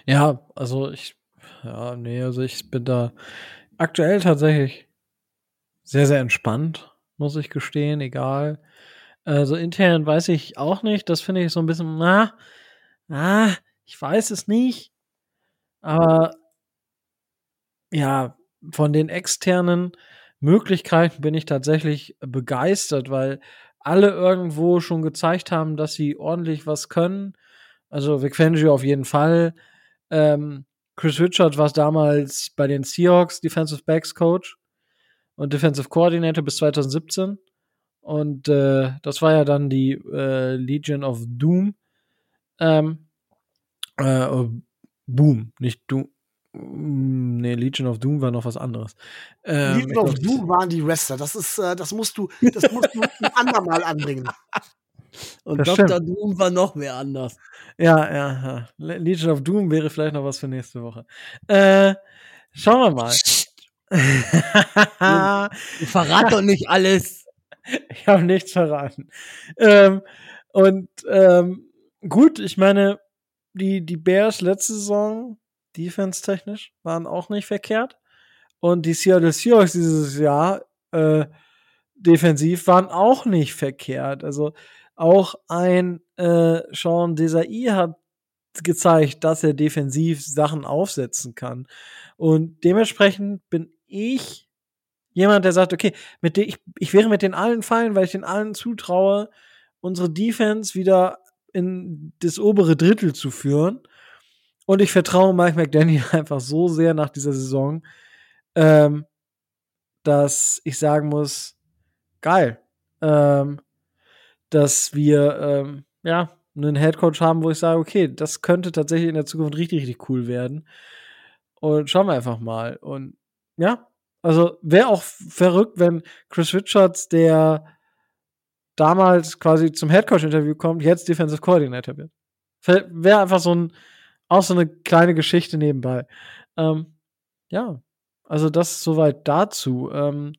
Speaker 1: Ja, also ich, ja, nee, also ich bin da aktuell tatsächlich sehr, sehr entspannt, muss ich gestehen, egal. Also intern weiß ich auch nicht, das finde ich so ein bisschen, na, na, ich weiß es nicht. Aber ja, von den externen Möglichkeiten bin ich tatsächlich begeistert, weil alle irgendwo schon gezeigt haben, dass sie ordentlich was können. Also Vic Fangio auf jeden Fall. Ähm, Chris Richard war damals bei den Seahawks Defensive Backs Coach und Defensive Coordinator bis 2017. Und äh, das war ja dann die äh, Legion of Doom. Ähm, äh, oh, Boom, nicht Doom. Mm, nee, Legion of Doom war noch was anderes.
Speaker 3: Ähm, Legion of Doom waren die Wrestler. Das ist, äh, das musst du, das musst du ein andermal anbringen. *laughs*
Speaker 2: Und das Dr. Stimmt. Doom war noch mehr anders.
Speaker 1: Ja, ja, ja. Legion of Doom wäre vielleicht noch was für nächste Woche. Äh, schauen wir
Speaker 2: mal. *laughs* du verrat doch nicht alles.
Speaker 1: Ich habe nichts verraten. Ähm, und ähm, gut, ich meine, die, die Bears letzte Saison, defense-technisch, waren auch nicht verkehrt. Und die Seattle Seahawks dieses Jahr, äh, defensiv, waren auch nicht verkehrt. Also auch ein äh, Sean Desai hat gezeigt, dass er defensiv Sachen aufsetzen kann. Und dementsprechend bin ich jemand, der sagt, okay, mit ich, ich wäre mit den allen fein, weil ich den allen zutraue, unsere Defense wieder in das obere Drittel zu führen. Und ich vertraue Mike McDaniel *laughs* einfach so sehr nach dieser Saison, ähm, dass ich sagen muss, geil. Ähm, dass wir ähm, ja einen Headcoach haben, wo ich sage, okay, das könnte tatsächlich in der Zukunft richtig, richtig cool werden. Und schauen wir einfach mal. Und ja, also wäre auch verrückt, wenn Chris Richards, der damals quasi zum Headcoach-Interview kommt, jetzt Defensive Coordinator wird. Wäre einfach so ein, auch so eine kleine Geschichte nebenbei. Ähm, ja, also das soweit dazu. Ähm,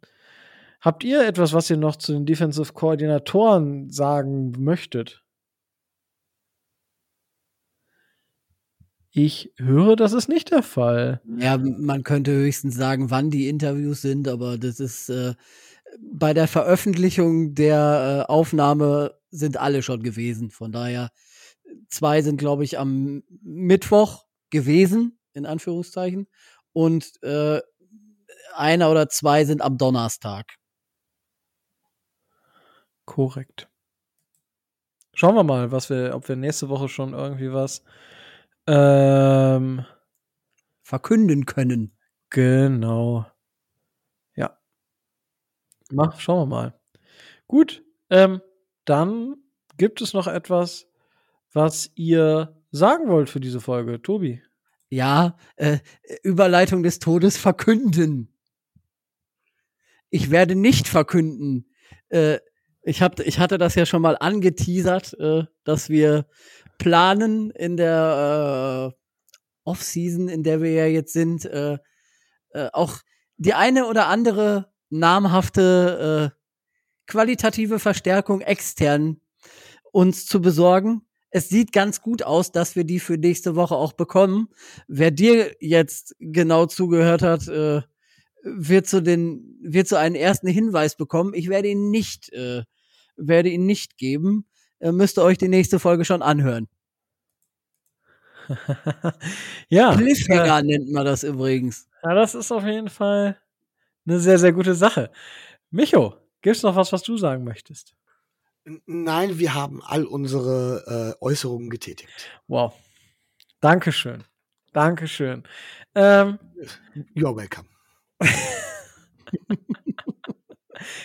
Speaker 1: Habt ihr etwas, was ihr noch zu den Defensive Koordinatoren sagen möchtet? Ich höre, das ist nicht der Fall.
Speaker 2: Ja, man könnte höchstens sagen, wann die Interviews sind, aber das ist äh, bei der Veröffentlichung der äh, Aufnahme sind alle schon gewesen. Von daher zwei sind, glaube ich, am Mittwoch gewesen, in Anführungszeichen. Und äh, einer oder zwei sind am Donnerstag.
Speaker 1: Korrekt. Schauen wir mal, was wir, ob wir nächste Woche schon irgendwie was ähm,
Speaker 2: Verkünden können.
Speaker 1: genau. Ja. Mach, schauen wir mal. Gut, ähm, dann gibt es noch etwas, was ihr sagen wollt für diese Folge, Tobi.
Speaker 2: Ja, äh, Überleitung des Todes verkünden. Ich werde nicht verkünden. Äh, ich, hab, ich hatte das ja schon mal angeteasert, äh, dass wir planen in der äh, Off-Season, in der wir ja jetzt sind, äh, äh, auch die eine oder andere namhafte äh, qualitative Verstärkung extern uns zu besorgen. Es sieht ganz gut aus, dass wir die für nächste Woche auch bekommen. Wer dir jetzt genau zugehört hat, äh, wird zu den, wird zu einen ersten Hinweis bekommen. Ich werde ihn nicht, äh, werde ihn nicht geben. Äh, müsst ihr euch die nächste Folge schon anhören. *laughs*
Speaker 1: ja.
Speaker 2: Cliffhanger
Speaker 1: äh,
Speaker 2: nennt man das übrigens.
Speaker 1: ja, das ist auf jeden Fall eine sehr, sehr gute Sache. Micho, gibt's noch was, was du sagen möchtest?
Speaker 3: Nein, wir haben all unsere äh, Äußerungen getätigt.
Speaker 1: Wow. Dankeschön. Dankeschön. Ähm,
Speaker 3: You're welcome. *laughs*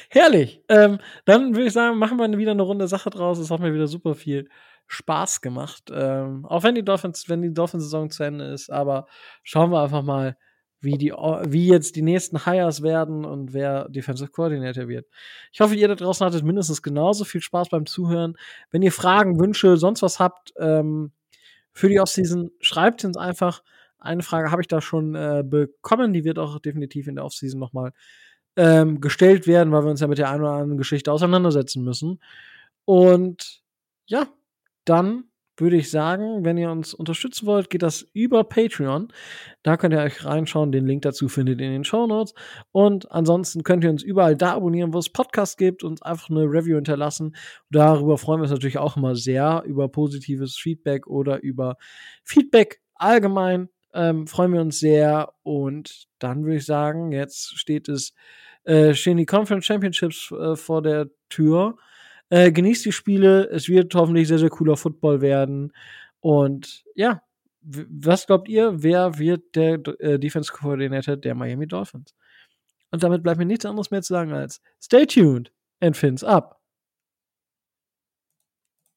Speaker 1: herrlich. Ähm, dann würde ich sagen, machen wir wieder eine runde Sache draus. Es hat mir wieder super viel Spaß gemacht. Ähm, auch wenn die Dolphins, wenn die Dolphins-Saison zu Ende ist, aber schauen wir einfach mal, wie die, wie jetzt die nächsten Hires werden und wer Defensive Coordinator wird. Ich hoffe, ihr da draußen hattet mindestens genauso viel Spaß beim Zuhören. Wenn ihr Fragen, Wünsche, sonst was habt ähm, für die Offseason, schreibt uns einfach. Eine Frage habe ich da schon äh, bekommen, die wird auch definitiv in der Offseason nochmal ähm, gestellt werden, weil wir uns ja mit der einen oder anderen Geschichte auseinandersetzen müssen. Und ja, dann würde ich sagen, wenn ihr uns unterstützen wollt, geht das über Patreon. Da könnt ihr euch reinschauen. Den Link dazu findet ihr in den Show Notes. Und ansonsten könnt ihr uns überall da abonnieren, wo es Podcasts gibt und einfach eine Review hinterlassen. Darüber freuen wir uns natürlich auch immer sehr, über positives Feedback oder über Feedback allgemein. Ähm, freuen wir uns sehr. Und dann würde ich sagen, jetzt steht es, äh, stehen die Conference Championships äh, vor der Tür. Äh, genießt die Spiele. Es wird hoffentlich sehr, sehr cooler Football werden. Und ja, was glaubt ihr, wer wird der äh, Defense Coordinator der Miami Dolphins? Und damit bleibt mir nichts anderes mehr zu sagen als stay tuned and fins up.